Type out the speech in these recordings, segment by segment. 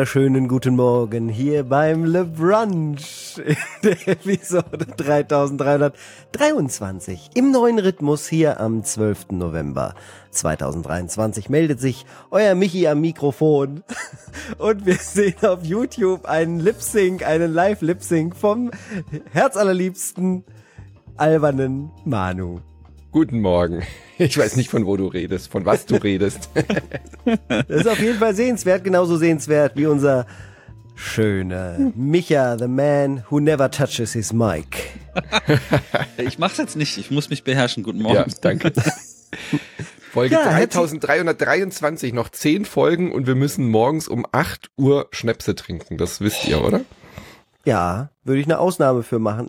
Wunderschönen guten Morgen hier beim Le Brunch in der Episode 3323 im neuen Rhythmus hier am 12. November 2023 meldet sich euer Michi am Mikrofon und wir sehen auf YouTube einen Lip-Sync, einen Live-Lip-Sync vom herzallerliebsten albernen Manu. Guten Morgen. Ich weiß nicht, von wo du redest, von was du redest. Das ist auf jeden Fall sehenswert, genauso sehenswert wie unser schöner Micha, the man who never touches his mic. Ich mach's jetzt nicht, ich muss mich beherrschen. Guten Morgen. Ja, danke. Folge Ja, 3323, noch 10 Folgen und wir müssen morgens um 8 Uhr Schnäpse trinken. Das wisst ihr, oder? Ja, würde ich eine Ausnahme für machen.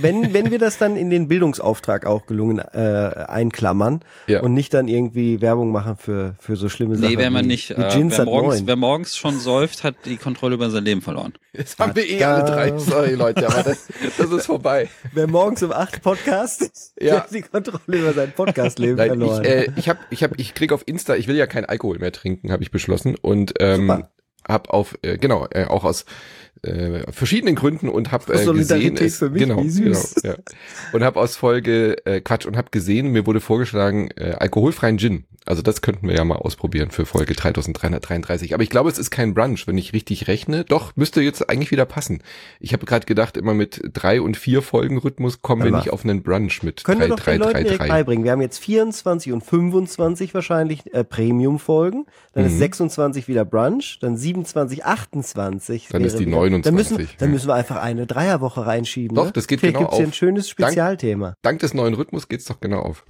Wenn, wenn wir das dann in den Bildungsauftrag auch gelungen äh, einklammern Ja. und nicht dann irgendwie Werbung machen für, für so schlimme Sachen. Nee, wenn man wie, nicht, wie äh, wer, morgens, 9. wer morgens schon säuft, hat die Kontrolle über sein Leben verloren. Das haben wir eh alle drei. Sorry, Leute, aber das, das ist vorbei. Wer morgens um acht Podcast, Ja. der hat die Kontrolle über sein Podcastleben Nein, verloren. ich, äh, ich hab, ich hab, ich krieg auf Insta, ich will ja kein Alkohol mehr trinken, habe ich beschlossen und ähm, Super. hab auf, äh, genau, äh, auch aus äh, verschiedenen Gründen und hab Aus äh, gesehen, es, für mich, genau, genau, ja. und hab aus Folge äh, Quatsch und hab gesehen, mir wurde vorgeschlagen äh, alkoholfreien Gin. Also das könnten wir ja mal ausprobieren für Folge 3333. Aber ich glaube, es ist kein Brunch, wenn ich richtig rechne. Doch müsste jetzt eigentlich wieder passen. Ich habe gerade gedacht, immer mit drei und vier Folgen Rhythmus kommen wir Aber nicht auf einen Brunch mit Können wir doch den Leuten direkt 3333. beibringen. Wir haben jetzt 24 und 25 wahrscheinlich äh, Premium-Folgen. Dann ist Mhm. 26 wieder Brunch. Dann 27, 28. Dann ist die wieder- 29, Dann müssen, dann ja. müssen wir einfach eine Dreierwoche reinschieben. Doch, ne? das geht Vielleicht genau gibt's hier auf. ein schönes Spezialthema. Dank des neuen Rhythmus geht's doch genau auf.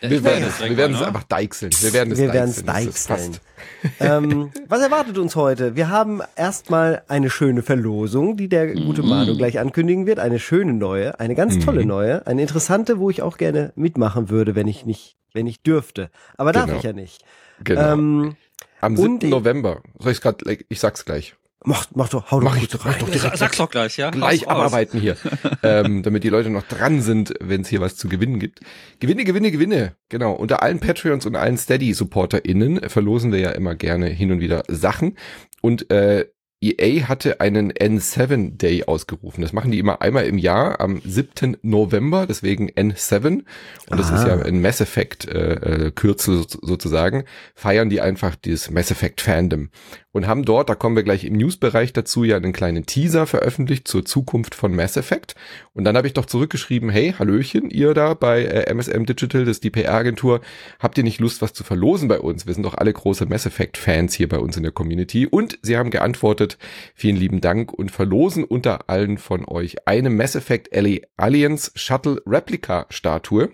Wir werde werden es, wir werden es ne? einfach deichseln. Wir werden es Wir deichseln. Deichseln. ähm, was erwartet uns heute? Wir haben erstmal eine schöne Verlosung, die der Mhm. gute Manu gleich ankündigen wird. Eine schöne neue, eine ganz tolle neue, eine interessante, wo ich auch gerne mitmachen würde, wenn ich nicht, wenn ich dürfte. Aber darf Genau. ich ja nicht. Genau. Ähm, Am und 7. ich- November. Soll ich grad, ich sag's gleich. Mach, mach doch, hau doch Mach kurz ich doch, rein. mach doch direkt. Sag's doch gleich, ja? Gleich abarbeiten hier, ähm, damit die Leute noch dran sind, wenn es hier was zu gewinnen gibt. Gewinne, Gewinne, Gewinne. Genau. Unter allen Patreons und allen Steady-SupporterInnen verlosen wir ja immer gerne hin und wieder Sachen. Und äh, EA hatte einen N7 Day ausgerufen. Das machen die immer einmal im Jahr am 7. November, deswegen N7. Und das Aha. ist ja ein Mass Effect äh, äh, Kürzel so- sozusagen. Feiern die einfach dieses Mass Effect Fandom und haben dort, da kommen wir gleich im News-Bereich dazu, ja einen kleinen Teaser veröffentlicht zur Zukunft von Mass Effect. Und dann habe ich doch zurückgeschrieben, hey, Hallöchen, ihr da bei äh, MSM Digital, das ist die PR-Agentur, habt ihr nicht Lust, was zu verlosen bei uns? Wir sind doch alle große Mass Effect-Fans hier bei uns in der Community. Und sie haben geantwortet, vielen lieben Dank und verlosen unter allen von euch eine Mass Effect Alli- Alliance Shuttle Replica Statue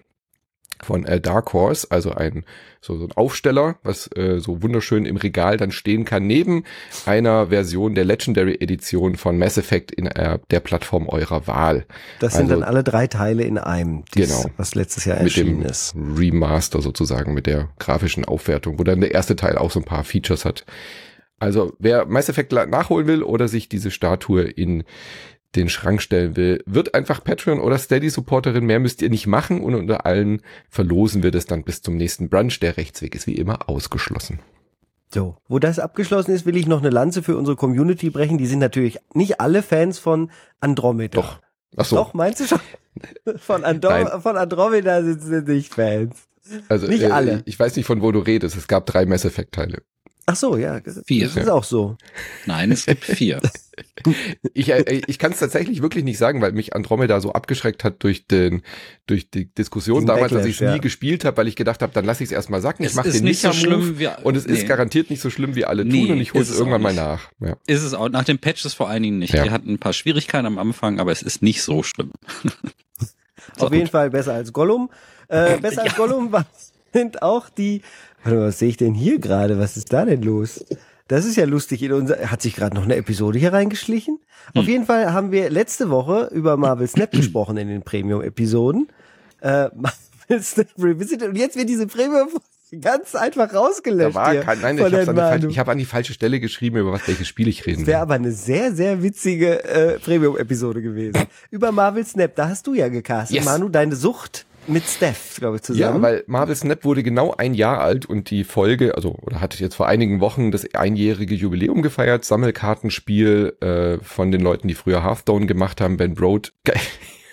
von äh, Dark Horse, also ein so, so ein Aufsteller, was äh, so wunderschön im Regal dann stehen kann, neben einer Version der Legendary Edition von Mass Effect in äh, der Plattform eurer Wahl. Das sind Also- dann alle drei Teile in einem, dies, Genau. was letztes Jahr erschienen ist. Remaster sozusagen, mit der grafischen Aufwertung, wo dann der erste Teil auch so ein paar Features hat. Also wer Mass Effect nachholen will oder sich diese Statue in den Schrank stellen will, wird einfach Patreon oder Steady-Supporterin. Mehr müsst ihr nicht machen und unter allen verlosen wir das dann bis zum nächsten Brunch. Der Rechtsweg ist wie immer ausgeschlossen. So, wo das abgeschlossen ist, will ich noch eine Lanze für unsere Community brechen. Die sind natürlich nicht alle Fans von Andromeda. Doch. Ach so. Doch, meinst du schon? Von, Nein. von Andromeda sind sie nicht Fans. Also, Nicht äh, alle. Ich weiß nicht, von wo du redest. Es gab drei Mass Effect Teile. Ach so, ja. Das Vier. ist auch so. Nein, es gibt vier. Ich, äh, ich kann es tatsächlich wirklich nicht sagen, weil mich Andromeda so abgeschreckt hat durch den durch die Diskussion Diesen damals, als Backlash, ich es ja. nie gespielt habe, weil ich gedacht habe, dann lasse ich es erstmal sacken. Ich mache ist den nicht so schlimm wie und es ist nee. garantiert nicht so schlimm, wie alle Nee, tun und ich hole ist es irgendwann mal nach. Ja. Ist es auch nach den Patches vor allen Dingen nicht. Ja. Die hatten ein paar Schwierigkeiten am Anfang, aber es ist nicht so schlimm. Auf jeden Fall besser als Gollum. Äh, besser als Gollum war- sind auch die. Warte mal, was sehe ich denn hier gerade? Was ist da denn los? Das ist ja lustig. In unser, hat sich gerade noch eine Episode hier reingeschlichen? Auf jeden Fall haben wir letzte Woche über Marvel Snap gesprochen in den Premium-Episoden. Äh, Marvel Snap Revisited. Und jetzt wird diese Premium ganz einfach rausgelöscht. Da war kein, nein, ich habe hab an die falsche Stelle geschrieben, über was welches Spiel ich reden Das will. wäre aber eine sehr, sehr witzige äh, Premium-Episode gewesen. Über Marvel Snap, da hast du ja gecastet. Yes. Manu, deine Sucht mit Steph, glaube ich, Ja, zusammen. weil Marvel Snap wurde genau ein Jahr alt und die Folge, also oder hat jetzt vor einigen Wochen das einjährige Jubiläum gefeiert, Sammelkartenspiel äh, von den Leuten, die früher Hearthstone gemacht haben, Ben Broad. Geil.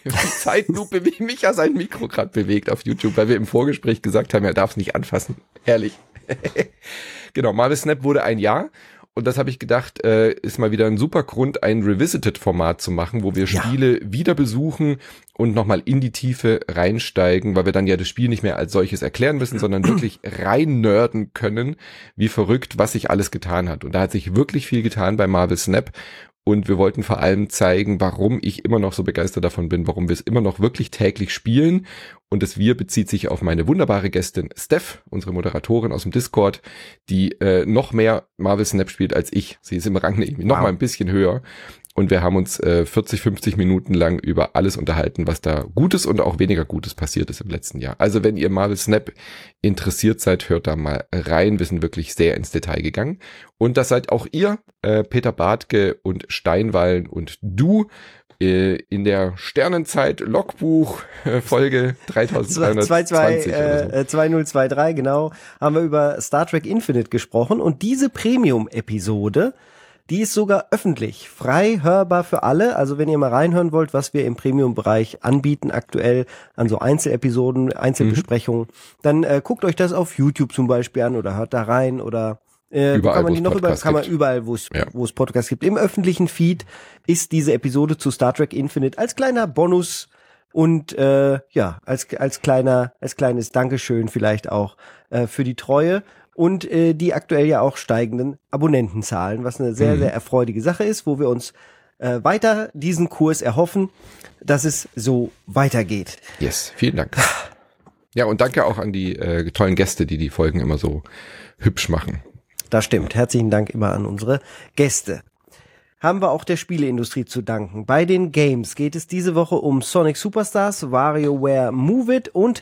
Zeitlupe, wie Micha sein Mikro gerade bewegt auf YouTube, weil wir im Vorgespräch gesagt haben, er darf es nicht anfassen. Herrlich. genau, Marvel Snap wurde ein Jahr und das habe ich gedacht, äh, ist mal wieder ein super Grund, ein Revisited-Format zu machen, wo wir Ja. Spiele wieder besuchen und nochmal in die Tiefe reinsteigen, weil wir dann ja das Spiel nicht mehr als solches erklären müssen, sondern wirklich rein nerden können, wie verrückt, was sich alles getan hat. Und da hat sich wirklich viel getan bei Marvel Snap. Und wir wollten vor allem zeigen, warum ich immer noch so begeistert davon bin, warum wir es immer noch wirklich täglich spielen. Und das Wir bezieht sich auf meine wunderbare Gästin Steph, unsere Moderatorin aus dem Discord, die äh, noch mehr Marvel Snap spielt als ich. Sie ist im Rang irgendwie noch Wow. mal ein bisschen höher. Und wir haben uns äh, 40, 50 Minuten lang über alles unterhalten, was da Gutes und auch weniger Gutes passiert ist im letzten Jahr. Also wenn ihr Marvel Snap interessiert seid, hört da mal rein. Wir sind wirklich sehr ins Detail gegangen. Und das seid auch ihr, äh, Peter Bartke und Steinwallen und du äh, in der Sternenzeit Logbuch äh, Folge 3220 oder so. äh, äh, 2023, genau, haben wir über Star Trek Infinite gesprochen und diese Premium-Episode, die ist sogar öffentlich, frei hörbar für alle. Also wenn ihr mal reinhören wollt, was wir im Premium-Bereich anbieten aktuell an so Einzelepisoden, Einzelbesprechungen, dann äh, guckt euch das auf YouTube zum Beispiel an oder hört da rein oder äh, Überall, kann man die noch über, kann man überall, wo es Ja. wo es Podcasts gibt. Im öffentlichen Feed ist diese Episode zu Star Trek Infinite als kleiner Bonus und äh, ja, als, als kleiner, als kleines Dankeschön vielleicht auch äh, für die Treue und äh, die aktuell ja auch steigenden Abonnentenzahlen, was eine sehr, Mhm. sehr erfreudige Sache ist, wo wir uns äh, weiter diesen Kurs erhoffen, dass es so weitergeht. Yes, vielen Dank. Ja, und danke auch an die äh, tollen Gäste, die die Folgen immer so hübsch machen. Das stimmt. Herzlichen Dank immer an unsere Gäste. Haben wir auch der Spieleindustrie zu danken. Bei den Games geht es diese Woche um Sonic Superstars, WarioWare Move It und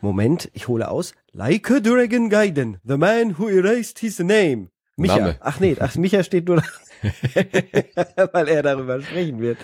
Moment, ich hole aus. Like a Dragon Gaiden, the man who erased his name. Micha. Name. Ach nee, ach, Micha steht nur da, weil er darüber sprechen wird.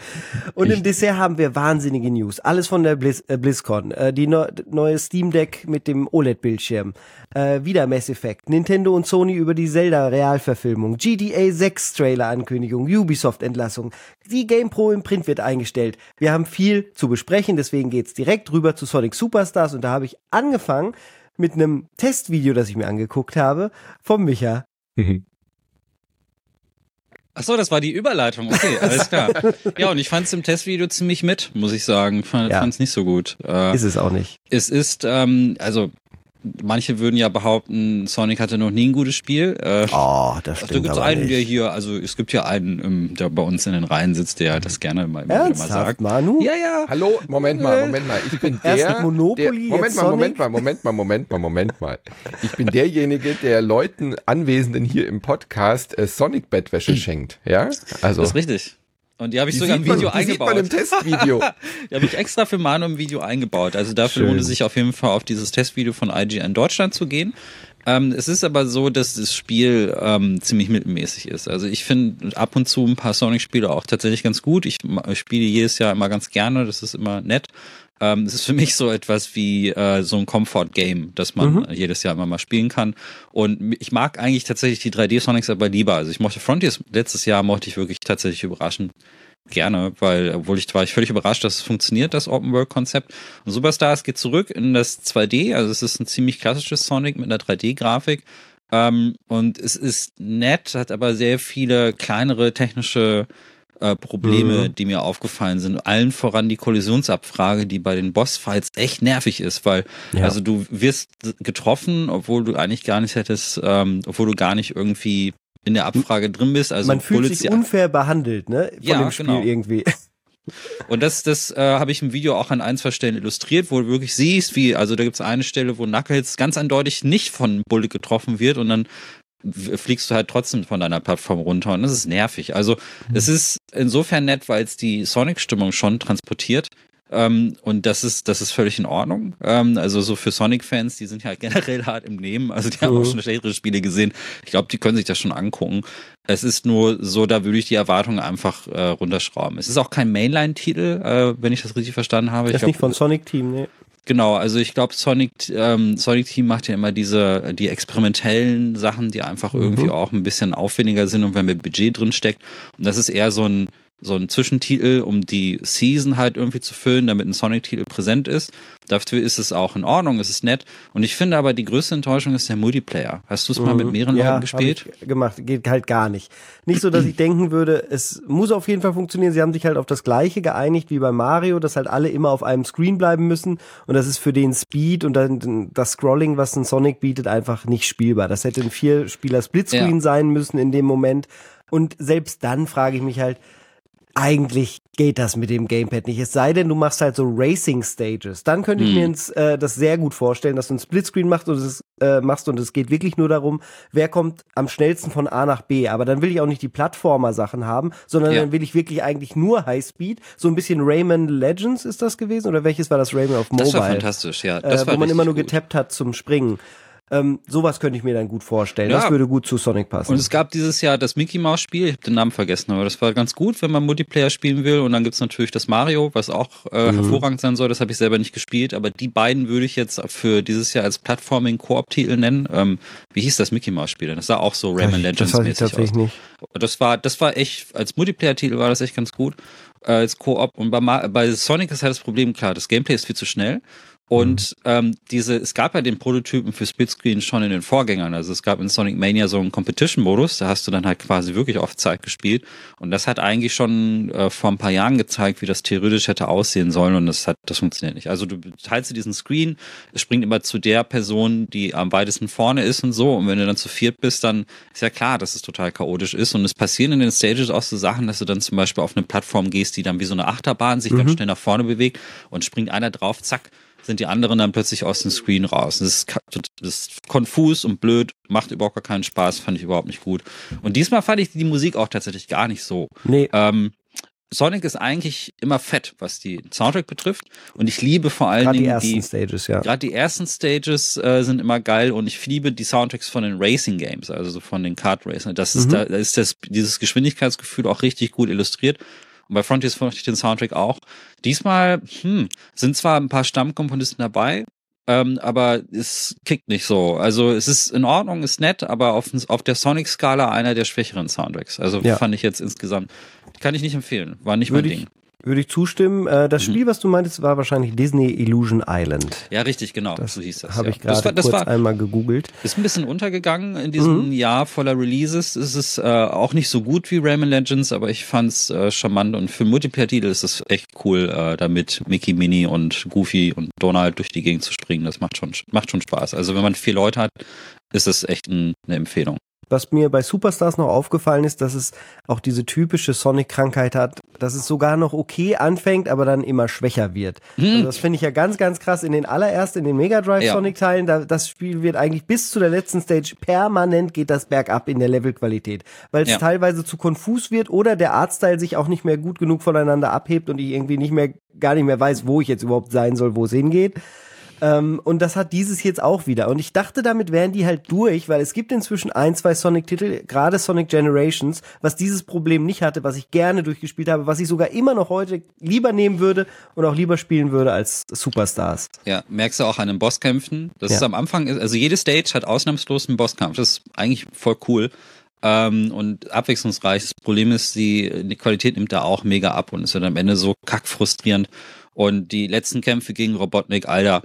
Und im Dessert haben wir wahnsinnige News. Alles von der Blizz, äh, BlizzCon. Äh, die neu, neue Steam Deck mit dem OLED-Bildschirm. Äh, wieder Mass Effect. Nintendo und Sony über die Zelda-Realverfilmung. GTA 6 Trailer-Ankündigung. Ubisoft-Entlassung. Die GamePro im Print wird eingestellt. Wir haben viel zu besprechen, deswegen geht's direkt rüber zu Sonic Superstars. Und da habe ich angefangen mit einem Testvideo, das ich mir angeguckt habe, vom Micha. Ach so, das war die Überleitung. Okay, alles klar. Ja, und ich fand es im Testvideo ziemlich mit, muss ich sagen. Fand Ja. es nicht so gut. Äh, Ist es auch nicht. es ist, ähm, also manche würden ja behaupten, Sonic hatte noch nie ein gutes Spiel. Äh, Oh, das Ach, da stimmt gibt's aber einen, nicht. der hier, also es gibt ja einen, ähm, der bei uns in den Reihen sitzt, der das gerne mal, immer mal sagt. Manu? Ja, ja. Hallo, Moment mal, Moment mal. Ich bin Erst der, Monopoly, der Moment jetzt mal, Sonic? Moment mal, Moment mal, Moment mal, Moment mal. Ich bin derjenige, der Leuten Anwesenden hier im Podcast äh, Sonic Bettwäsche schenkt, ja? Also Das ist richtig. Und die habe ich die sogar im sieht man, Video die sieht man im eingebaut. Testvideo. Die habe ich extra für Manu im Video eingebaut. Also dafür Schön. lohnt es sich auf jeden Fall auf dieses Testvideo von IGN Deutschland zu gehen. Ähm, es ist aber so, dass das Spiel ähm, ziemlich mittelmäßig ist. Also ich finde ab und zu ein paar Sonic-Spiele auch tatsächlich ganz gut. Ich ma- spiele jedes Jahr immer ganz gerne, das ist immer nett. Ähm, es ist für mich so etwas wie äh, so ein Comfort-Game, das man jedes Jahr immer mal spielen kann. Und ich mag eigentlich tatsächlich die 3D-Sonics aber lieber. Also ich mochte Frontiers letztes Jahr, mochte ich wirklich tatsächlich überraschend gerne, weil, obwohl ich war ich völlig überrascht, dass es funktioniert, das Open-World-Konzept. Und Superstars geht zurück in das 2D, also es ist ein ziemlich klassisches Sonic mit einer 3D-Grafik. Ähm, und es ist nett, hat aber sehr viele kleinere technische äh, Probleme, Mhm. die mir aufgefallen sind. Allen voran die Kollisionsabfrage, die bei den Bossfights echt nervig ist, weil Ja. also du wirst getroffen, obwohl du eigentlich gar nicht hättest, ähm, obwohl du gar nicht irgendwie in der Abfrage drin bist. Also Man fühlt sich unfair behandelt, ne? Von Ja, dem Spiel genau. irgendwie. Und das, das äh, habe ich im Video auch an ein, zwei Stellen illustriert, wo du wirklich siehst, wie, also da gibt's eine Stelle, wo Knuckles ganz eindeutig nicht von Bullet getroffen wird und dann fliegst du halt trotzdem von deiner Plattform runter und das ist nervig. Also es ist insofern nett, weil es die Sonic-Stimmung schon transportiert. Ähm, und das ist, das ist völlig in Ordnung. Ähm, also so für Sonic-Fans, die sind ja generell hart im Nehmen. Also die haben auch Mhm. schon schlechtere Spiele gesehen. Ich glaube, die können sich das schon angucken. Es ist nur so, da würde ich die Erwartungen einfach äh, runterschrauben. Es ist auch kein Mainline-Titel, äh, wenn ich das richtig verstanden habe. Das Ich ist nicht glaub, von Sonic Team, ne? Genau, also ich glaube, Sonic, ähm, Sonic Team macht ja immer diese, die experimentellen Sachen, die einfach mhm. irgendwie auch ein bisschen aufwendiger sind und wenn mehr Budget drin steckt. Und das ist eher so ein, so ein Zwischentitel, um die Season halt irgendwie zu füllen, damit ein Sonic-Titel präsent ist. Dafür ist es auch in Ordnung, es ist nett. Und ich finde aber, die größte Enttäuschung ist der Multiplayer. Hast du es mhm. mal mit mehreren ja, Leuten gespielt? Gemacht, geht halt gar nicht. Nicht so, dass ich denken würde, es muss auf jeden Fall funktionieren. Sie haben sich halt auf das Gleiche geeinigt wie bei Mario, dass halt alle immer auf einem Screen bleiben müssen. Und das ist für den Speed und dann das Scrolling, was ein Sonic bietet, einfach nicht spielbar. Das hätte ein Vier-Spieler-Splitscreen ja. sein müssen in dem Moment. Und selbst dann frage ich mich halt, eigentlich geht das mit dem Gamepad nicht. Es sei denn, du machst halt so Racing Stages. Dann könnte ich hm. mir ins, äh, das sehr gut vorstellen, dass du ein Splitscreen machst und es, äh, machst und es geht wirklich nur darum, wer kommt am schnellsten von A nach B. Aber dann will ich auch nicht die Plattformer-Sachen haben, sondern ja. dann will ich wirklich eigentlich nur Highspeed. So ein bisschen Rayman Legends ist das gewesen oder welches war das Rayman auf Mobile? Das war fantastisch, ja. Das äh, war wo man immer nur getappt hat zum Springen. Ähm, sowas könnte ich mir dann gut vorstellen. Ja. Das würde gut zu Sonic passen. Und es gab dieses Jahr das Mickey Mouse Spiel, ich habe den Namen vergessen, aber das war ganz gut, wenn man Multiplayer spielen will. Und dann gibt's natürlich das Mario, was auch äh, mhm. hervorragend sein soll. Das habe ich selber nicht gespielt, aber die beiden würde ich jetzt für dieses Jahr als Plattforming-Koop-Titel nennen. Ähm, wie hieß das Mickey Mouse Spiel? Das sah auch so Rayman Legends das mäßig aus. Nicht. Das war, das war echt, als Multiplayer-Titel war das echt ganz gut äh, als Koop. Und bei, bei Sonic ist halt das Problem klar, das Gameplay ist viel zu schnell. Und mhm. ähm, diese, es gab ja den Prototypen für Splitscreen schon in den Vorgängern. Also es gab in Sonic Mania so einen Competition-Modus, da hast du dann halt quasi wirklich auf Zeit gespielt. Und das hat eigentlich schon äh, vor ein paar Jahren gezeigt, wie das theoretisch hätte aussehen sollen. Und das hat, das funktioniert nicht. Also du teilst dir diesen Screen, es springt immer zu der Person, die am weitesten vorne ist und so. Und wenn du dann zu viert bist, dann ist ja klar, dass es total chaotisch ist. Und es passieren in den Stages auch so Sachen, dass du dann zum Beispiel auf eine Plattform gehst, die dann wie so eine Achterbahn sich mhm. ganz schnell nach vorne bewegt und springt einer drauf, zack, sind die anderen dann plötzlich aus dem Screen raus. Das ist, das ist konfus und blöd, macht überhaupt gar keinen Spaß, fand ich überhaupt nicht gut. Und diesmal fand ich die Musik auch tatsächlich gar nicht so. Nee. Ähm, Sonic ist eigentlich immer fett, was die Soundtrack betrifft. Und ich liebe vor allen Dingen die ersten die, Stages, ja. Gerade die ersten Stages äh, sind immer geil und ich liebe die Soundtracks von den Racing Games, also so von den Kart Racing. Das ist mhm. da, da ist das dieses Geschwindigkeitsgefühl auch richtig gut illustriert. Und bei Frontiers mochte ich den Soundtrack auch. Diesmal hm, sind zwar ein paar Stammkomponisten dabei, ähm, aber es kickt nicht so. Also es ist in Ordnung, ist nett, aber auf, auf der Sonic-Skala einer der schwächeren Soundtracks. Also ja. fand ich jetzt insgesamt, kann ich nicht empfehlen. War nicht Würde mein Ding. Würde ich zustimmen. Äh, das mhm. Spiel, was du meintest, war wahrscheinlich Disney Illusion Island. Ja, richtig, genau. Das so hieß das. Habe ja. ich gerade kurz war, einmal gegoogelt. Ist ein bisschen untergegangen in diesem mhm. Jahr voller Releases. Es ist äh, auch nicht so gut wie Rayman Legends, aber ich fand's äh, charmant und für Multiplayer-Titel ist es echt cool, äh, damit Mickey, Minnie und Goofy und Donald durch die Gegend zu springen. Das macht schon, macht schon Spaß. Also wenn man vier Leute hat, ist es echt ein, eine Empfehlung. Was mir bei Superstars noch aufgefallen ist, dass es auch diese typische Sonic-Krankheit hat, dass es sogar noch okay anfängt, aber dann immer schwächer wird. Hm. Also das finde ich ja ganz, ganz krass. In den allerersten, in den Mega Drive ja. Sonic-Teilen, da, das Spiel wird eigentlich bis zu der letzten Stage permanent geht das bergab in der Levelqualität, weil es ja. teilweise zu konfus wird oder der Artstyle sich auch nicht mehr gut genug voneinander abhebt und ich irgendwie nicht mehr, gar nicht mehr weiß, wo ich jetzt überhaupt sein soll, wo es hingeht. Ähm, und das hat dieses jetzt auch wieder. Und ich dachte, damit wären die halt durch, weil es gibt inzwischen ein, zwei Sonic-Titel, gerade Sonic Generations, was dieses Problem nicht hatte, was ich gerne durchgespielt habe, was ich sogar immer noch heute lieber nehmen würde und auch lieber spielen würde als Superstars. Ja, merkst du auch an den Bosskämpfen. Das ja. ist am Anfang, also jede Stage hat ausnahmslos einen Bosskampf. Das ist eigentlich voll cool. Ähm, und abwechslungsreich. Das Problem ist, die, die Qualität nimmt da auch mega ab und ist dann am Ende so kackfrustrierend. Und die letzten Kämpfe gegen Robotnik, Alter,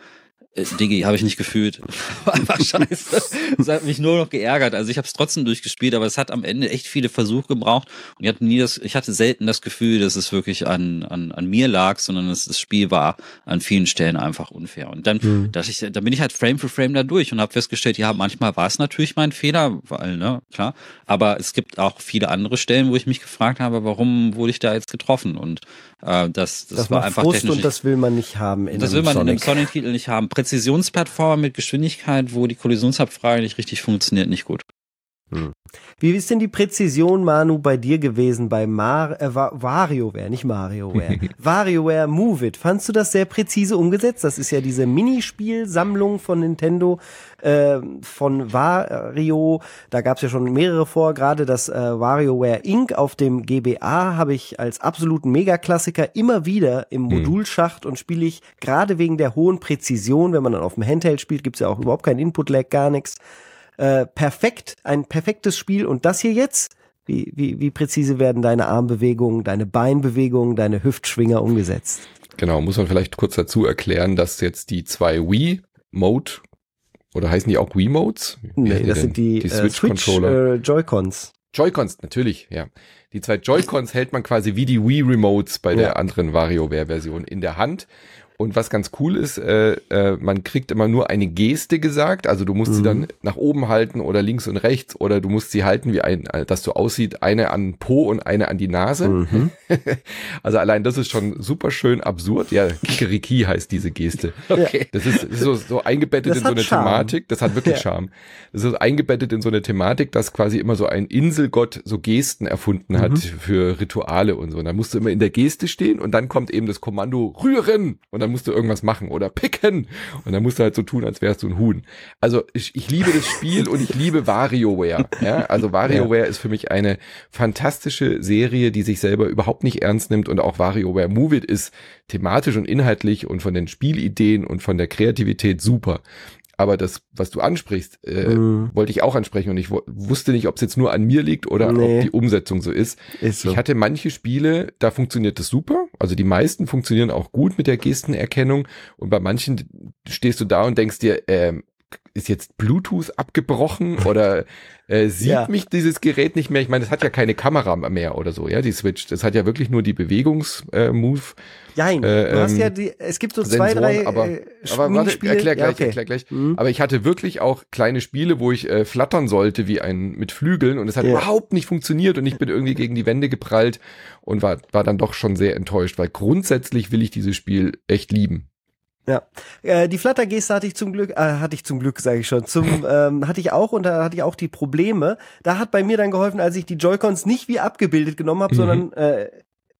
äh, Diggi, habe ich nicht gefühlt. War einfach scheiße. Das hat mich nur noch geärgert. Also ich habe es trotzdem durchgespielt, aber es hat am Ende echt viele Versuche gebraucht. Und ich hatte nie das, ich hatte selten das Gefühl, dass es wirklich an, an, an mir lag, sondern dass das Spiel war an vielen Stellen einfach unfair. Und dann, mhm. dass ich, dann bin ich halt Frame für Frame da durch und habe festgestellt, ja, manchmal war es natürlich mein Fehler, weil, ne, klar. Aber es gibt auch viele andere Stellen, wo ich mich gefragt habe, warum wurde ich da jetzt getroffen? Und äh, das, das, das war einfach Frust technisch. Und das will man nicht haben. In das will man Sonic. in einem Sonic-Titel nicht haben. Präzisionsplattformer mit Geschwindigkeit, wo die Kollisionsabfrage nicht richtig funktioniert, nicht gut. Hm. Wie ist denn die Präzision, Manu, bei dir gewesen bei Mar äh, WarioWare, nicht MarioWare, WarioWare Move It? Fandst du das sehr präzise umgesetzt? Das ist ja diese Minispielsammlung von Nintendo äh, von Wario. Da gab es ja schon mehrere vor. Gerade das äh, WarioWare Inc. auf dem GBA habe ich als absoluten Megaklassiker immer wieder im hm. Modulschacht und spiele ich gerade wegen der hohen Präzision, wenn man dann auf dem Handheld spielt, gibt's ja auch überhaupt keinen Input-Lag, gar nichts äh, perfekt, ein perfektes Spiel. Und das hier jetzt, wie, wie, wie präzise werden deine Armbewegungen, deine Beinbewegungen, deine Hüftschwinger umgesetzt? Genau, muss man vielleicht kurz dazu erklären, dass jetzt die zwei Wii Mode oder heißen die auch Wii Modes? Nee, das sind die, die Switch Controller. Switch, äh, Joy-Cons. Joy-Cons, natürlich, ja. Die zwei Joy-Cons hält man quasi wie die Wii Remotes bei ja. der anderen WarioWare-Version in der Hand und was ganz cool ist, äh, äh, man kriegt immer nur eine Geste gesagt. Also du musst mhm. sie dann nach oben halten oder links und rechts oder du musst sie halten, wie ein, äh, dass so aussieht, eine an Po und eine an die Nase. Mhm. also allein das ist schon super schön absurd. Ja, Kikeriki heißt diese Geste. Okay. Das ist, ist so, so eingebettet das in so eine Charme. Thematik. Das hat wirklich ja. Charme. Das ist eingebettet in so eine Thematik, dass quasi immer so ein Inselgott so Gesten erfunden hat mhm. für Rituale und so. Und dann musst du immer in der Geste stehen und dann kommt eben das Kommando rühren und dann musst du irgendwas machen oder picken und dann musst du halt so tun, als wärst du ein Huhn. Also ich, ich liebe das Spiel und ich liebe WarioWare. Ja? Also WarioWare ja. ist für mich eine fantastische Serie, die sich selber überhaupt nicht ernst nimmt und auch WarioWare Move It ist thematisch und inhaltlich und von den Spielideen und von der Kreativität super. Aber das, was du ansprichst, äh, mm. wollte ich auch ansprechen und ich wusste nicht, ob es jetzt nur an mir liegt oder nee. ob die Umsetzung so ist. ist so. Ich hatte manche Spiele, da funktioniert das super. Also die meisten funktionieren auch gut mit der Gestenerkennung und bei manchen stehst du da und denkst dir, ähm, ist jetzt Bluetooth abgebrochen oder äh, sieht ja. mich dieses Gerät nicht mehr? Ich meine, es hat ja keine Kamera mehr oder so, ja, die Switch. Das hat ja wirklich nur die Bewegungs-Move. Äh, Nein, äh, du hast ähm, ja die, es gibt so Sensoren, zwei, drei aber, äh, aber warte, erklär gleich, ja, okay. erklär gleich. Mhm. Aber ich hatte wirklich auch kleine Spiele, wo ich äh, flattern sollte wie ein mit Flügeln und es hat ja. überhaupt nicht funktioniert und ich bin irgendwie gegen die Wände geprallt und war, war dann doch schon sehr enttäuscht, weil grundsätzlich will ich dieses Spiel echt lieben. Ja, äh, die Flattergeste hatte ich zum Glück, äh, hatte ich zum Glück, sage ich schon, zum ähm, hatte ich auch und da hatte ich auch die Probleme. Da hat bei mir dann geholfen, als ich die Joy-Cons nicht wie abgebildet genommen habe, mhm. sondern äh,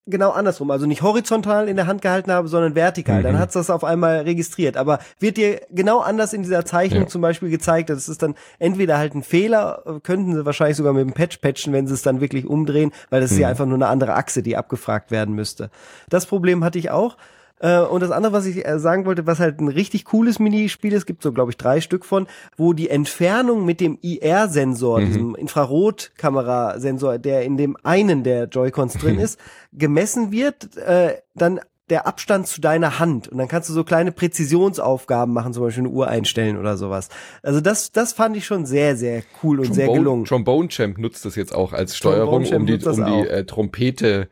genau andersrum, also nicht horizontal in der Hand gehalten habe, sondern vertikal. Mhm. Dann hat's das auf einmal registriert. Aber wird dir genau anders in dieser Zeichnung ja. zum Beispiel gezeigt. Das ist dann entweder halt ein Fehler, könnten sie wahrscheinlich sogar mit dem Patch patchen, wenn sie es dann wirklich umdrehen, weil das mhm. ist ja mhm. einfach nur eine andere Achse, die abgefragt werden müsste. Das Problem hatte ich auch. Äh, und das andere, was ich äh, sagen wollte, was halt ein richtig cooles Minispiel ist, gibt so, glaube ich, drei Stück von, wo die Entfernung mit dem IR-Sensor, mhm. diesem Infrarotkamerasensor, der in dem einen der Joy-Cons drin ist, gemessen wird, äh, dann der Abstand zu deiner Hand und dann kannst du so kleine Präzisionsaufgaben machen, zum Beispiel eine Uhr einstellen oder sowas. Also das, das fand ich schon sehr, sehr cool und Trombone, sehr gelungen. Trombone Champ nutzt das jetzt auch als Steuerung, um die, um die äh, Trompete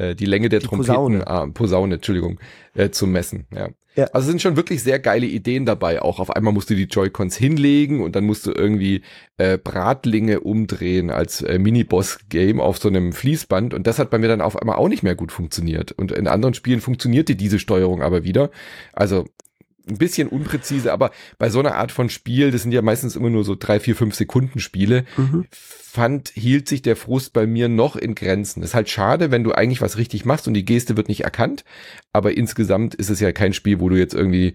äh, die Länge der die Trompeten, Posaune, ah, Posaune Entschuldigung, äh, zu messen. Ja. ja. Also sind schon wirklich sehr geile Ideen dabei. Auch auf einmal musst du die Joy-Cons hinlegen und dann musst du irgendwie äh, Bratlinge umdrehen als äh, Mini-Boss-Game auf so einem Fließband. Und das hat bei mir dann auf einmal auch nicht mehr gut funktioniert. Und in anderen Spielen funktionierte diese Steuerung aber wieder. Also ein bisschen unpräzise, aber bei so einer Art von Spiel, das sind ja meistens immer nur so drei, vier, fünf Sekunden Spiele, mhm. fand, hielt sich der Frust bei mir noch in Grenzen. ist halt schade, wenn du eigentlich was richtig machst und die Geste wird nicht erkannt, aber insgesamt ist es ja kein Spiel, wo du jetzt irgendwie,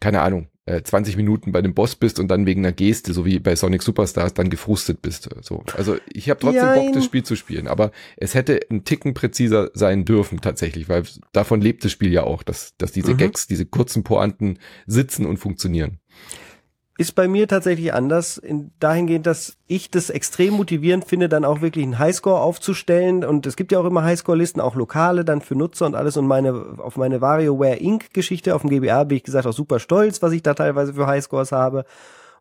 keine Ahnung, 20 äh, Minuten bei dem Boss bist und dann wegen einer Geste, so wie bei Sonic Superstars, dann gefrustet bist. So. Also ich habe trotzdem Jein. Bock, das Spiel zu spielen, aber es hätte ein Ticken präziser sein dürfen tatsächlich, weil davon lebt das Spiel ja auch, dass, dass diese mhm. Gags, diese kurzen Pointen sitzen und funktionieren ist bei mir tatsächlich anders, in, dahingehend, dass ich das extrem motivierend finde, dann auch wirklich einen Highscore aufzustellen. Und es gibt ja auch immer Highscore-Listen, auch lokale dann für Nutzer und alles. Und meine, auf meine WarioWare Inc. Geschichte auf dem GBA bin ich gesagt auch super stolz, was ich da teilweise für Highscores habe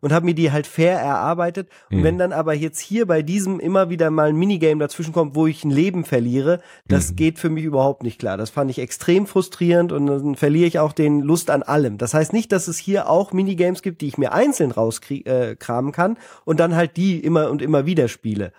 und habe mir die halt fair erarbeitet. Und mhm. wenn dann aber jetzt hier bei diesem immer wieder mal ein Minigame dazwischen kommt, wo ich ein Leben verliere, das mhm. geht für mich überhaupt nicht klar. Das fand ich extrem frustrierend und dann verliere ich auch den Lust an allem. Das heißt nicht, dass es hier auch Minigames gibt, die ich mir einzeln rauskramen äh, kann und dann halt die immer und immer wieder spiele.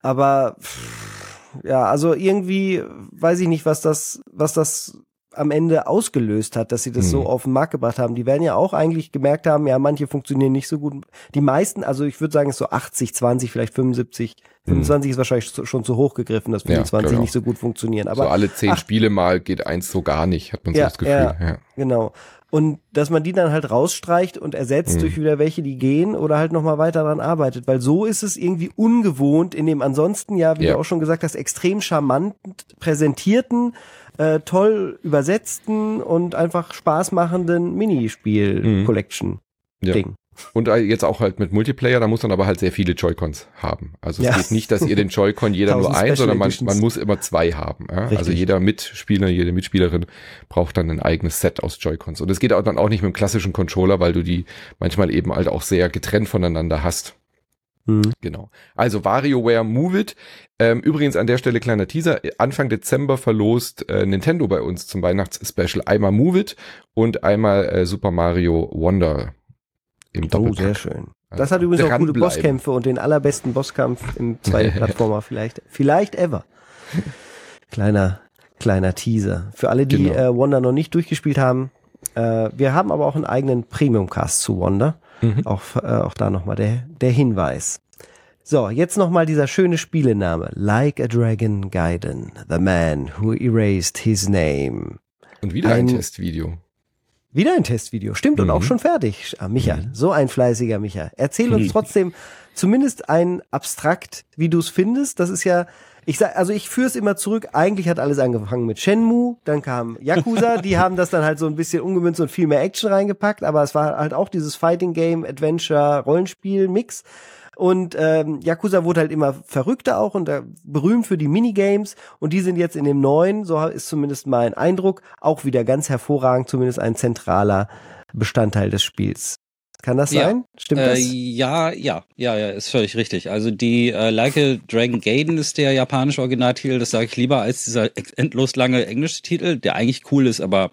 Aber pff, ja, also irgendwie weiß ich nicht, was das, was das am Ende ausgelöst hat, dass sie das Mhm. so auf den Markt gebracht haben. Die werden ja auch eigentlich gemerkt haben, ja, manche funktionieren nicht so gut. Die meisten, also ich würde sagen, es ist so 80, 20, vielleicht 75. 25 ist wahrscheinlich schon zu hoch gegriffen, dass Mhm. Ja, 25 genau. nicht so gut funktionieren. Aber so alle zehn ach- Spiele mal geht eins so gar nicht, hat man so Ja, das Gefühl. ja. Ja. Genau. Und dass man die dann halt rausstreicht und ersetzt Mhm. durch wieder welche, die gehen oder halt nochmal weiter daran arbeitet. Weil so ist es irgendwie ungewohnt in dem ansonsten ja, wie Ja. du auch schon gesagt hast, extrem charmant präsentierten, äh, toll übersetzten und einfach Spaß machenden Minispiel-Collection-Ding. Ja. Und äh, jetzt auch halt mit Multiplayer, da muss man aber halt sehr viele Joy-Cons haben. Also es Ja. geht nicht, dass ihr den Joy-Con jeder nur 1000 ein, sondern man, man muss immer zwei haben. Ja? Also jeder Mitspieler, jede Mitspielerin braucht dann ein eigenes Set aus Joy-Cons. Und es geht auch dann auch nicht mit dem klassischen Controller, weil du die manchmal eben halt auch sehr getrennt voneinander hast. Hm. Genau. Also WarioWare Move It. Ähm, übrigens an der Stelle kleiner Teaser. Anfang Dezember verlost äh, Nintendo bei uns zum Weihnachtsspecial einmal Move It und einmal äh, Super Mario Wonder im Oh, Doppelpack. sehr schön. Also Das hat übrigens auch gute. Bosskämpfe und den allerbesten Bosskampf im zweiten Plattformer vielleicht. Vielleicht ever. Kleiner, kleiner Teaser. Für alle, die Genau. äh, Wonder noch nicht durchgespielt haben. Äh, wir haben aber auch einen eigenen Premium-Cast zu Wonder. Mhm. Auch, äh, auch da nochmal der, der Hinweis. So, jetzt nochmal dieser schöne Spielename. Like a Dragon Gaiden, the man who erased his name. Und wieder ein, Ein- Testvideo. Wieder ein Testvideo, stimmt, und Mhm. auch schon fertig. Ah, Micha, Mhm. so ein fleißiger Micha. Erzähl uns trotzdem zumindest ein abstrakt, wie du es findest. Das ist ja, ich sag, also ich führe es immer zurück. Eigentlich hat alles angefangen mit Shenmue, dann kam Yakuza, die haben das dann halt so ein bisschen umgemünzt und viel mehr Action reingepackt, aber es war halt auch dieses Fighting Game, Adventure, Rollenspiel, Mix. Und ähm, Yakuza wurde halt immer verrückter auch und äh, berühmt für die Minigames. Und die sind jetzt in dem neuen, so ist zumindest mein Eindruck, auch wieder ganz hervorragend, zumindest ein zentraler Bestandteil des Spiels. Kann das Ja. sein? Stimmt Äh, das? ja, ja, ja, ja, ist völlig richtig. Also die äh, Like a Dragon Gaiden ist der japanische Originaltitel, das sage ich lieber als dieser endlos lange englische Titel, der eigentlich cool ist, aber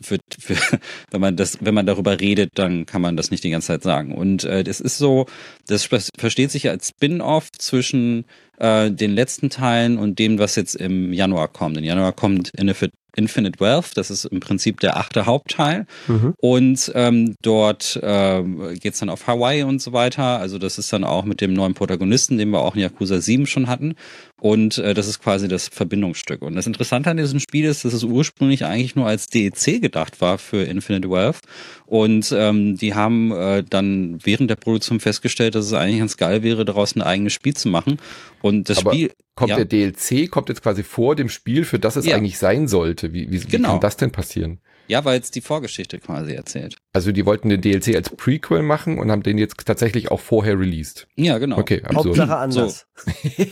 für, für, wenn man das, wenn man darüber redet, dann kann man das nicht die ganze Zeit sagen. Und äh, das ist so, das versteht sich ja als Spin-off zwischen äh, den letzten Teilen und dem, was jetzt im Januar kommt. Im Januar kommt Infinite, Infinite Wealth, das ist im Prinzip der achte Hauptteil. Mhm. Und ähm, dort ähm, geht's dann auf Hawaii und so weiter. Also das ist dann auch mit dem neuen Protagonisten, den wir auch in Yakuza 7 schon hatten. Und äh, das ist quasi das Verbindungsstück. Und das Interessante an diesem Spiel ist, dass es ursprünglich eigentlich nur als DEC gedacht war für Infinite Wealth. Und ähm, die haben äh, dann während der Produktion festgestellt, dass es eigentlich ganz geil wäre, daraus ein eigenes Spiel zu machen. Und das Aber Spiel Kommt ja. der DLC, kommt jetzt quasi vor dem Spiel, für das es Ja. eigentlich sein sollte. Wie, wie, wie Genau. kann das denn passieren? Ja, weil es die Vorgeschichte quasi erzählt. Also die wollten den DLC als Prequel machen und haben den jetzt tatsächlich auch vorher released. Ja, genau. Okay, also Hauptsache anders.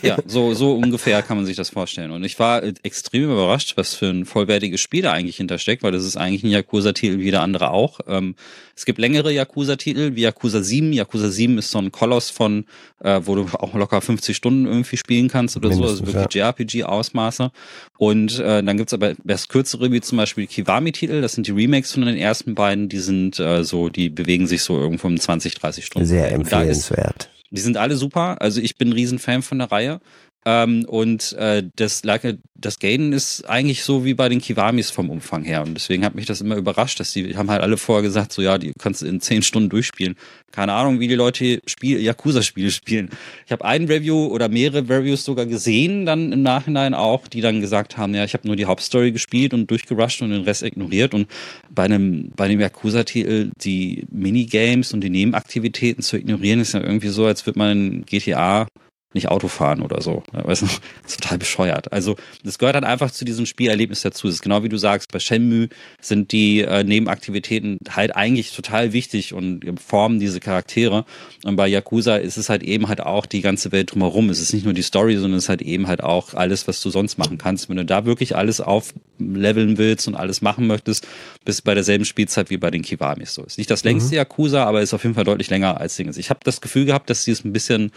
Ja, so, so ungefähr kann man sich das vorstellen. Und ich war extrem überrascht, was für ein vollwertiges Spiel da eigentlich hintersteckt, weil das ist eigentlich ein Yakuza-Titel wie jeder andere auch. Ähm, es gibt längere Yakuza-Titel, wie Yakuza 7. Yakuza 7 ist so ein Koloss von, äh, wo du auch locker 50 Stunden irgendwie spielen kannst oder so, also Mindestens, wirklich JRPG-Ausmaße. Und äh, dann gibt's aber erst kürzere, wie zum Beispiel Kiwami-Titel, das sind die Remakes von den ersten beiden, die sind äh, so, die bewegen sich so irgendwo um 20, 30 Stunden. Sehr da ist- empfehlenswert. die sind alle super. Also ich bin ein Riesenfan von der Reihe. Ähm, und äh, das, like, das Gaiden ist eigentlich so wie bei den Kiwamis vom Umfang her. Und deswegen hat mich das immer überrascht, dass die haben halt alle vorher gesagt, so ja, die kannst du in zehn Stunden durchspielen. Keine Ahnung, wie die Leute Spiel, Yakuza-Spiele spielen. Ich habe ein Review oder mehrere Reviews sogar gesehen, dann im Nachhinein auch, die dann gesagt haben, ja, ich habe nur die Hauptstory gespielt und durchgerusht und den Rest ignoriert. Und bei einem, bei dem Yakuza-Titel die Minigames und die Nebenaktivitäten zu ignorieren, ist ja irgendwie so, als würde man in GTA nicht Auto fahren oder so. Ja, Weißt du, das ist total bescheuert. Also das gehört dann einfach zu diesem Spielerlebnis dazu. Das ist genau wie du sagst, bei Shenmue sind die äh, Nebenaktivitäten halt eigentlich total wichtig und formen diese Charaktere. Und bei Yakuza ist es halt eben halt auch die ganze Welt drumherum. Es ist nicht nur die Story, sondern es ist halt eben halt auch alles, was du sonst machen kannst. Wenn du da wirklich alles aufleveln willst und alles machen möchtest, bist du bei derselben Spielzeit wie bei den Kiwamis so. Ist nicht das längste Yakuza, aber ist auf jeden Fall deutlich länger als Dinges. Ich habe das Gefühl gehabt, dass sie es ein bisschen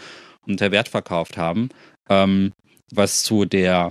unter Wert verkauft haben, ähm, was zu der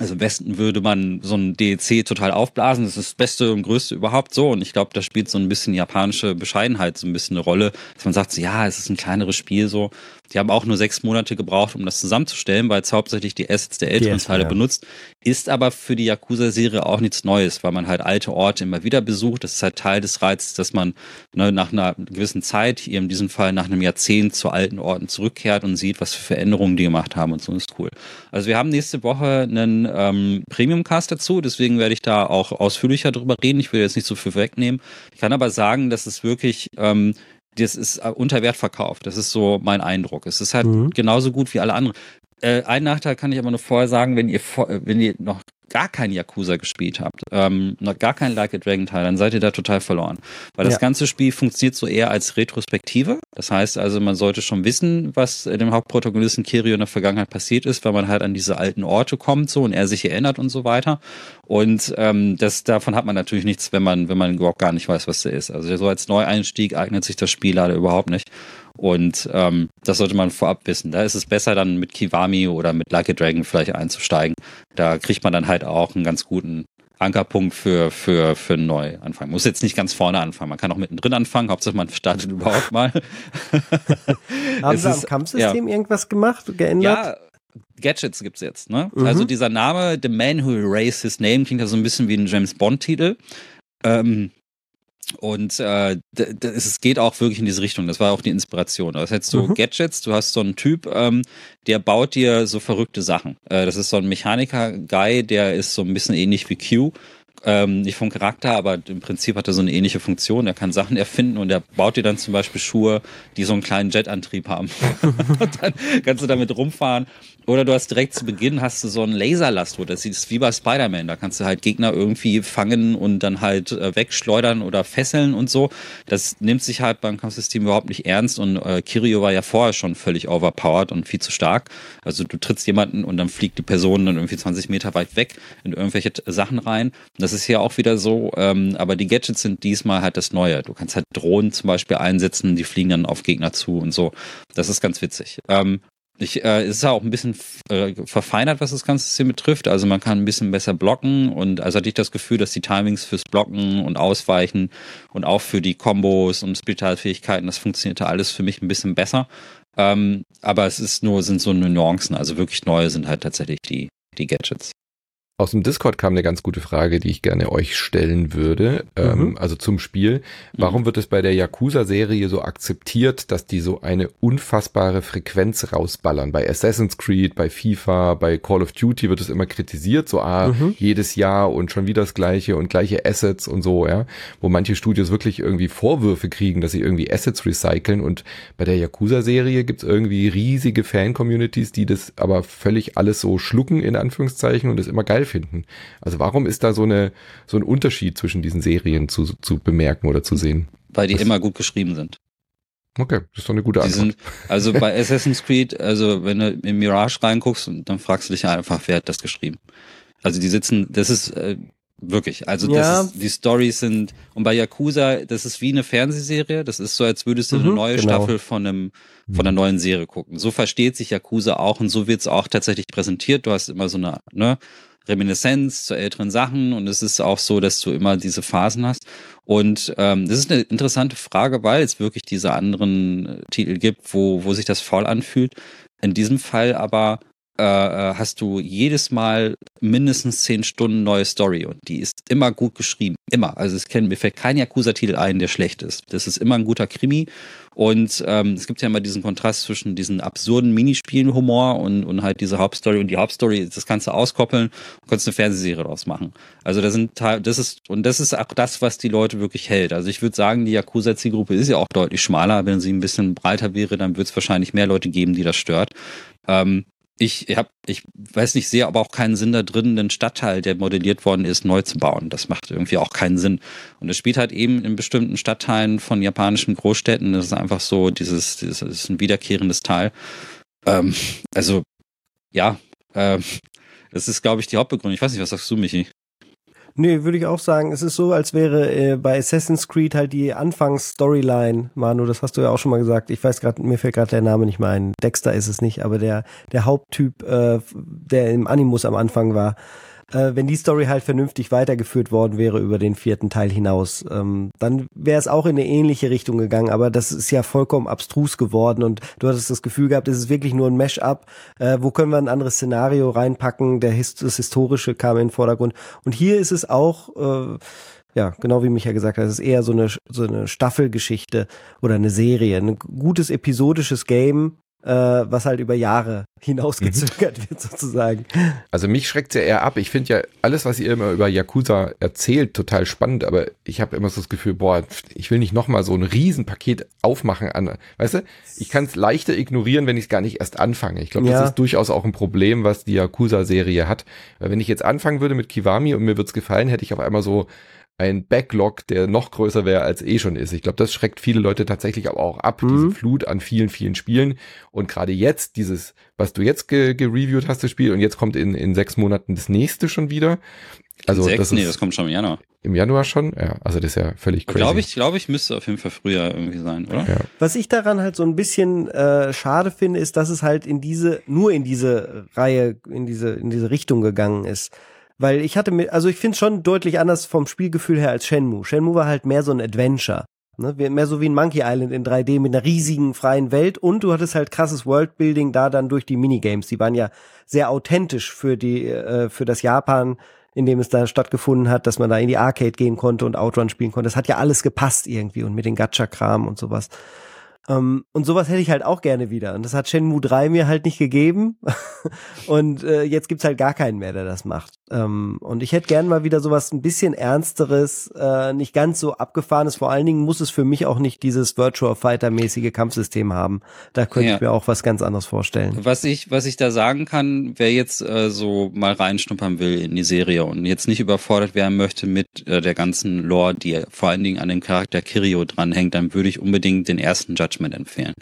also im Westen würde man so ein DLC total aufblasen, das ist das Beste und Größte überhaupt so. Und ich glaube, da spielt so ein bisschen japanische Bescheidenheit so ein bisschen eine Rolle, dass man sagt, so, ja, es ist ein kleineres Spiel so. Die haben auch nur sechs Monate gebraucht, um das zusammenzustellen, weil es hauptsächlich die Assets der älteren Teile ja. benutzt. Ist aber für die Yakuza-Serie auch nichts Neues, weil man halt alte Orte immer wieder besucht. Das ist halt Teil des Reizes, dass man ne, nach einer gewissen Zeit, hier in diesem Fall nach einem Jahrzehnt, zu alten Orten zurückkehrt und sieht, was für Veränderungen die gemacht haben und so ist cool. Also wir haben nächste Woche einen ähm, Premium-Cast dazu, deswegen werde ich da auch ausführlicher drüber reden. Ich will jetzt nicht so viel wegnehmen. Ich kann aber sagen, dass es wirklich ähm, das ist äh, unter Wert verkauft. Das ist so mein Eindruck. Es ist halt mhm. genauso gut wie alle anderen. Äh, ein Nachteil kann ich aber nur vorher sagen, wenn ihr, vor, wenn ihr noch gar kein Yakuza gespielt habt, ähm, noch gar kein Like a Dragon Teil, dann seid ihr da total verloren. Weil das ja. ganze Spiel funktioniert so eher als Retrospektive. Das heißt also, man sollte schon wissen, was dem Hauptprotagonisten Kirio in der Vergangenheit passiert ist, weil man halt an diese alten Orte kommt so und er sich erinnert und so weiter. Und ähm, das davon hat man natürlich nichts, wenn man, wenn man überhaupt gar nicht weiß, was der ist. Also so als Neueinstieg eignet sich das Spiel leider überhaupt nicht. Und ähm, das sollte man vorab wissen. Da ist es besser, dann mit Kiwami oder mit a Dragon vielleicht einzusteigen. Da kriegt man dann halt auch einen ganz guten Ankerpunkt für, für, für einen Neuanfang. Muss jetzt nicht ganz vorne anfangen. Man kann auch mittendrin anfangen. Hauptsache man startet überhaupt mal. Haben Sie am Kampfsystem ja. irgendwas gemacht, geändert? Ja, Gadgets gibt's jetzt, ne? Mhm. Also dieser Name, The Man Who Erased His Name, klingt ja so ein bisschen wie ein James Bond-Titel. Ähm, und äh, es geht auch wirklich in diese Richtung. Das war auch die Inspiration. Das heißt, du mhm. Gadgets, du hast so einen Typ, ähm, der baut dir so verrückte Sachen. Äh, das ist so ein Mechaniker-Guy, der ist so ein bisschen ähnlich wie Q. Ähm, nicht vom Charakter, aber im Prinzip hat er so eine ähnliche Funktion. Er kann Sachen erfinden und er baut dir dann zum Beispiel Schuhe, die so einen kleinen Jetantrieb haben. und dann kannst du damit rumfahren oder du hast direkt zu Beginn hast du so ein Laserlastro, das ist wie bei Spider-Man. Da kannst du halt Gegner irgendwie fangen und dann halt äh, wegschleudern oder fesseln und so. Das nimmt sich halt beim Kampfsystem überhaupt nicht ernst und äh, Kirio war ja vorher schon völlig overpowered und viel zu stark. Also du trittst jemanden und dann fliegt die Person dann irgendwie 20 Meter weit weg in irgendwelche Sachen rein. Das ist hier auch wieder so, ähm, aber die Gadgets sind diesmal halt das Neue. Du kannst halt Drohnen zum Beispiel einsetzen, die fliegen dann auf Gegner zu und so. Das ist ganz witzig. Ähm, ich, äh, es ist auch ein bisschen äh, verfeinert, was das ganze System betrifft. Also man kann ein bisschen besser blocken und also hatte ich das Gefühl, dass die Timings fürs Blocken und Ausweichen und auch für die Kombos und Spezialfähigkeiten, das funktionierte alles für mich ein bisschen besser. Ähm, aber es ist nur, sind so Nuancen. Also wirklich neue sind halt tatsächlich die, die Gadgets. Aus dem Discord kam eine ganz gute Frage, die ich gerne euch stellen würde. Ähm, mhm. Ähm, also zum Spiel. Warum wird es bei der Yakuza-Serie so akzeptiert, dass die so eine unfassbare Frequenz rausballern? Bei Assassin's Creed, bei FIFA, bei Call of Duty wird es immer kritisiert, so ah, mhm. jedes Jahr und schon wieder das gleiche und gleiche Assets und so, ja. Wo manche Studios wirklich irgendwie Vorwürfe kriegen, dass sie irgendwie Assets recyceln. Und bei der Yakuza-Serie gibt's irgendwie riesige Fan-Communities, die das aber völlig alles so schlucken, in Anführungszeichen, und das immer geil finden. Also warum ist da so eine so ein Unterschied zwischen diesen Serien zu, zu bemerken oder zu sehen? Weil die Was? immer gut geschrieben sind. Okay, das ist doch eine gute Antwort. Sind, also bei Assassin's Creed, also wenn du in Mirage reinguckst, dann fragst du dich einfach, wer hat das geschrieben? Also die sitzen, das ist äh, wirklich, also ja. ist, die Stories sind und bei Yakuza, das ist wie eine Fernsehserie, das ist so, als würdest du mhm, eine neue genau. Staffel von einem von einer neuen Serie gucken. So versteht sich Yakuza auch und so wird's auch tatsächlich präsentiert. Du hast immer so eine ne, Reminiszenz zu älteren Sachen und es ist auch so, dass du immer diese Phasen hast. Und ähm, das ist eine interessante Frage, weil es wirklich diese anderen äh, Titel gibt, wo, wo sich das voll anfühlt. In diesem Fall aber äh, hast du jedes Mal mindestens zehn Stunden neue Story und die ist immer gut geschrieben. Immer. Also es kennt, mir fällt kein Yakuza-Titel ein, der schlecht ist. Das ist immer ein guter Krimi und ähm, es gibt ja immer diesen Kontrast zwischen diesen absurden Minispielen-Humor und, und halt diese Hauptstory. Und die Hauptstory, das kannst du auskoppeln und kannst eine Fernsehserie daraus machen. Also da sind das ist, und das ist auch das, was die Leute wirklich hält. Also ich würde sagen, die Yakuza-Zielgruppe ist ja auch deutlich schmaler. Wenn sie ein bisschen breiter wäre, dann wird es wahrscheinlich mehr Leute geben, die das stört. Ähm, ich habe, ich weiß nicht, sehe aber auch keinen Sinn da drin, einen Stadtteil, der modelliert worden ist, neu zu bauen. Das macht irgendwie auch keinen Sinn. Und es spielt halt eben in bestimmten Stadtteilen von japanischen Großstädten. Das ist einfach so, dieses, dieses ist ein wiederkehrendes Teil. Ähm, also, ja, äh, das ist, glaube ich, die Hauptbegründung. Ich weiß nicht, was sagst du, Michi? Nee, würde ich auch sagen. Es ist so, als wäre äh, bei Assassin's Creed halt die Anfangs-Storyline, Manu, das hast du ja auch schon mal gesagt. Ich weiß gerade, mir fällt gerade der Name nicht mehr ein. Dexter ist es nicht, aber der, der Haupttyp, äh, der im Animus am Anfang war, äh, wenn die Story halt vernünftig weitergeführt worden wäre über den vierten Teil hinaus, ähm, dann wäre es auch in eine ähnliche Richtung gegangen, aber das ist ja vollkommen abstrus geworden und du hattest das Gefühl gehabt, es ist wirklich nur ein Mash-up, äh, wo können wir ein anderes Szenario reinpacken, der Hist das Historische kam in den Vordergrund. Und hier ist es auch äh, ja, genau wie Micha gesagt hat, es ist eher so eine, so eine Staffelgeschichte oder eine Serie, ein gutes episodisches Game, äh, was halt über Jahre hinausgezögert mhm. wird sozusagen. Also mich schreckt ja eher ab. Ich finde ja alles, was ihr immer über Yakuza erzählt, total spannend, aber ich habe immer so das Gefühl, boah, ich will nicht nochmal so ein Riesenpaket aufmachen an, weißt du, ich kann es leichter ignorieren, wenn ich es gar nicht erst anfange. Ich glaube, ja. das ist durchaus auch ein Problem, was die Yakuza-Serie hat. Weil wenn ich jetzt anfangen würde mit Kiwami und mir wird's gefallen, hätte ich auf einmal so ein Backlog, der noch größer wäre, als eh schon ist. Ich glaube, das schreckt viele Leute tatsächlich aber auch ab, mhm. diese Flut an vielen, vielen Spielen. Und gerade jetzt, dieses, was du jetzt ge gereviewt hast, das Spiel, und jetzt kommt in, in sechs Monaten das nächste schon wieder. Also sechs? das nee, das kommt schon im Januar. Im Januar schon? Ja, also das ist ja völlig crazy. Glaube ich, glaube ich, müsste auf jeden Fall früher irgendwie sein, oder? Ja. Was ich daran halt so ein bisschen äh, schade finde, ist, dass es halt in diese, nur in diese Reihe, in diese, in diese Richtung gegangen ist. Weil ich hatte mir, also ich finde es schon deutlich anders vom Spielgefühl her als Shenmue. Shenmue war halt mehr so ein Adventure. Ne? Mehr so wie ein Monkey Island in 3D mit einer riesigen freien Welt und du hattest halt krasses Worldbuilding da dann durch die Minigames. Die waren ja sehr authentisch für die, äh, für das Japan, in dem es da stattgefunden hat, dass man da in die Arcade gehen konnte und Outrun spielen konnte. Das hat ja alles gepasst irgendwie und mit den Gacha-Kram und sowas. Ähm, und sowas hätte ich halt auch gerne wieder. Und das hat Shenmue 3 mir halt nicht gegeben. und äh, jetzt gibt's halt gar keinen mehr, der das macht. Ähm, und ich hätte gerne mal wieder sowas ein bisschen ernsteres, äh, nicht ganz so abgefahrenes. Vor allen Dingen muss es für mich auch nicht dieses Virtual Fighter-mäßige Kampfsystem haben. Da könnte ja. ich mir auch was ganz anderes vorstellen. Was ich, was ich da sagen kann, wer jetzt äh, so mal reinschnuppern will in die Serie und jetzt nicht überfordert werden möchte mit äh, der ganzen Lore, die vor allen Dingen an dem Charakter Kirio dranhängt, dann würde ich unbedingt den ersten Judge Judgment empfehlen.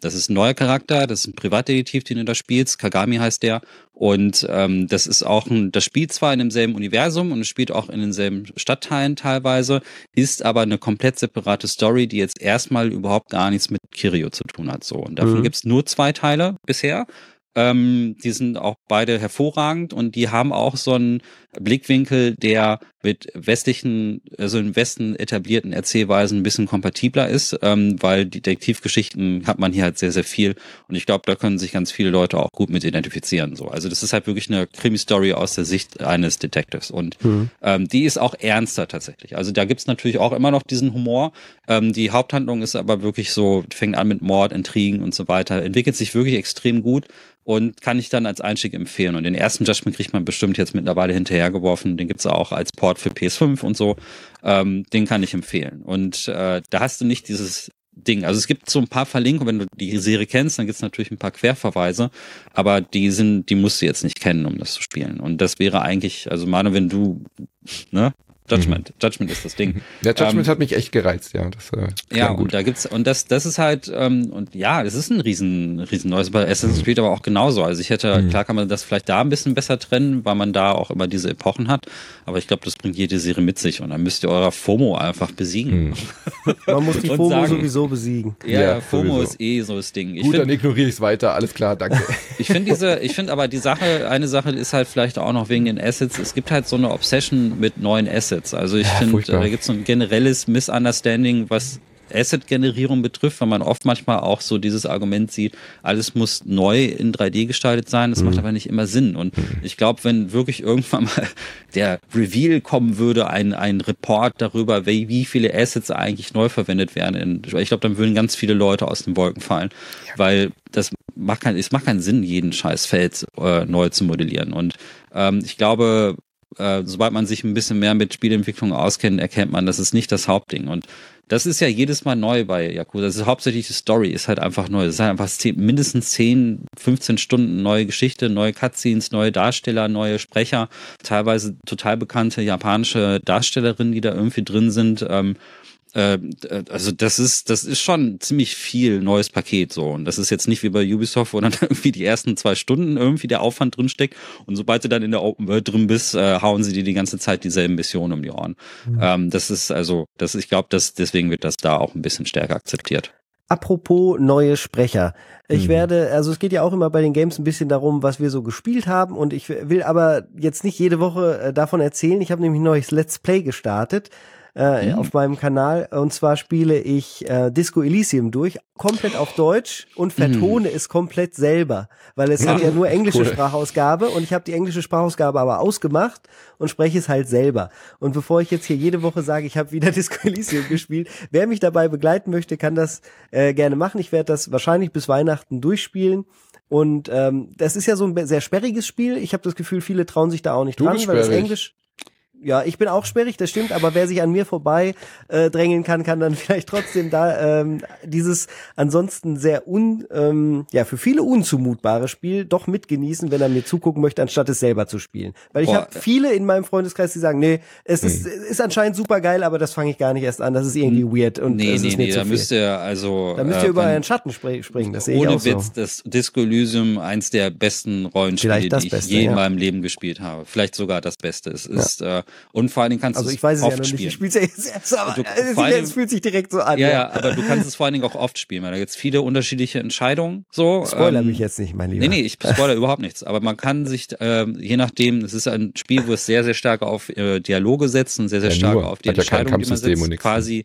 Das ist ein neuer Charakter, das ist ein Privatdetektiv, den du da spielst. Kagami heißt der. Und ähm, das ist auch ein, das spielt zwar in demselben Universum und es spielt auch in denselben Stadtteilen teilweise, ist aber eine komplett separate Story, die jetzt erstmal überhaupt gar nichts mit Kirio zu tun hat. So. Und davon mhm. gibt's nur zwei Teile bisher. Ähm, die sind auch beide hervorragend und die haben auch so einen Blickwinkel, der mit westlichen, also im Westen etablierten Erzählweisen ein bisschen kompatibler ist, ähm, weil Detektivgeschichten hat man hier halt sehr, sehr viel und ich glaube, da können sich ganz viele Leute auch gut mit identifizieren. So, also das ist halt wirklich eine Krimi-Story aus der Sicht eines Detectives und mhm. ähm, die ist auch ernster tatsächlich. Also da gibt's natürlich auch immer noch diesen Humor. Ähm, die Haupthandlung ist aber wirklich so, fängt an mit Mord, Intrigen und so weiter, entwickelt sich wirklich extrem gut und kann ich dann als Einstieg empfehlen. Und den ersten Judgment kriegt man bestimmt jetzt mittlerweile hinterhergeworfen. Den gibt's auch als Port für PS5 und so. Ähm, den kann ich empfehlen. Und äh, da hast du nicht dieses Ding. Also es gibt so ein paar Verlinkungen, wenn du die Serie kennst, dann gibt's natürlich ein paar Querverweise, aber die sind, die musst du jetzt nicht kennen, um das zu spielen. Und das wäre eigentlich, also Manu, wenn du ne, Judgment. Mhm. Judgment ist das Ding. Der Judgment ähm, hat mich echt gereizt, ja. Das, äh, ja, gut. und da gibt's, und das, das ist halt, ähm, und ja, es ist ein riesen, riesen neues, bei Assassin's mhm. Creed aber auch genauso. Also ich hätte, mhm. klar kann man das vielleicht da ein bisschen besser trennen, weil man da auch immer diese Epochen hat, aber ich glaube, das bringt jede Serie mit sich und dann müsst ihr eurer FOMO einfach besiegen. Mhm. man muss die FOMO sagen, sowieso besiegen. Ja, ja FOMO sowieso. ist eh so das Ding. Ich gut, find, dann ignoriere ich es weiter, alles klar, danke. ich finde diese, ich finde aber die Sache, eine Sache ist halt vielleicht auch noch wegen den Assets, es gibt halt so eine Obsession mit neuen Assets. Also ich finde, Furchtbar. Da gibt es so ein generelles Misunderstanding, was Asset-Generierung betrifft, weil man oft manchmal auch so dieses Argument sieht, alles muss neu in 3D gestaltet sein, das mhm. macht aber nicht immer Sinn. Und mhm. ich glaube, wenn wirklich irgendwann mal der Reveal kommen würde, ein, ein Report darüber, wie, wie viele Assets eigentlich neu verwendet werden, ich glaube, dann würden ganz viele Leute aus den Wolken fallen, ja. weil das macht kein, es macht keinen Sinn, jeden scheiß Feld äh, neu zu modellieren. Und ähm, ich glaube, äh, sobald man sich ein bisschen mehr mit Spielentwicklung auskennt, erkennt man, das ist nicht das Hauptding. Und das ist ja jedes Mal neu bei Yakuza. Das ist hauptsächlich die Story, ist halt einfach neu. Es ist halt einfach zehn, mindestens 10, 15 Stunden neue Geschichte, neue Cutscenes, neue Darsteller, neue Sprecher, teilweise total bekannte japanische Darstellerinnen, die da irgendwie drin sind. Ähm, äh, also das ist, das ist schon ziemlich viel neues Paket so. Und das ist jetzt nicht wie bei Ubisoft, wo dann irgendwie die ersten zwei Stunden irgendwie der Aufwand drin steckt. Und sobald du dann in der Open World drin bist, äh, hauen sie dir die ganze Zeit dieselben Missionen um die Ohren. Mhm. Ähm, das ist also, das, ich glaube, dass deswegen wird das da auch ein bisschen stärker akzeptiert. Apropos neue Sprecher. Ich Mhm. werde, also es geht ja auch immer bei den Games ein bisschen darum, was wir so gespielt haben und ich will aber jetzt nicht jede Woche äh, davon erzählen. Ich habe nämlich ein neues Let's Play gestartet äh, Mhm. auf meinem Kanal und zwar spiele ich äh, Disco Elysium durch, komplett auf Deutsch und vertone es komplett selber, weil es hat ja nur englische cool. Sprachausgabe und ich habe die englische Sprachausgabe aber ausgemacht und spreche es halt selber. Und bevor ich jetzt hier jede Woche sage, ich habe wieder Disco Elysium gespielt, wer mich dabei begleiten möchte, kann das äh, gerne machen. Ich werde das wahrscheinlich bis Weihnachten durchspielen. Und ähm, das ist ja so ein sehr sperriges Spiel. Ich habe das Gefühl, viele trauen sich da auch nicht Du dran, weil das sperrig. Englisch. Ja, ich bin auch sperrig, das stimmt, aber wer sich an mir vorbei äh, drängeln kann, kann dann vielleicht trotzdem da ähm, dieses ansonsten sehr un, ähm, ja, für viele unzumutbare Spiel doch mitgenießen, wenn er mir zugucken möchte, anstatt es selber zu spielen. Weil ich habe viele in meinem Freundeskreis, die sagen, nee, es ist, ist anscheinend super geil, aber das fange ich gar nicht erst an, das ist irgendwie weird und nee, es nee, ist nee, da viel. müsst ihr also. da müsst äh, ihr über wenn- euren Schatten spr springen, das sehe ich Ohne auch Witz, so. das Disco Elysium eins der besten Rollenspiele, die ich Beste, je in ja. meinem Leben gespielt habe. Vielleicht sogar das Beste. Es ist äh, und vor allen Dingen kannst Also du ich weiß es ja oft noch nicht, spielen. ich spiele es ja jetzt erst, aber Du- es, es fühlt sich direkt so an. ja, ja, aber du kannst es vor allen Dingen auch oft spielen, weil da gibt's viele unterschiedliche Entscheidungen. So, Spoiler ähm, mich jetzt nicht, mein Lieber. Nee, nee, ich spoilere überhaupt nichts. Aber man kann sich, ähm, je nachdem, es ist ein Spiel, wo es sehr, sehr stark auf äh, Dialoge setzt und sehr, sehr Ja, stark nur. auf die Hat ja die man setzt, nix. quasi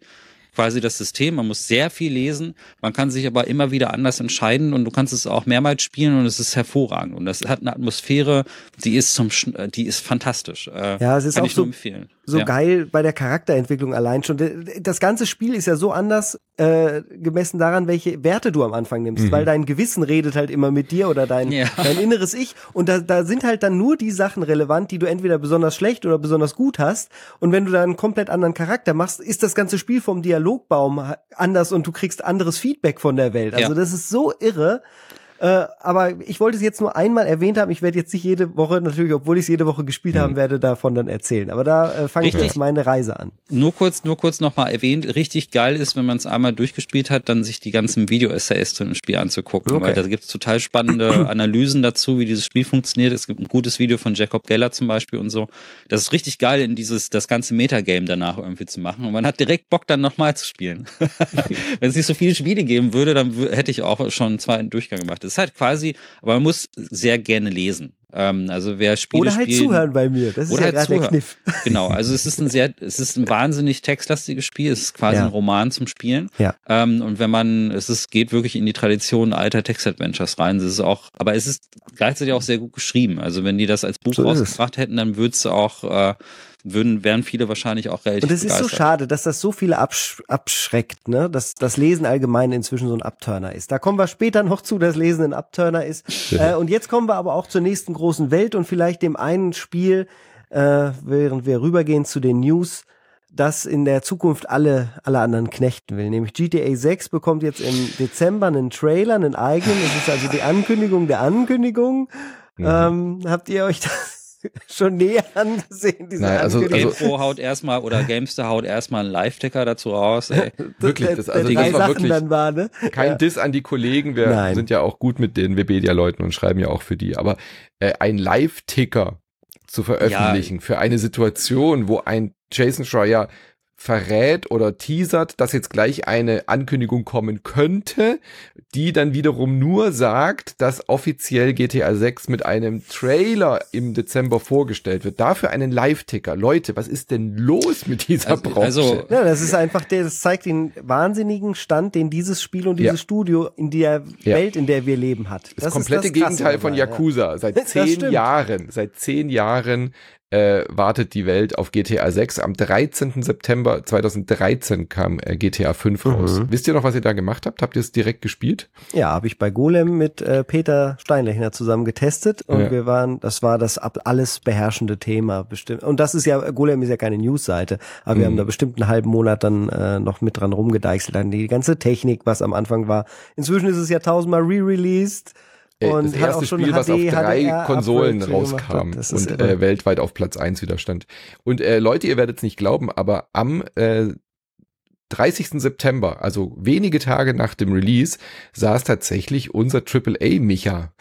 quasi das System. Man muss sehr viel lesen. Man kann sich aber immer wieder anders entscheiden und du kannst es auch mehrmals spielen und es ist hervorragend. Und das hat eine Atmosphäre, die ist zum, Sch- äh, die ist fantastisch. Äh, Ja, es ist kann auch ich so- empfehlen. so ja. geil bei der Charakterentwicklung allein schon. Das ganze Spiel ist ja so anders äh, gemessen daran, welche Werte du am Anfang nimmst, weil dein Gewissen redet halt immer mit dir oder dein, Ja. dein inneres Ich und da, da sind halt dann nur die Sachen relevant, die du entweder besonders schlecht oder besonders gut hast und wenn du da einen komplett anderen Charakter machst, ist das ganze Spiel vom Dialogbaum anders und du kriegst anderes Feedback von der Welt. Also Ja. das ist so irre. Äh, aber ich wollte es jetzt nur einmal erwähnt haben. Ich werde jetzt nicht jede Woche, natürlich, obwohl ich es jede Woche gespielt haben werde, davon dann erzählen. Aber da äh, fange ich jetzt meine Reise an. Nur kurz, nur kurz nochmal erwähnt, richtig geil ist, wenn man es einmal durchgespielt hat, dann sich die ganzen Video-Essays zu dem Spiel anzugucken, Okay. weil da gibt es total spannende Analysen dazu, wie dieses Spiel funktioniert. Es gibt ein gutes Video von Jacob Geller zum Beispiel und so. Das ist richtig geil, in dieses, das ganze Metagame danach irgendwie zu machen. Und man hat direkt Bock, dann nochmal zu spielen. wenn es nicht so viele Spiele geben würde, dann hätte ich auch schon einen zweiten Durchgang gemacht. Das ist halt quasi, aber man muss sehr gerne lesen. Ähm, also wer Spiele Oder halt spielt, zuhören bei mir. Das ist ja halt gerade der. Kniff. Genau, also es ist ein sehr, es ist ein wahnsinnig textlastiges Spiel. Es ist quasi Ja. ein Roman zum Spielen. Ja. Ähm, und wenn man, es ist, geht wirklich in die Tradition alter Text-Adventures rein. Es ist auch, aber es ist gleichzeitig auch sehr gut geschrieben. Also wenn die das als Buch So rausgebracht hätten, dann würde es auch, äh, würden, wären viele wahrscheinlich auch relativ Und es ist so schade, dass das so viele absch abschreckt, ne? Dass das Lesen allgemein inzwischen so ein Abturner ist. Da kommen wir später noch zu, dass Lesen ein Abturner ist. äh, und jetzt kommen wir aber auch zur nächsten großen Welt und vielleicht dem einen Spiel, äh, während wir rübergehen zu den News, das in der Zukunft alle, alle anderen knechten will. Nämlich GTA 6 bekommt jetzt im Dezember einen Trailer, einen eigenen. Es ist also die Ankündigung der Ankündigung. Mhm. Ähm, habt ihr euch das schon näher angesehen, diese Nein, also- Ankündigung? GamePro haut erstmal oder Gamester haut erstmal einen Live-Ticker dazu raus. Ey. Wirklich, der, das- also das war Sachen wirklich- dann war, ne? Kein Diss an die Kollegen, wir Nein. sind ja auch gut mit den Webedia-Leuten und schreiben ja auch für die. Aber äh, ein Live-Ticker zu veröffentlichen für eine Situation, wo ein Jason Schreier verrät oder teasert, dass jetzt gleich eine Ankündigung kommen könnte, die dann wiederum nur sagt, dass offiziell GTA 6 mit einem Trailer im Dezember vorgestellt wird. Dafür einen Live-Ticker. Leute, was ist denn los mit dieser Also- Branche? also- Ja, das ist einfach, der, das zeigt den wahnsinnigen Stand, den dieses Spiel und dieses Ja. Studio in der Ja. Welt, in der wir leben, hat. Das, ist komplette Krasse Gegenteil von. Yakuza. Seit Das zehn. Jahren, seit zehn Jahren äh, wartet die Welt auf GTA 6. Am 13. September 2013 kam äh, GTA 5 raus. Mhm. Wisst ihr noch, was ihr da gemacht habt? Habt ihr es direkt gespielt? Ja, habe ich bei Golem mit äh, Peter Steinlechner zusammen getestet und Ja. wir waren, das war das ab alles beherrschende Thema bestimmt. Und das ist ja, Golem ist ja keine News-Seite, aber wir Mhm. haben da bestimmt einen halben Monat dann äh, noch mit dran rumgedeichselt, dann die ganze Technik, was am Anfang war. Inzwischen ist es ja tausendmal re-released. Äh, Und das erste Spiel, was auf HD, drei HDR Konsolen rauskam und äh, weltweit auf Platz 1 wieder stand. Und äh, Leute, ihr werdet es nicht glauben, aber am äh, 30. September, also wenige Tage nach dem Release, saß tatsächlich unser AAA-Micha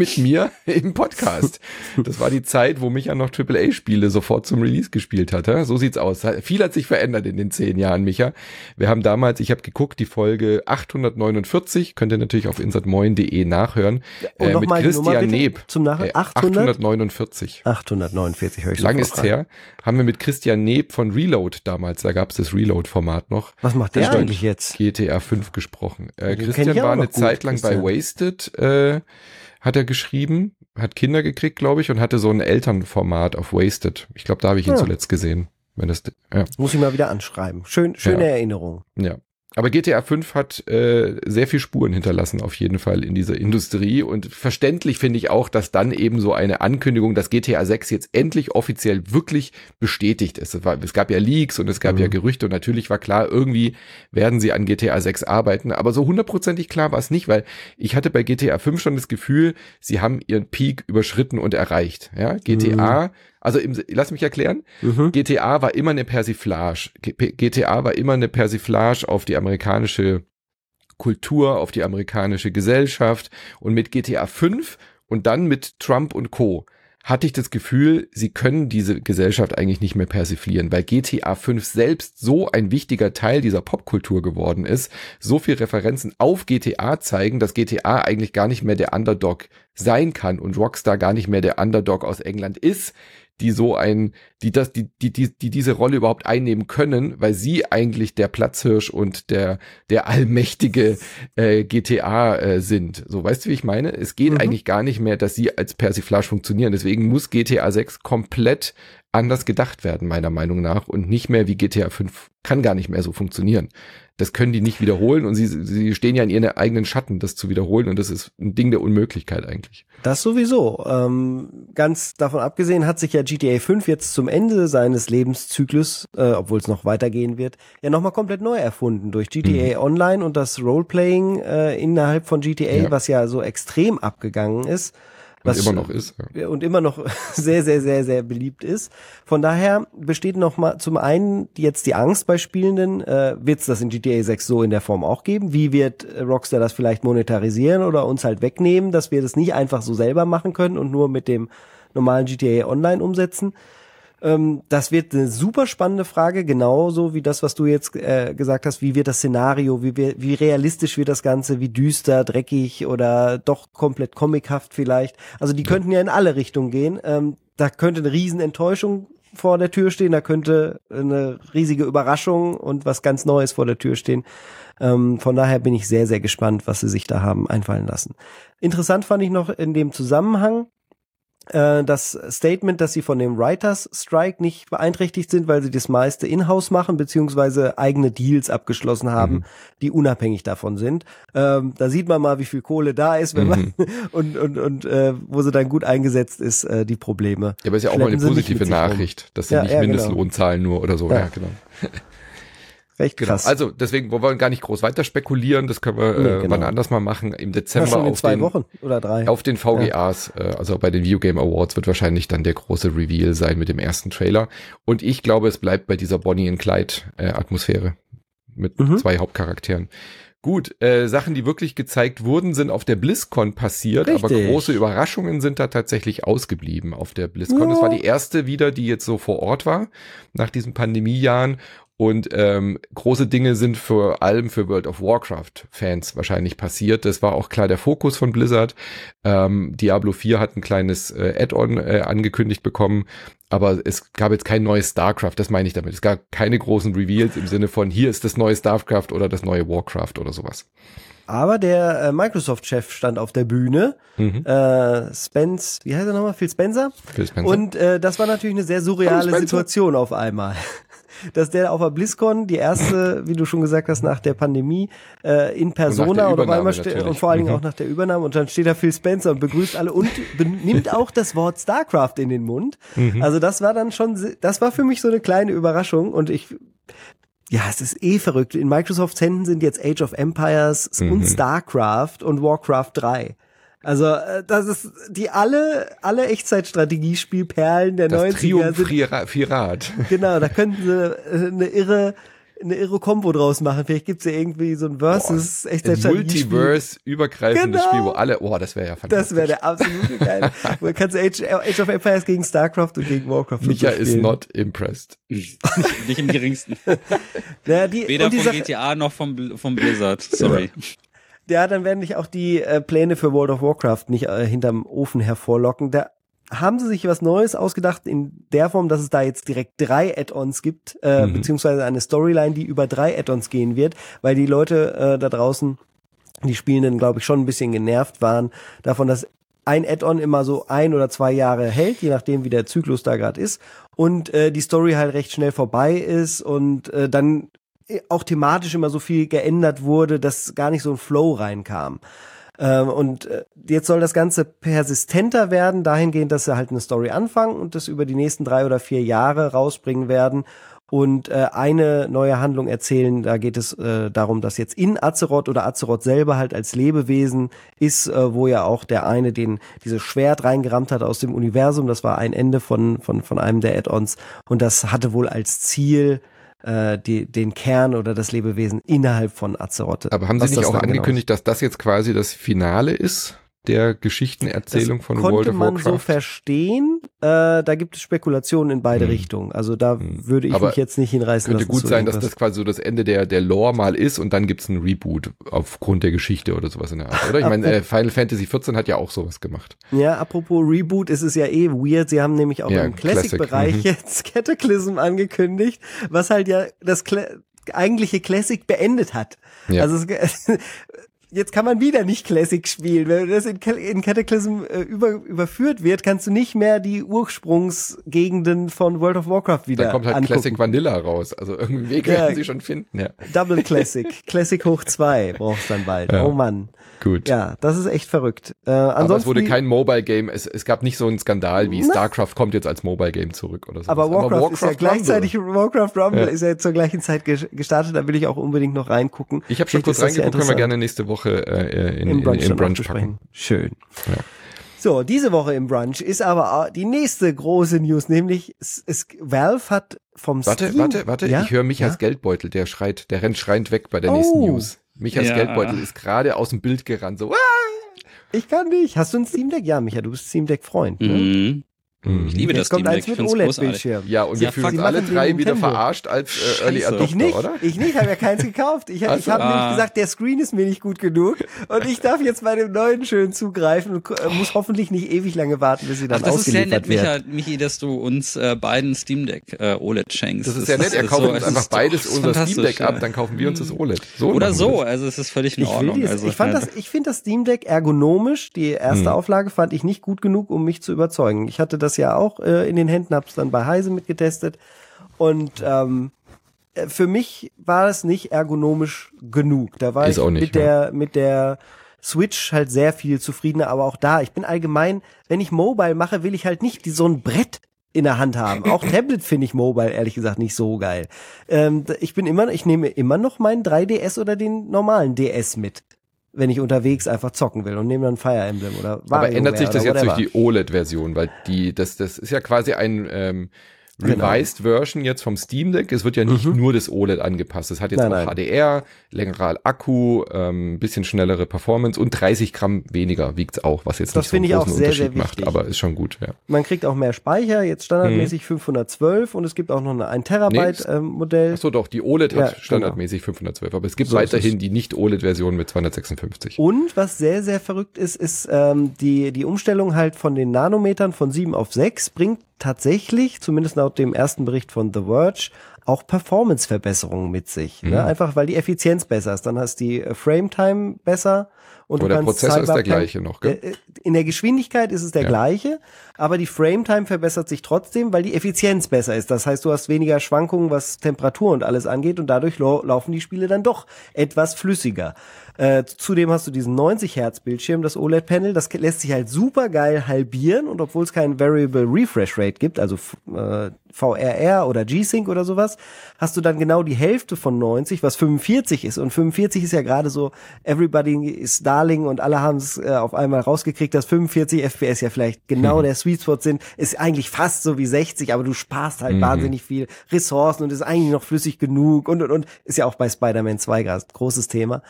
mit mir im Podcast. Das war die Zeit, wo Micha noch AAA-Spiele sofort zum Release gespielt hatte. So sieht's aus. Viel hat sich verändert in den zehn Jahren, Micha. Wir haben damals, ich habe geguckt, die Folge 849, könnt ihr natürlich auf insertmoin.de nachhören, Und äh, noch mit mal Christian Neb. zum Nach- Äh, 800? 849. 849 höre ich Lang rein. her. Haben wir mit Christian Neb von Reload damals, da gab's das Reload-Format noch. Was macht der eigentlich jetzt? GTA 5 gesprochen. Äh, Christian war eine gut, Zeit lang Christian. bei Wasted, äh, hat er geschrieben, hat Kinder gekriegt, glaube ich, und hatte so ein Elternformat auf Wasted. Ich glaube, da habe ich ihn Ja. zuletzt gesehen. Wenn das, ja, Muss ich mal wieder anschreiben. Schön, schöne Ja. Erinnerung. ja. Aber GTA 5 hat äh, sehr viel Spuren hinterlassen, auf jeden Fall in dieser Industrie. Und verständlich finde ich auch, dass dann eben so eine Ankündigung, dass GTA 6 jetzt endlich offiziell wirklich bestätigt ist. Es, war, es gab ja Leaks und es gab Mhm. ja Gerüchte und natürlich war klar, irgendwie werden sie an GTA 6 arbeiten. Aber so hundertprozentig klar war es nicht, weil ich hatte bei GTA 5 schon das Gefühl, sie haben ihren Peak überschritten und erreicht. Ja, GTA, also im, lass mich erklären, Mhm. GTA war immer eine Persiflage. GTA war immer eine Persiflage auf die amerikanische Kultur, auf die amerikanische Gesellschaft. Und mit GTA 5 und dann mit Trump und Co. hatte ich das Gefühl, sie können diese Gesellschaft eigentlich nicht mehr persiflieren, weil GTA 5 selbst so ein wichtiger Teil dieser Popkultur geworden ist, so viel Referenzen auf GTA zeigen, dass GTA eigentlich gar nicht mehr der Underdog sein kann und Rockstar gar nicht mehr der Underdog aus England ist, die so ein, die das, die, die, die, die diese Rolle überhaupt einnehmen können, weil sie eigentlich der Platzhirsch und der, der allmächtige äh, GTA äh, sind. So, weißt du, wie ich meine? Es geht Mhm. eigentlich gar nicht mehr, dass sie als Persiflage funktionieren. Deswegen muss GTA 6 komplett anders gedacht werden, meiner Meinung nach, und nicht mehr wie GTA 5 kann gar nicht mehr so funktionieren. Das können die nicht wiederholen und sie, sie stehen ja in ihren eigenen Schatten, das zu wiederholen und das ist ein Ding der Unmöglichkeit eigentlich. Das sowieso. Ähm, ganz davon abgesehen hat sich ja GTA 5 jetzt zum Ende seines Lebenszyklus, äh, obwohl es noch weitergehen wird, ja nochmal komplett neu erfunden durch GTA Online und das Roleplaying äh, innerhalb von GTA, Ja. was ja so extrem abgegangen ist. Und Was immer noch ist. Ja. und immer noch sehr, sehr, sehr, sehr beliebt ist. Von daher besteht noch mal zum einen jetzt die Angst bei Spielenden, äh, wird es das in GTA 6 so in der Form auch geben? Wie wird äh, Rockstar das vielleicht monetarisieren oder uns halt wegnehmen, dass wir das nicht einfach so selber machen können und nur mit dem normalen GTA Online umsetzen? Ähm, das wird eine super spannende Frage, genauso wie das, was du jetzt äh, gesagt hast. Wie wird das Szenario, wie, wir- wie realistisch wird das Ganze, wie düster, dreckig oder doch komplett comichaft vielleicht. Also die könnten ja in alle Richtungen gehen. Ähm, da könnte eine riesen Enttäuschung vor der Tür stehen, da könnte eine riesige Überraschung und was ganz Neues vor der Tür stehen. Ähm, von daher bin ich sehr, sehr gespannt, was sie sich da haben einfallen lassen. Interessant fand ich noch in dem Zusammenhang, äh, das Statement, dass sie von dem Writers Strike nicht beeinträchtigt sind, weil sie das meiste in-house machen, beziehungsweise eigene Deals abgeschlossen haben, Mhm. die unabhängig davon sind. Ähm, da sieht man mal, wie viel Kohle da ist, wenn man und und und äh, wo sie dann gut eingesetzt ist, äh, die Probleme. Ja, aber ist ja auch mal eine positive. Nachricht, dass sie Ja, nicht ja, genau. Mindestlohn zahlen nur oder so. Ja. Ja, genau. Recht Genau. krass. Also deswegen wollen wir gar nicht groß weiter spekulieren. Das können wir Nee, äh, genau. wann anders mal machen. Im ja, Dezember auf zwei den, Wochen oder drei. auf den VGAs, äh, also bei den Video Game Awards wird wahrscheinlich dann der große Reveal sein mit dem ersten Trailer. Und ich glaube, es bleibt bei dieser Bonnie and Clyde äh, Atmosphäre mit Mhm. zwei Hauptcharakteren. Gut, äh, Sachen, die wirklich gezeigt wurden, sind auf der BlizzCon passiert, aber Richtig. große Überraschungen sind da tatsächlich ausgeblieben auf der BlizzCon. Ja. Das war die erste wieder, die jetzt so vor Ort war, nach diesen Pandemiejahren. Und ähm, große Dinge sind vor allem für World of Warcraft-Fans wahrscheinlich passiert. Das war auch klar der Fokus von Blizzard. Ähm, Diablo 4 hat ein kleines äh, Add-on äh, angekündigt bekommen, aber es gab jetzt kein neues StarCraft, das meine ich damit. Es gab keine großen Reveals im Sinne von hier ist das neue StarCraft oder das neue Warcraft oder sowas. Aber der äh, Microsoft-Chef stand auf der Bühne, Mhm. äh, Spence, wie heißt er nochmal? Phil Spencer? Phil Spencer. Und äh, das war natürlich eine sehr surreale. Situation auf einmal. Dass der auf der BlizzCon, die erste, wie du schon gesagt hast, nach der Pandemie, äh, in Persona der und auf Übernahme einmal ste- natürlich. und vor allen Dingen Mhm. auch nach der Übernahme und dann steht da Phil Spencer und begrüßt alle und nimmt auch das Wort StarCraft in den Mund. Mhm. Also das war dann schon, das war für mich so eine kleine Überraschung und ich ja, es ist eh verrückt. In Microsofts Händen sind jetzt Age of Empires und Mhm. StarCraft und Warcraft 3. Also, äh, das ist die alle, alle Echtzeitstrategiespielperlen der das 90er sind Triumphirat. Genau, da könnten sie äh, eine irre, eine irre Combo draus machen. Vielleicht gibt's ja irgendwie so ein Versus Boah, Echtzeitstrategiespiel. Multiverse-übergreifendes Genau. Spiel, wo alle, boah, das wäre ja fantastisch. Das wäre der absolute geil. Du kannst Age, Age of Empires gegen StarCraft und gegen Warcraft. Micha so is not impressed. Nicht im geringsten. Ja, die, Weder und die vom Sache, GTA noch vom, vom Blizzard. Sorry. Ja, dann werden dich auch die äh, Pläne für World of Warcraft nicht äh, hinterm Ofen hervorlocken. Da haben sie sich was Neues ausgedacht in der Form, dass es da jetzt direkt drei Add-ons gibt, äh, Mhm. beziehungsweise eine Storyline, die über drei Add-ons gehen wird, weil die Leute äh, da draußen, die Spielenden, glaube ich, schon ein bisschen genervt waren davon, dass ein Add-on immer so ein oder zwei Jahre hält, je nachdem, wie der Zyklus da gerade ist, und äh, die Story halt recht schnell vorbei ist und äh, dann auch thematisch immer so viel geändert wurde, dass gar nicht so ein Flow reinkam. Ähm, und äh, jetzt soll das Ganze persistenter werden, dahingehend, dass sie halt eine Story anfangen und das über die nächsten drei oder vier Jahre rausbringen werden und äh, eine neue Handlung erzählen. Da geht es äh, darum, dass jetzt in Azeroth oder Azeroth selber halt als Lebewesen ist, wo ja auch der eine den dieses Schwert reingerammt hat aus dem Universum. Das war ein Ende von von von einem der Add-ons und das hatte wohl als Ziel äh, die, den Kern oder das Lebewesen innerhalb von Azeroth. Aber haben Sie Was nicht auch genau angekündigt, dass das jetzt quasi das Finale ist der Geschichtenerzählung das von konnte World of man Warcraft? so verstehen. Äh, da gibt es Spekulationen in beide Hm. Richtungen. Also da Hm. würde ich Aber mich jetzt nicht hinreißen Könnte lassen. gut zu sein, dass das quasi so das Ende der, der Lore mal ist und dann gibt's ein Reboot aufgrund der Geschichte oder sowas in der Art, oder? Ich meine, äh, Final Fantasy 14 hat ja auch sowas gemacht. Ja, apropos Reboot, ist es ja eh weird. Sie haben nämlich auch Ja, im Classic-Bereich Classic, mhm. jetzt Cataclysm angekündigt, was halt ja das Cla eigentliche Classic beendet hat. Ja. Also es, jetzt kann man wieder nicht Classic spielen. Wenn das in, in Cataclysm äh, über, überführt wird, kannst du nicht mehr die Ursprungsgegenden von World of Warcraft wieder Da kommt halt angucken. Classic Vanilla raus. Also irgendwie Weg Ja. werden sie schon finden, ja. Double Classic. Classic hoch zwei brauchst dann bald. Ja. Oh Mann. Gut. Ja, das ist echt verrückt. Äh, Aber ansonsten es wurde kein Mobile Game. Es, es gab nicht so einen Skandal wie Na. StarCraft kommt jetzt als Mobile Game zurück oder so. aber Warcraft, ist ja gleichzeitig, Warcraft Rumble Ja. ist ja zur gleichen Zeit ge- gestartet, da will ich auch unbedingt noch reingucken. Ich habe schon kurz reingeguckt, können wir gerne nächste Woche äh, in, im in, Brunch, in, dann Brunch packen. Schön. Ja. So, diese Woche im Brunch ist aber die nächste große News, nämlich es, es, Valve hat vom Warte, Steam, warte, warte. Ja? Ich höre Michas Ja? Geldbeutel, der schreit, der rennt schreiend weg bei der Oh. nächsten News. Michas Ja. Geldbeutel ist gerade aus dem Bild gerannt. So, ah! Ich kann nicht. Hast du ein Steam Deck? Ja, Micha, du bist Steam Deck Freund. Ne? Mhm. Ich liebe das Jetzt kommt Steam Deck. eins Ich mit. OLED-Bildschirm. Ja, und wir Ja, fühlen uns sie alle drei wieder verarscht als äh, Early. Adopter, Ich nicht, oder? ich nicht, habe ja keins gekauft. Ich, ich Also, habe ah. nämlich gesagt, der Screen ist mir nicht gut genug und ich darf jetzt bei dem neuen schön zugreifen und äh, muss hoffentlich nicht ewig lange warten, bis sie dann Ach, das ist sehr nett, wird. Micha, Michi, dass du uns äh, beiden Steam Deck äh, OLED schenkst. Das ist ja nett, er kauft so- uns einfach beides das unser Steam Deck fantastisch, ab, ja. dann kaufen wir uns das OLED. So Oder so, das. also es ist völlig in Ich Ordnung. dies, also, ich fand das, ich finde das Steam Deck ergonomisch. Die erste Hm. Auflage fand ich nicht gut genug, um mich zu überzeugen. Ich hatte das ja auch äh, in den Händen, hab's dann bei Heise mitgetestet und ähm, äh, für mich war es nicht ergonomisch genug. Da war Ist ich nicht, mit der mit der Switch halt sehr viel zufriedener, aber auch da, ich bin allgemein, wenn ich Mobile mache, will ich halt nicht die, so ein Brett in der Hand haben. Auch Tablet finde ich Mobile ehrlich gesagt nicht so geil. Ähm, ich bin immer, ich nehme immer noch meinen 3DS oder den normalen DS mit, wenn ich unterwegs einfach zocken will und nehme dann Fire Emblem oder Aber WarioWare ändert sich das jetzt durch die OLED-Version, weil die, das, das ist ja quasi ein ähm, Genau. revised Version jetzt vom Steam Deck. Es wird ja nicht nur das OLED angepasst. Es hat jetzt Mhm. Nein, auch nein. HDR, längerer Akku, ähm, bisschen schnellere Performance und 30 Gramm weniger wiegt's auch, was jetzt Das nicht so einen ich großen sehr, Unterschied macht. Aber ist schon gut, ja. Man kriegt auch mehr Speicher, jetzt standardmäßig Mhm. 512 und es gibt auch noch ein 1 Terabyte Nee, ähm, Modell. Achso, doch, die OLED Ja, hat standardmäßig 512, aber es gibt So weiterhin die nicht OLED-Version mit 256. Und was sehr, sehr verrückt ist, ist ähm, die, die Umstellung halt von den Nanometern von 7 auf 6 bringt tatsächlich, zumindest laut dem ersten Bericht von The Verge, auch Performance-Verbesserungen mit sich. Mhm. Ne? Einfach weil die Effizienz besser ist. Dann hast die äh, Frame-Time besser. Und Aber du der Prozessor ist der gleiche noch, gell? Äh, In der Geschwindigkeit ist es der Ja. gleiche, aber die Frame-Time verbessert sich trotzdem, weil die Effizienz besser ist. Das heißt, du hast weniger Schwankungen, was Temperatur und alles angeht und dadurch lau- laufen die Spiele dann doch etwas flüssiger. Äh, zudem hast du diesen 90 Hertz Bildschirm, das OLED-Panel, das lässt sich halt super geil halbieren und obwohl es kein Variable Refresh Rate gibt, also äh, VRR oder G-Sync oder sowas, sowas, hast du dann genau die Hälfte von 90, was 45 ist. Und 45 ist ja gerade so, everybody is darling und alle haben es äh, auf einmal rausgekriegt, dass 45 FPS ja vielleicht genau mhm. der Sweet Spot sind. Ist eigentlich fast so wie 60, aber du sparst halt mhm. wahnsinnig viel Ressourcen und ist eigentlich noch flüssig genug und und und. Ist ja auch bei Spider-Man 2 gerade großes Thema.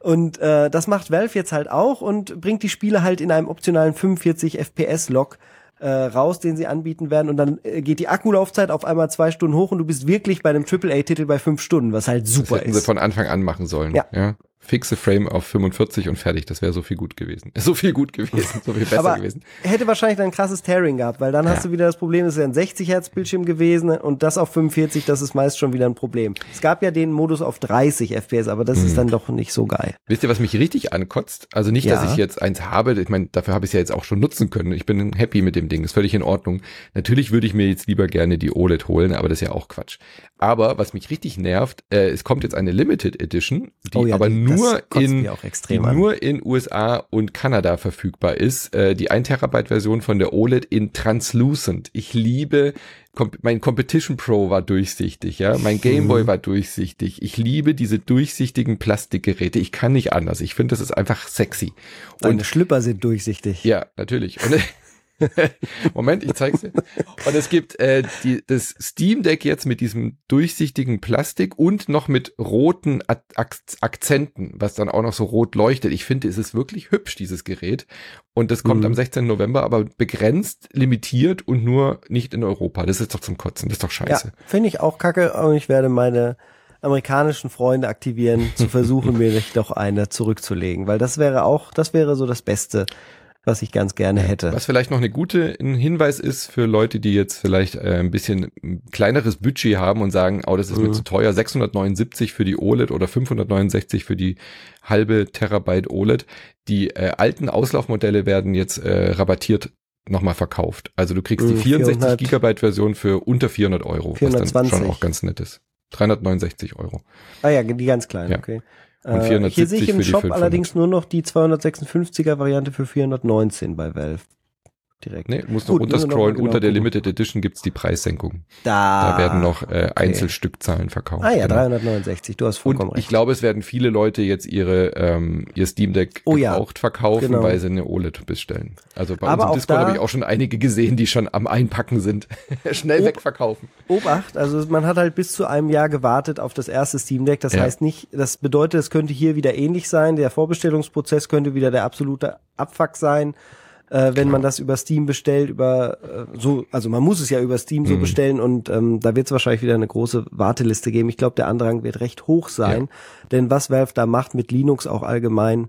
Und äh, das macht Valve jetzt halt auch und bringt die Spiele halt in einem optionalen 45 FPS-Log äh, raus, den sie anbieten werden. Und dann äh, geht die Akkulaufzeit auf einmal zwei Stunden hoch und du bist wirklich bei einem AAA-Titel bei fünf Stunden, was halt super das hätten ist. sie von Anfang an machen sollen. Ja. ja fixe Frame auf 45 und fertig. Das wäre so viel gut gewesen. So viel gut gewesen, so viel besser Aber gewesen. Hätte wahrscheinlich dann ein krasses Tearing gehabt, weil dann ja. hast du wieder das Problem, es ist ja ein 60 Hertz Bildschirm gewesen und das auf 45, das ist meist schon wieder ein Problem. Es gab ja den Modus auf 30 FPS, aber das hm. ist dann doch nicht so geil. Wisst ihr, was mich richtig ankotzt? Also nicht, ja. dass ich jetzt eins habe, ich meine, dafür habe ich es ja jetzt auch schon nutzen können. Ich bin happy mit dem Ding, ist völlig in Ordnung. Natürlich würde ich mir jetzt lieber gerne die OLED holen, aber das ist ja auch Quatsch. Aber was mich richtig nervt, äh, es kommt jetzt eine Limited Edition, die oh ja, aber nur in die nur in USA und Kanada verfügbar ist. Äh, die 1 Terabyte Version von der OLED in Translucent. Ich liebe mein Competition Pro war durchsichtig, ja, mein Game Boy mhm. war durchsichtig. Ich liebe diese durchsichtigen Plastikgeräte. Ich kann nicht anders. Ich finde, das ist einfach sexy. Deine Schlüpper sind durchsichtig. Ja, natürlich. Und Moment, ich zeig's dir. Und es gibt äh, die, das Steam Deck jetzt mit diesem durchsichtigen Plastik und noch mit roten Ak Akzenten, was dann auch noch so rot leuchtet. Ich finde, es ist wirklich hübsch, dieses Gerät. Und das kommt mhm. am 16. November, aber begrenzt, limitiert und nur nicht in Europa. Das ist doch zum Kotzen. Das ist doch scheiße. Ja, finde ich auch kacke. Und ich werde meine amerikanischen Freunde aktivieren, zu versuchen, mir doch eine zurückzulegen, weil das wäre auch, das wäre so das Beste, was ich ganz gerne hätte. Was vielleicht noch eine gute ein Hinweis ist für Leute, die jetzt vielleicht äh, ein bisschen kleineres Budget haben und sagen, oh, das ist mhm. mir zu teuer, 679 für die OLED oder 569 für die halbe Terabyte OLED. Die äh, alten Auslaufmodelle werden jetzt äh, rabattiert nochmal verkauft. Also du kriegst die 64 400, Gigabyte Version für unter 400 Euro, 420. was dann schon auch ganz nett ist. 369 Euro. Ah ja, die ganz kleinen, ja. okay. Und 470 äh, Hier sehe ich im Shop allerdings nur noch die 256er Variante für 419 bei Valve direkt. Nee, muss noch runterscrollen. Genau Unter der Limited Edition gibt's die Preissenkung. Da, da werden noch äh, Einzelstückzahlen verkauft. Ah ja, genau. 369, du hast vollkommen Und recht. Ich glaube, es werden viele Leute jetzt ihre ähm, ihr Steam Deck oh, gebraucht ja. verkaufen, genau. weil sie eine OLED bestellen. Also bei Aber uns im Discord habe ich auch schon einige gesehen, die schon am Einpacken sind. Schnell Ob wegverkaufen. Obacht, also man hat halt bis zu einem Jahr gewartet auf das erste Steam Deck. Das ja. heißt nicht, das bedeutet, es könnte hier wieder ähnlich sein. Der Vorbestellungsprozess könnte wieder der absolute Abfuck sein äh, wenn genau. man das über Steam bestellt, über äh, so, also man muss es ja über Steam so mhm. bestellen und ähm, da wird es wahrscheinlich wieder eine große Warteliste geben. Ich glaube, der Andrang wird recht hoch sein, ja. denn was Valve da macht mit Linux auch allgemein,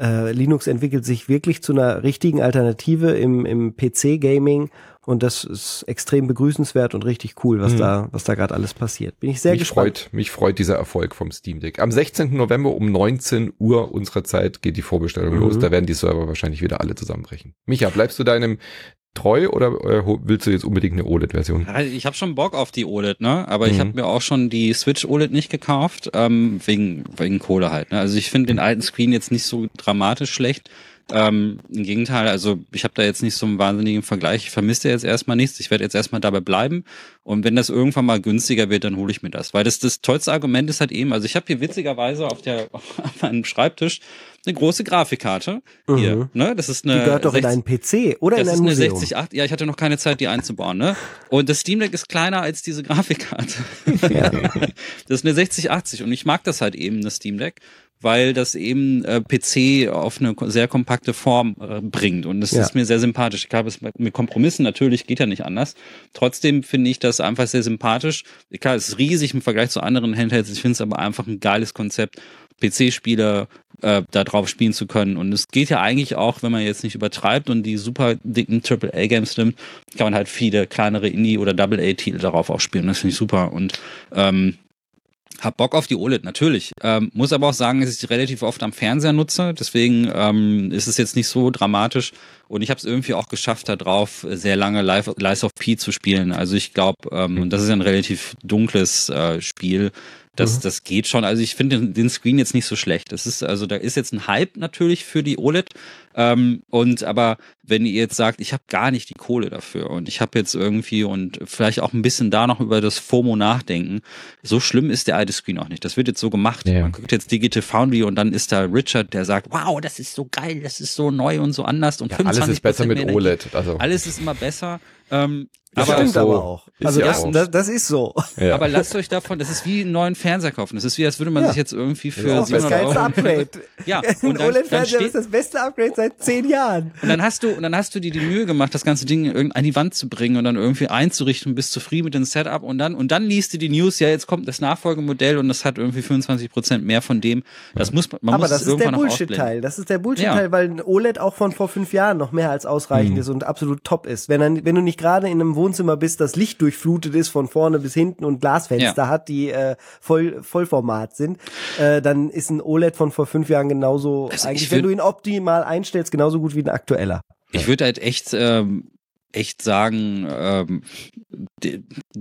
äh, Linux entwickelt sich wirklich zu einer richtigen Alternative im, im PC-Gaming und das ist extrem begrüßenswert und richtig cool, was mhm. da, was da gerade alles passiert. Bin ich sehr mich gespannt. Freut, mich freut dieser Erfolg vom Steam Deck. Am 16. November um 19 Uhr unserer Zeit geht die Vorbestellung mhm. los. Da werden die Server wahrscheinlich wieder alle zusammenbrechen. Micha, bleibst du deinem treu oder äh, willst du jetzt unbedingt eine OLED-Version? Ich habe schon Bock auf die OLED, ne? Aber mhm. ich habe mir auch schon die Switch OLED nicht gekauft, ähm, wegen, wegen Kohle halt. Ne? Also ich finde den alten Screen jetzt nicht so dramatisch schlecht. Ähm, Im Gegenteil, also ich habe da jetzt nicht so einen wahnsinnigen Vergleich. Ich vermisse jetzt erstmal nichts. Ich werde jetzt erstmal dabei bleiben. Und wenn das irgendwann mal günstiger wird, dann hole ich mir das. Weil das das tollste Argument ist halt eben, also ich habe hier witzigerweise auf der auf meinem Schreibtisch eine große Grafikkarte. Mhm. Hier, ne? Das ist eine. Die gehört doch 60, in einen PC oder in ein Museum. Das ist eine 60, 8, ja, ich hatte noch keine Zeit, die einzubauen, ne? Und das Steam Deck ist kleiner als diese Grafikkarte. Ja. das ist eine 6080 und ich mag das halt eben, das Steam Deck weil das eben äh, PC auf eine sehr kompakte Form äh, bringt. Und das ja. ist mir sehr sympathisch. Ich glaube, es mit Kompromissen natürlich geht ja nicht anders. Trotzdem finde ich das einfach sehr sympathisch. Klar, es ist riesig im Vergleich zu anderen Handhelds. Ich finde es aber einfach ein geiles Konzept, PC-Spieler äh, da drauf spielen zu können. Und es geht ja eigentlich auch, wenn man jetzt nicht übertreibt und die super dicken AAA-Games nimmt, kann man halt viele kleinere Indie- oder Double-A-Titel darauf auch spielen. Das finde ich super. Und ähm, hab Bock auf die OLED, natürlich. Ähm, muss aber auch sagen, dass ich die relativ oft am Fernseher nutze. Deswegen ähm, ist es jetzt nicht so dramatisch. Und ich habe es irgendwie auch geschafft, da drauf sehr lange Live, Lies of P zu spielen. Also ich glaube, ähm, und das ist ein relativ dunkles äh, Spiel, Das, mhm. das geht schon. Also ich finde den, den, Screen jetzt nicht so schlecht. Das ist, also da ist jetzt ein Hype natürlich für die OLED. Ähm, und aber wenn ihr jetzt sagt, ich habe gar nicht die Kohle dafür und ich habe jetzt irgendwie und vielleicht auch ein bisschen da noch über das FOMO nachdenken, so schlimm ist der alte Screen auch nicht. Das wird jetzt so gemacht. Ja. Man guckt jetzt Digital Foundry und dann ist da Richard, der sagt, wow, das ist so geil, das ist so neu und so anders und ja, 25 alles ist besser mit OLED. Also. Alles ist immer besser. Ähm, das aber stimmt so, aber auch. Also das, auch. Das, das, ist so. Ja. Aber lasst euch davon, das ist wie einen neuen Fernseher kaufen. Das ist wie, als würde man ja. sich jetzt irgendwie für ja, 700 das Euro... Upgrade. ja. Und Ein OLED-Fernseher ist das beste Upgrade seit zehn Jahren. Und dann hast du, und dann hast du dir die Mühe gemacht, das ganze Ding an die Wand zu bringen und dann irgendwie einzurichten, bist zufrieden mit dem Setup und dann, und dann liest du die News, ja, jetzt kommt das Nachfolgemodell und das hat irgendwie 25 Prozent mehr von dem. Das muss man, aber muss das ist der Bullshit-Teil. Das ist der Bullshit-Teil, weil ein OLED auch von vor fünf Jahren noch mehr als ausreichend mhm. ist und absolut top ist. Wenn, dann, wenn du nicht gerade in einem Wohnzimmer bist, das Licht durchflutet ist von vorne bis hinten und Glasfenster ja. hat, die äh, voll Vollformat sind, äh, dann ist ein OLED von vor fünf Jahren genauso, also eigentlich, wenn du ihn optimal einstellst, genauso gut wie ein aktueller. Ich würde halt echt ähm, echt sagen, ähm,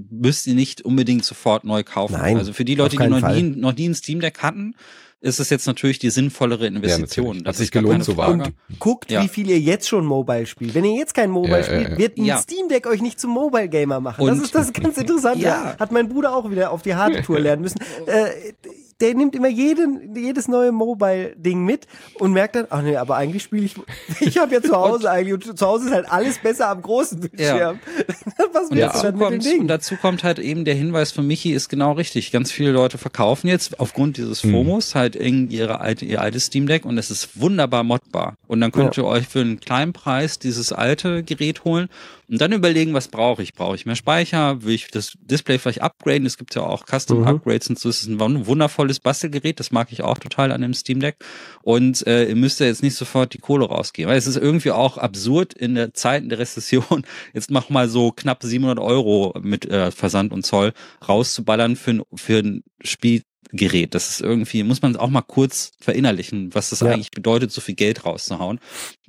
müsst ihr nicht unbedingt sofort neu kaufen. Nein, also für die Leute, die noch nie, noch nie ein Steam Deck hatten, ist es jetzt natürlich die sinnvollere Investition. Ja, das Hat sich gelohnt zu wagen. Und guckt, ja. wie viel ihr jetzt schon Mobile spielt. Wenn ihr jetzt kein Mobile ja, spielt, wird ein Steam Deck euch nicht zum Mobile Gamer machen. Und das ist das ganz Interessante. Hat mein Bruder auch wieder auf die Hardtour lernen müssen. Äh, der nimmt immer jeden, jedes neue Mobile-Ding mit und merkt dann, ach nee, aber eigentlich spiele ich, ich habe ja zu Hause eigentlich und zu Hause ist halt alles besser am großen Bildschirm. Ja. Was und, dazu kommt, und dazu kommt halt eben der Hinweis von Michi ist genau richtig. Ganz viele Leute verkaufen jetzt aufgrund dieses hm. FOMOs halt irgendwie ihre alte, ihr altes Steam Deck und es ist wunderbar modbar. Und dann könnt ihr euch für einen kleinen Preis dieses alte Gerät holen und dann überlegen, was brauche ich? Brauche ich mehr Speicher? Will ich das Display vielleicht upgraden? Es gibt ja auch Custom mhm. Upgrades und so. Es ist ein wundervolles Bastelgerät. Das mag ich auch total an dem Steam Deck. Und äh, ihr müsst ja jetzt nicht sofort die Kohle rausgeben. Weil es ist irgendwie auch absurd in der Zeiten der Rezession jetzt mach mal so knapp 700 Euro mit äh, Versand und Zoll rauszuballern für ein, für ein Spiel, Gerät. Das ist irgendwie, muss man auch mal kurz verinnerlichen, was das ja. eigentlich bedeutet, so viel Geld rauszuhauen.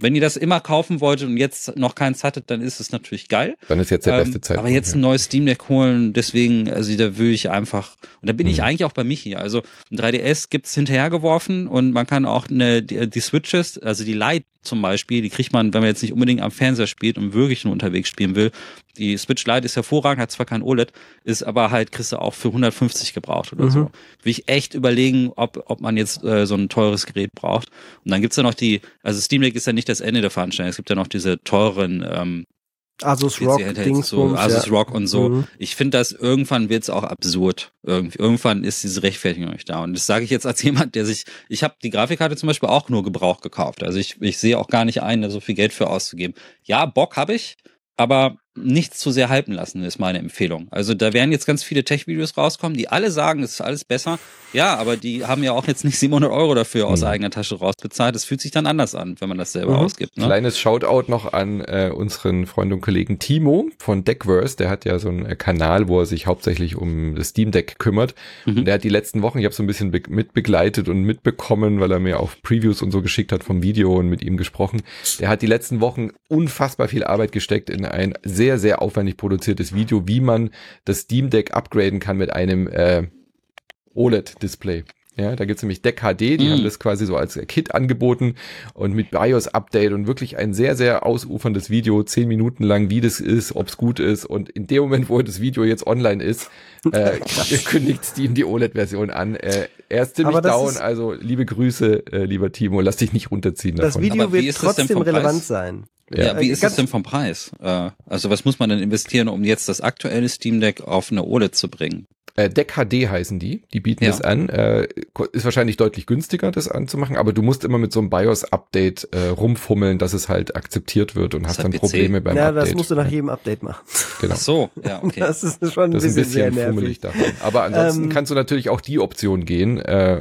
Wenn ihr das immer kaufen wolltet und jetzt noch keins hattet, dann ist es natürlich geil. Dann ist jetzt der beste ähm, Zeit. Aber jetzt ein neues Steam Deck holen, deswegen, also da würde ich einfach, und da bin mhm. ich eigentlich auch bei Michi. Also ein 3DS gibt's hinterhergeworfen und man kann auch eine, die, die Switches, also die Lite zum Beispiel, die kriegt man, wenn man jetzt nicht unbedingt am Fernseher spielt und wirklich nur unterwegs spielen will. Die Switch Lite ist hervorragend, hat zwar kein OLED, ist aber halt, kriegst du auch für 150 gebraucht oder mhm. so. Will ich echt überlegen, ob, ob man jetzt äh, so ein teures Gerät braucht. Und dann gibt's ja noch die, also Steam Deck ist ja nicht das Ende der Veranstaltung, es gibt ja noch diese teuren ähm, Asus Rock, so, Asus ja. Rock und so. Mhm. Ich finde, dass irgendwann wird's auch absurd. Irgendwie, irgendwann ist diese Rechtfertigung nicht da. Und das sage ich jetzt als jemand, der sich, ich habe die Grafikkarte zum Beispiel auch nur Gebrauch gekauft. Also ich, ich sehe auch gar nicht ein, da so viel Geld für auszugeben. Ja, Bock habe ich, aber nicht zu sehr halten lassen, ist meine Empfehlung. Also da werden jetzt ganz viele Tech-Videos rauskommen, die alle sagen, es ist alles besser. Ja, aber die haben ja auch jetzt nicht 700 Euro dafür aus mhm. eigener Tasche rausbezahlt. Das fühlt sich dann anders an, wenn man das selber mhm. ausgibt. Ne? Kleines Shoutout noch an äh, unseren Freund und Kollegen Timo von Deckverse. Der hat ja so einen äh, Kanal, wo er sich hauptsächlich um das Steam Deck kümmert. Mhm. Und der hat die letzten Wochen, ich habe so ein bisschen mitbegleitet und mitbekommen, weil er mir auch Previews und so geschickt hat vom Video und mit ihm gesprochen. Der hat die letzten Wochen unfassbar viel Arbeit gesteckt in ein sehr sehr, sehr aufwendig produziertes Video, wie man das Steam Deck upgraden kann mit einem äh, OLED-Display. Ja, da gibt's nämlich Deck HD, die mm. haben das quasi so als Kit angeboten und mit BIOS-Update und wirklich ein sehr, sehr ausuferndes Video, zehn Minuten lang, wie das ist, ob's gut ist. Und in dem Moment, wo das Video jetzt online ist, äh, kündigt Steam die OLED-Version an. Äh, er ist ziemlich down, ist, also liebe Grüße, äh, lieber Timo, lass dich nicht runterziehen. Das davon. Video wird trotzdem relevant sein. Ja, ja wie ist es denn vom Preis? Äh, also was muss man denn investieren, um jetzt das aktuelle Steam Deck auf eine OLED zu bringen? Äh, Deck HD heißen die, die bieten ja. das an. Äh, ist wahrscheinlich deutlich günstiger, das anzumachen, aber du musst immer mit so einem BIOS-Update äh, rumfummeln, dass es halt akzeptiert wird und das hast dann PC. Probleme beim ja, Update. Ja, das musst du nach jedem Update machen. Genau. Ach so, ja, okay. Das ist schon ein, das bisschen, ist ein bisschen fummelig davon. Aber ansonsten ähm, kannst du natürlich auch die Option gehen, äh,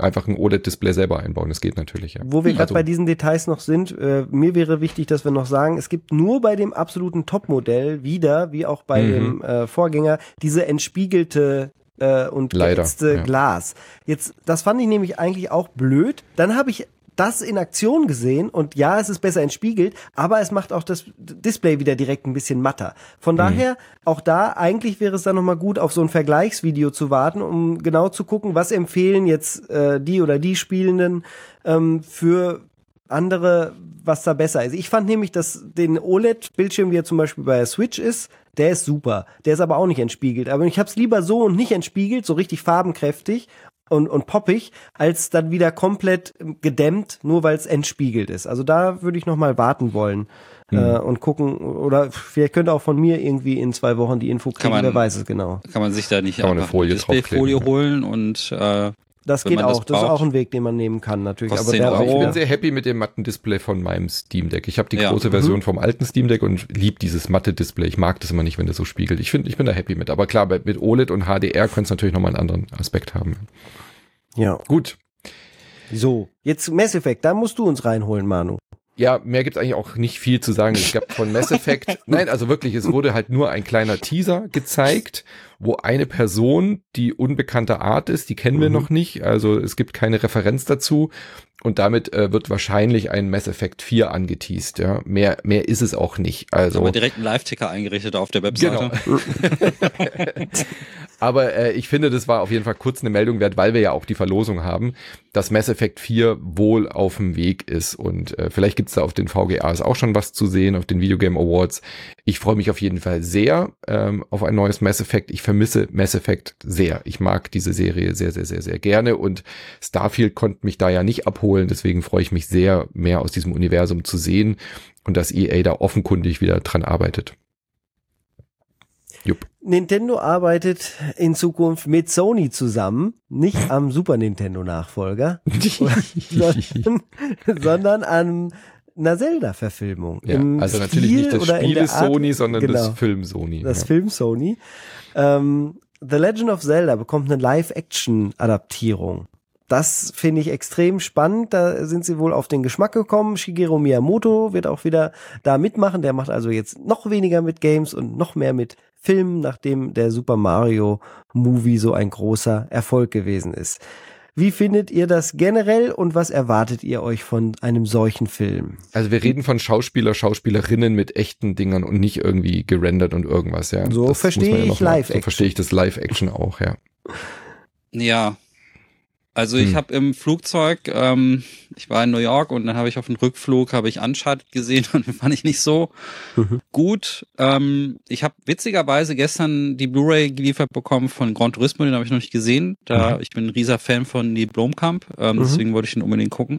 einfach ein OLED-Display selber einbauen. Das geht natürlich, ja. Wo wir gerade also, bei diesen Details noch sind, äh, mir wäre wichtig, dass wir noch sagen, es gibt nur bei dem absoluten Top-Modell wieder, wie auch bei mhm. dem äh, Vorgänger, diese entspiegelte äh, und Leider, ja. Glas. Jetzt, das fand ich nämlich eigentlich auch blöd. Dann habe ich das in Aktion gesehen und ja, es ist besser entspiegelt, aber es macht auch das Display wieder direkt ein bisschen matter. Von Mhm. daher, auch da, eigentlich wäre es dann nochmal gut, auf so ein Vergleichsvideo zu warten, um genau zu gucken, was empfehlen jetzt äh, die oder die Spielenden ähm, für andere, was da besser ist. Ich fand nämlich, dass den OLED-Bildschirm, wie er zum Beispiel bei der Switch ist, der ist super. Der ist aber auch nicht entspiegelt. Aber ich hab's lieber so und nicht entspiegelt, so richtig farbenkräftig und, und poppig, als dann wieder komplett gedämmt, nur weil es entspiegelt ist. Also da würde ich noch mal warten wollen äh, und gucken, oder vielleicht könnte auch von mir irgendwie in zwei Wochen die Info kriegen, man- wer weiß es genau. Kann man sich da nicht Kann man eine einfach Folie Displayfolie draufkleben. holen und äh, Das geht man das auch. Das, ist auch ein Weg, den man nehmen kann, natürlich. Aber 10 der Euro. Ich auch bin sehr happy mit dem matten Display von meinem Steam Deck. Ich habe die Ja. große Mhm. Version vom alten Steam Deck und lieb dieses matte Display. Ich mag das immer nicht, wenn das so spiegelt. Ich finde, ich bin da happy mit. Aber klar, bei- mit OLED und HDR könnte es natürlich nochmal einen anderen Aspekt haben. ja. Gut. So, jetzt Mass Effect, da musst du uns reinholen, Manu. Ja, mehr gibt's eigentlich auch nicht viel zu sagen. Es gab von Mass Effect, nein, also wirklich, es wurde halt nur ein kleiner Teaser gezeigt, wo eine Person, die unbekannter Art ist, die kennen wir Mhm. noch nicht, also es gibt keine Referenz dazu und damit äh, wird wahrscheinlich ein Mass Effect 4 angeteased, ja. Mehr, mehr ist es auch nicht, also. aber direkt einen Live-Ticker eingerichtet auf der Webseite. Genau. Aber äh, ich finde, das war auf jeden Fall kurz eine Meldung wert, weil wir ja auch die Verlosung haben, dass Mass Effect 4 wohl auf dem Weg ist. Und äh, vielleicht gibt's da auf den VGAs auch schon was zu sehen, auf den Video Game Awards. Ich freue mich auf jeden Fall sehr ähm, auf ein neues Mass Effect. Ich vermisse Mass Effect sehr. Ich mag diese Serie sehr, sehr, sehr, sehr gerne. Und Starfield konnte mich da ja nicht abholen. Deswegen freue ich mich sehr, mehr aus diesem Universum zu sehen und dass EA da offenkundig wieder dran arbeitet. Jupp. Nintendo arbeitet in Zukunft mit Sony zusammen, nicht am Super Nintendo Nachfolger, sondern, sondern an einer Zelda-Verfilmung. Ja, also natürlich Stil nicht das Spiel Sony, sondern das Genau. Film Sony. das ja. Film Sony. Ähm, The Legend of Zelda bekommt eine Live-Action-Adaptierung. Das finde ich extrem spannend. Da sind sie wohl auf den Geschmack gekommen. Shigeru Miyamoto wird auch wieder da mitmachen. Der macht also jetzt noch weniger mit Games und noch mehr mit Filmen, nachdem der Super Mario Movie so ein großer Erfolg gewesen ist. Wie findet ihr das generell und was erwartet ihr euch von einem solchen Film? Also wir reden von Schauspieler, Schauspielerinnen mit echten Dingern und nicht irgendwie gerendert und irgendwas, ja. So Das verstehe ja ich Live-Action. So verstehe ich das Live-Action auch, ja. Ja. Also ich Hm. habe im Flugzeug, ähm, ich war in New York und dann habe ich auf dem Rückflug habe ich Uncharted gesehen und den fand ich nicht so Mhm. gut. Ähm, ich habe witzigerweise gestern die Blu-ray geliefert bekommen von Gran Turismo, den habe ich noch nicht gesehen. Da ich bin ein rieser Fan von die Blomkamp, ähm, Mhm. deswegen wollte ich den unbedingt gucken.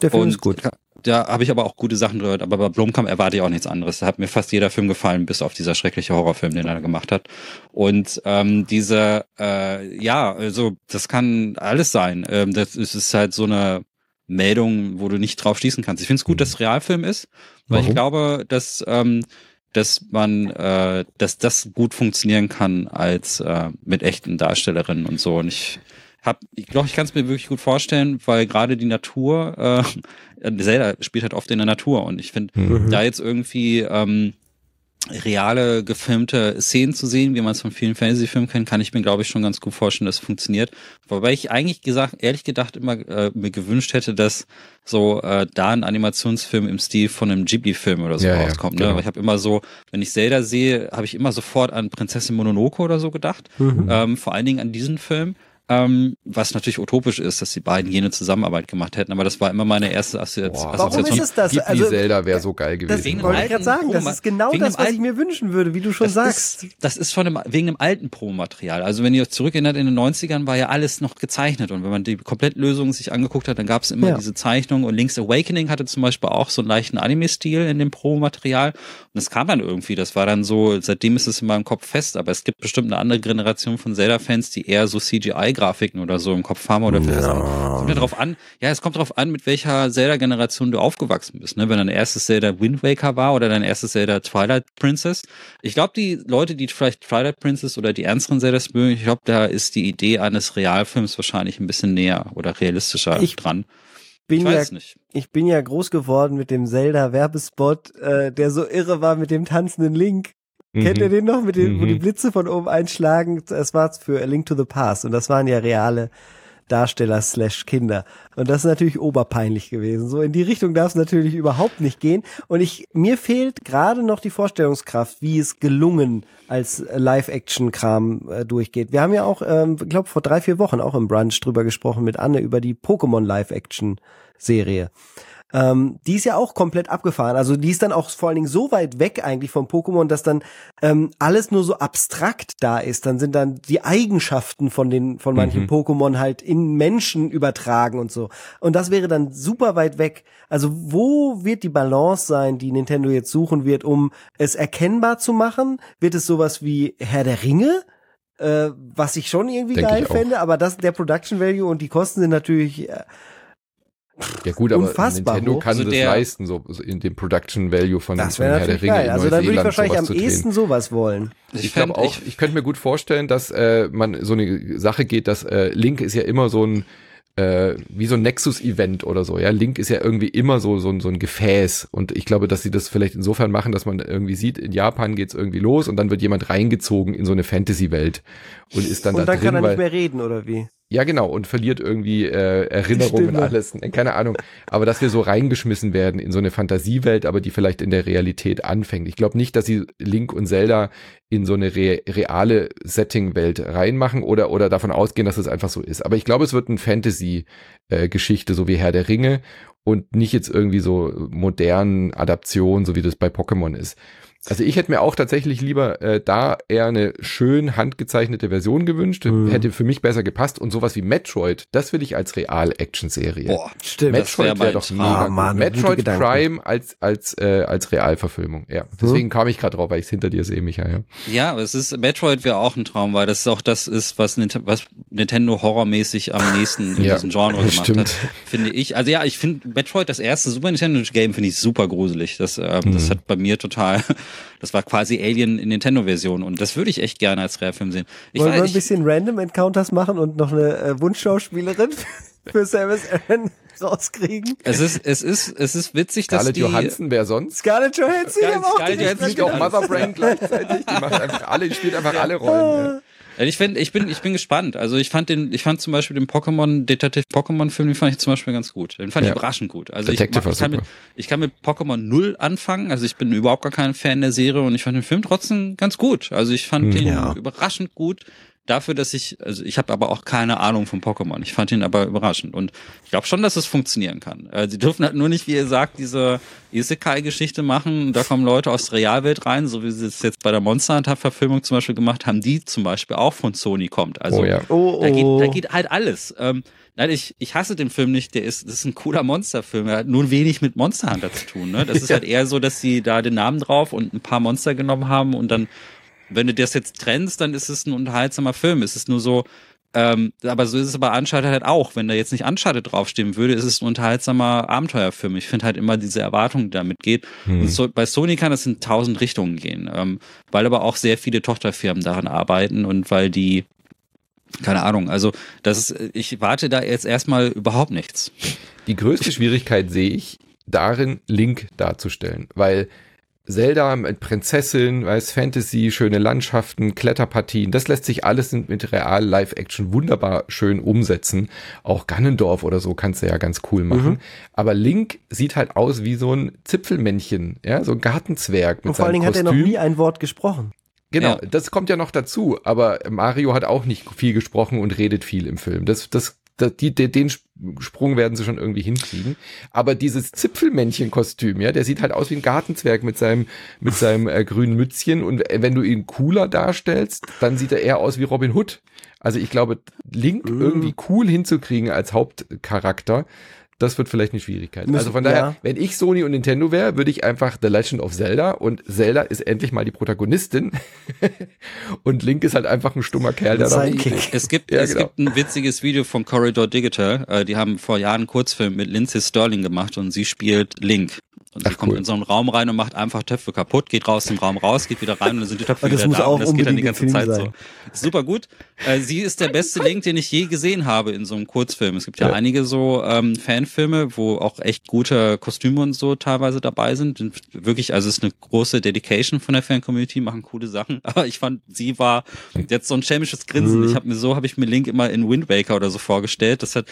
Der Film und ist gut. Da habe ich aber auch gute Sachen gehört, aber bei Blomkamp erwarte ich auch nichts anderes. Da hat mir fast jeder Film gefallen, bis auf dieser schreckliche Horrorfilm, den er gemacht hat. Und ähm, diese, äh, ja, also das kann alles sein. Ähm, das ist, halt so eine Meldung, wo du nicht drauf schließen kannst. Ich finde es gut, dass es Realfilm ist, weil Warum? ich glaube, dass ähm, dass man, äh, dass das gut funktionieren kann als äh, mit echten Darstellerinnen und so. Und ich hab, ich glaube, ich kann es mir wirklich gut vorstellen, weil gerade die Natur, äh, Zelda spielt halt oft in der Natur und ich finde, Mhm. da jetzt irgendwie ähm, reale gefilmte Szenen zu sehen, wie man es von vielen Fantasy-Filmen kennt, kann ich mir, glaube ich, schon ganz gut vorstellen, dass es funktioniert. Wobei ich eigentlich gesagt, ehrlich gedacht, immer äh, mir gewünscht hätte, dass so äh, da ein Animationsfilm im Stil von einem Ghibli-Film oder so Ja, ja, rauskommt. Ne? genau. Aber ich habe immer so, wenn ich Zelda sehe, habe ich immer sofort an Prinzessin Mononoke oder so gedacht. Mhm. Ähm, vor allen Dingen an diesen Film. Ähm, was natürlich utopisch ist, dass die beiden jene Zusammenarbeit gemacht hätten, aber das war immer meine erste Assozi Boah. Warum Assoziation. ist es das? Also, Zelda wäre so geil Das gewesen. dem wollte ich gerade sagen. Das ist genau das, was ich mir wünschen würde, wie du schon das sagst. Ist, das ist von dem, wegen dem alten Promomaterial. Also wenn ihr euch zurückerinnert, in den 90ern war ja alles noch gezeichnet und wenn man die Komplettlösung sich angeguckt hat, dann gab es immer Ja. diese Zeichnung und Link's Awakening hatte zum Beispiel auch so einen leichten Anime-Stil in dem Promomaterial und das kam dann irgendwie, das war dann so, seitdem ist es in meinem Kopf fest, aber es gibt bestimmt eine andere Generation von Zelda-Fans, die eher so CGI-Grafiken oder so im Kopf haben oder vielleicht sagen, kommt ja drauf an, ja, es kommt drauf an, mit welcher Zelda-Generation du aufgewachsen bist, ne? Wenn dein erstes Zelda Wind Waker war oder dein erstes Zelda Twilight Princess. Ich glaube, die Leute, die vielleicht Twilight Princess oder die ernsteren Zeldas mögen, ich glaube, da ist die Idee eines Realfilms wahrscheinlich ein bisschen näher oder realistischer Ich dran. Bin Ich ja, weiß nicht. ich bin ja groß geworden mit dem Zelda-Werbespot, äh, der so irre war mit dem tanzenden Link. Kennt ihr Mhm. den noch, mit dem, wo Mhm. die Blitze von oben einschlagen? Es war für A Link to the Past und das waren ja reale Darsteller slash Kinder. Und das ist natürlich oberpeinlich gewesen. So in die Richtung darf es natürlich überhaupt nicht gehen. Und ich, mir fehlt gerade noch die Vorstellungskraft, wie es gelungen als Live-Action-Kram äh, durchgeht. Wir haben ja auch, ähm, glaube vor drei, vier Wochen auch im Brunch drüber gesprochen mit Anne über die Pokémon Live-Action-Serie. Ähm, die ist ja auch komplett abgefahren. Also die ist dann auch vor allen Dingen so weit weg eigentlich vom Pokémon, dass dann ähm, alles nur so abstrakt da ist. Dann sind dann die Eigenschaften von den von manchen mhm. Pokémon halt in Menschen übertragen und so. Und das wäre dann super weit weg. Also wo wird die Balance sein, die Nintendo jetzt suchen wird, um es erkennbar zu machen? Wird es sowas wie Herr der Ringe? Äh, was ich schon irgendwie Denk geil fände, aber das der Production Value und die Kosten sind natürlich äh, ja gut, aber Unfassbar Nintendo kann also das leisten, so in dem Production Value von, das von Herr der Ringe. Geil. Also dann würde ich wahrscheinlich am ehesten sowas wollen. Ich, ich glaube auch, ich, ich könnte mir gut vorstellen, dass äh, man so eine Sache geht, dass äh, Link ist ja immer so ein äh, wie so ein Nexus-Event oder so. Ja, Link ist ja irgendwie immer so, so, so ein Gefäß. Und ich glaube, dass sie das vielleicht insofern machen, dass man irgendwie sieht, in Japan geht's irgendwie los und dann wird jemand reingezogen in so eine Fantasy-Welt und ist dann und da dann drin. Und dann kann er nicht mehr reden, oder wie? Ja, genau, und verliert irgendwie äh, Erinnerungen, alles. Keine Ahnung. Aber dass wir so reingeschmissen werden in so eine Fantasiewelt, aber die vielleicht in der Realität anfängt. Ich glaube nicht, dass sie Link und Zelda in so eine re reale Setting-Welt reinmachen oder, oder davon ausgehen, dass es einfach so ist. Aber ich glaube, es wird eine Fantasy-Geschichte, äh, so wie Herr der Ringe und nicht jetzt irgendwie so modernen Adaptionen, so wie das bei Pokémon ist. Also ich hätte mir auch tatsächlich lieber äh, da eher eine schön handgezeichnete Version gewünscht. Mhm. Hätte für mich besser gepasst. Und sowas wie Metroid, das will ich als Real-Action-Serie. Boah, stimmt. Metroid wäre wär doch mega. Oh, Mann, Metroid Prime als, als, äh, als Realverfilmung. Ja, deswegen mhm. kam ich gerade drauf, weil ich es hinter dir sehe, Micha. Ja, ja aber es ist, Metroid wäre auch ein Traum, weil das ist auch das ist, was, was Nintendo horrormäßig am nächsten in ja, diesem Genre gemacht stimmt. hat, finde ich. Also ja, ich finde Metroid, das erste Super Nintendo Game, finde ich super gruselig. Das, ähm, mhm. das hat bei mir total das war quasi Alien in Nintendo-Version und das würde ich echt gerne als Realfilm sehen. Ich Wollen weiß, wir ein bisschen Random Encounters machen und noch eine äh, Wunschschauspielerin für Samus Aran rauskriegen? Es ist, es ist, es ist witzig, Scarlett dass die... Johansson, wer sonst? Scarlett Johansson, Scarlett, Scarlett Johansson spielt auch Mother Brain gleichzeitig. Die macht einfach alle, die spielt einfach alle Rollen. Ja. Ich finde, ich bin, ich bin gespannt. Also ich fand den, ich fand zum Beispiel den Pokémon Detective Pokémon Film, den fand ich zum Beispiel ganz gut. Den fand ja. ich überraschend gut. Also ich, ich, kann mit, ich kann mit Pokémon null anfangen. Also ich bin überhaupt gar kein Fan der Serie und ich fand den Film trotzdem ganz gut. Also ich fand hm, den ja. überraschend gut dafür, dass ich, also ich habe aber auch keine Ahnung von Pokémon. Ich fand ihn aber überraschend und ich glaube schon, dass es funktionieren kann. Äh, sie dürfen halt nur nicht, wie ihr sagt, diese Isekai-Geschichte machen. Da kommen Leute aus der Realwelt rein, so wie sie es jetzt bei der Monster Hunter-Verfilmung zum Beispiel gemacht haben, die zum Beispiel auch von Sony kommt. Also oh ja. oh, oh. Da, geht, da geht halt alles. Ähm, Nein, ich, ich hasse den Film nicht. Der ist, das ist ein cooler Monsterfilm. Er hat nur wenig mit Monster Hunter zu tun. Ne? Das ist halt eher so, dass sie da den Namen drauf und ein paar Monster genommen haben und dann wenn du das jetzt trennst, dann ist es ein unterhaltsamer Film. Es ist nur so, ähm, aber so ist es bei Uncharted halt auch. Wenn da jetzt nicht Uncharted draufstehen würde, ist es ein unterhaltsamer Abenteuerfilm. Ich finde halt immer diese Erwartung, die damit geht. Hm. Und so, bei Sony kann das in tausend Richtungen gehen, ähm, weil aber auch sehr viele Tochterfirmen daran arbeiten und weil die keine Ahnung, also das ist, ich warte da jetzt erstmal überhaupt nichts. Die größte Schwierigkeit sehe ich darin, Link darzustellen, weil Zelda mit Prinzessin, weiß Fantasy, schöne Landschaften, Kletterpartien, das lässt sich alles mit real Live-Action wunderbar schön umsetzen. Auch Gannendorf oder so kannst du ja ganz cool machen. Mhm. Aber Link sieht halt aus wie so ein Zipfelmännchen, ja, so ein Gartenzwerg mit Und vor allen Dingen Kostüm. hat er noch nie ein Wort gesprochen. Genau, ja. das kommt ja noch dazu, aber Mario hat auch nicht viel gesprochen und redet viel im Film. Das, das die, die, den Sprung werden sie schon irgendwie hinkriegen. Aber dieses Zipfelmännchen-Kostüm, ja, der sieht halt aus wie ein Gartenzwerg mit seinem, mit seinem äh, grünen Mützchen. Und wenn du ihn cooler darstellst, dann sieht er eher aus wie Robin Hood. Also ich glaube, Link mhm. irgendwie cool hinzukriegen als Hauptcharakter, das wird vielleicht eine Schwierigkeit. Müssen, also von daher, ja. wenn ich Sony und Nintendo wäre, würde ich einfach The Legend of Zelda und Zelda ist endlich mal die Protagonistin und Link ist halt einfach ein stummer Kerl, der da Es gibt, ja, es genau. gibt ein witziges Video von Corridor Digital. Äh, die haben vor Jahren einen Kurzfilm mit Lindsay Sterling gemacht und sie spielt Link. Und sie Ach, kommt cool. in so einen Raum rein und macht einfach Töpfe kaputt, geht raus im Raum raus, geht wieder rein und dann sind die Töpfe wieder da. und das geht dann die ganze Zeit sein. so. Super gut. Äh, sie ist der beste Link, den ich je gesehen habe in so einem Kurzfilm. Es gibt ja, ja. einige so ähm, Fanfilme, wo auch echt gute Kostüme und so teilweise dabei sind. Wirklich, also es ist eine große Dedication von der Fan-Community, machen coole Sachen. Aber ich fand, sie war jetzt so ein schelmisches Grinsen. Mhm. Ich habe mir so, habe ich mir Link immer in Wind Waker oder so vorgestellt. Das hat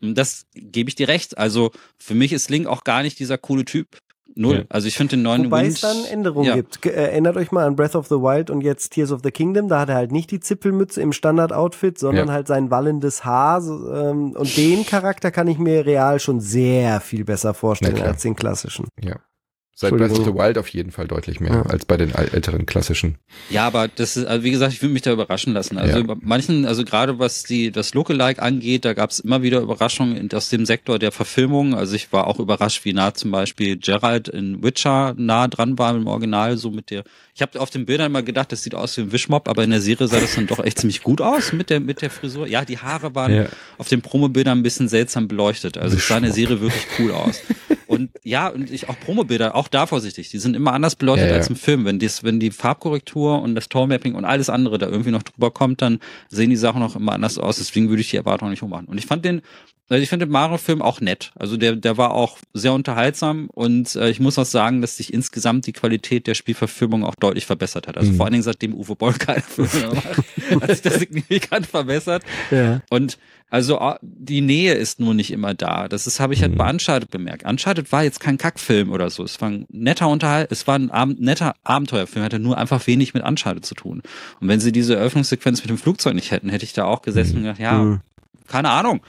das gebe ich dir recht. Also für mich ist Link auch gar nicht dieser coole Typ. Null. Ja. Also ich finde den neuen Wobei Wind, es dann Änderungen ja. gibt. Erinnert euch mal an Breath of the Wild und jetzt Tears of the Kingdom. Da hat er halt nicht die Zipfelmütze im Standard-Outfit, sondern ja. halt sein wallendes Haar. Ähm, und den Charakter kann ich mir real schon sehr viel besser vorstellen als den klassischen. Ja. Seit Breath of the Wild auf jeden Fall deutlich mehr ja. als bei den älteren klassischen. Ja, aber das ist, also wie gesagt, ich will mich da überraschen lassen. Also ja. manchen, also gerade was die das Lookalike angeht, da gab es immer wieder Überraschungen aus dem Sektor der Verfilmung. Also ich war auch überrascht, wie nah zum Beispiel Gerald in Witcher nah dran war im Original, so mit der. Ich habe auf den Bildern mal gedacht, das sieht aus wie ein Wischmob, aber in der Serie sah das dann doch echt ziemlich gut aus mit der mit der Frisur. Ja, die Haare waren ja. auf den Promobildern ein bisschen seltsam beleuchtet. Also es sah in der Serie wirklich cool aus. Und ja, und ich auch Promobilder, auch da vorsichtig, die sind immer anders beleuchtet ja, ja. als im Film. Wenn, dies, wenn die Farbkorrektur und das Tonmapping und alles andere da irgendwie noch drüber kommt, dann sehen die Sachen noch immer anders aus. Deswegen würde ich die Erwartung nicht ummachen. Und ich fand den, also ich finde den Mario-Film auch nett. Also der, der war auch sehr unterhaltsam und äh, ich muss auch sagen, dass sich insgesamt die Qualität der Spielverfilmung auch deutlich verbessert hat. Also mhm. vor allen Dingen seitdem Uwe Boll keine Filme macht, hat sich das signifikant verbessert. Ja. Und also ah, die Nähe ist nur nicht immer da. Das ist, habe ich halt mhm. bei Uncharted bemerkt. Uncharted war jetzt kein Kackfilm oder so. Es war ein netter Unterhalt, es war ein Ab netter Abenteuerfilm, hatte nur einfach wenig mit Uncharted zu tun. Und wenn sie diese Eröffnungssequenz mit dem Flugzeug nicht hätten, hätte ich da auch gesessen mhm. und gedacht, ja, keine Ahnung.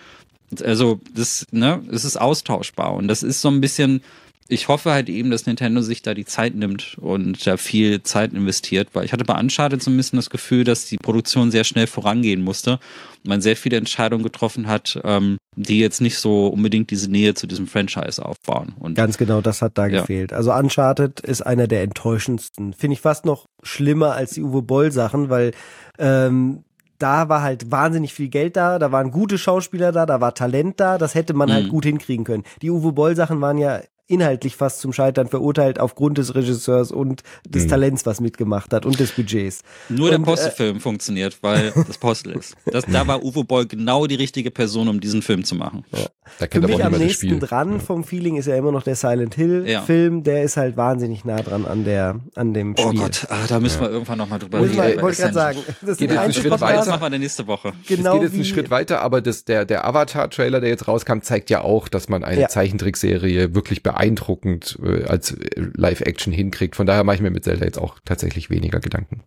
Also das, ne, es ist austauschbar und das ist so ein bisschen, ich hoffe halt eben, dass Nintendo sich da die Zeit nimmt und da viel Zeit investiert, weil ich hatte bei Uncharted so ein bisschen das Gefühl, dass die Produktion sehr schnell vorangehen musste und man sehr viele Entscheidungen getroffen hat, ähm, die jetzt nicht so unbedingt diese Nähe zu diesem Franchise aufbauen. Und Ganz genau, das hat da ja. gefehlt. Also Uncharted ist einer der enttäuschendsten. Finde ich fast noch schlimmer als die Uwe Boll Sachen, weil ähm, da war halt wahnsinnig viel Geld da, da waren gute Schauspieler da, da war Talent da, das hätte man halt mhm. halt gut hinkriegen können. Die Uwe Boll Sachen waren ja inhaltlich fast zum Scheitern verurteilt aufgrund des Regisseurs und des mhm. Talents, was mitgemacht hat und des Budgets. Nur und, der Postelfilm äh, funktioniert, weil das Postel ist. Das, da war Uwe Boll genau die richtige Person, um diesen Film zu machen. Ja. Da Für mich am nächsten dran ja. vom Feeling ist ja immer noch der Silent Hill ja. Film. Der ist halt wahnsinnig nah dran an der an dem oh Spiel. Oh Gott, ah, da müssen wir irgendwann noch mal drüber reden. Ich wollte gerade sagen, das geht jetzt einen Schritt weiter. Das machen wir dann nächste Woche. Genau es geht jetzt einen Schritt weiter, aber das, der, der Avatar-Trailer, der jetzt rauskam, zeigt ja auch, dass man eine Zeichentrickserie wirklich beeindruckend äh, als Live-Action hinkriegt. Von daher mache ich mir mit Zelda jetzt auch tatsächlich weniger Gedanken.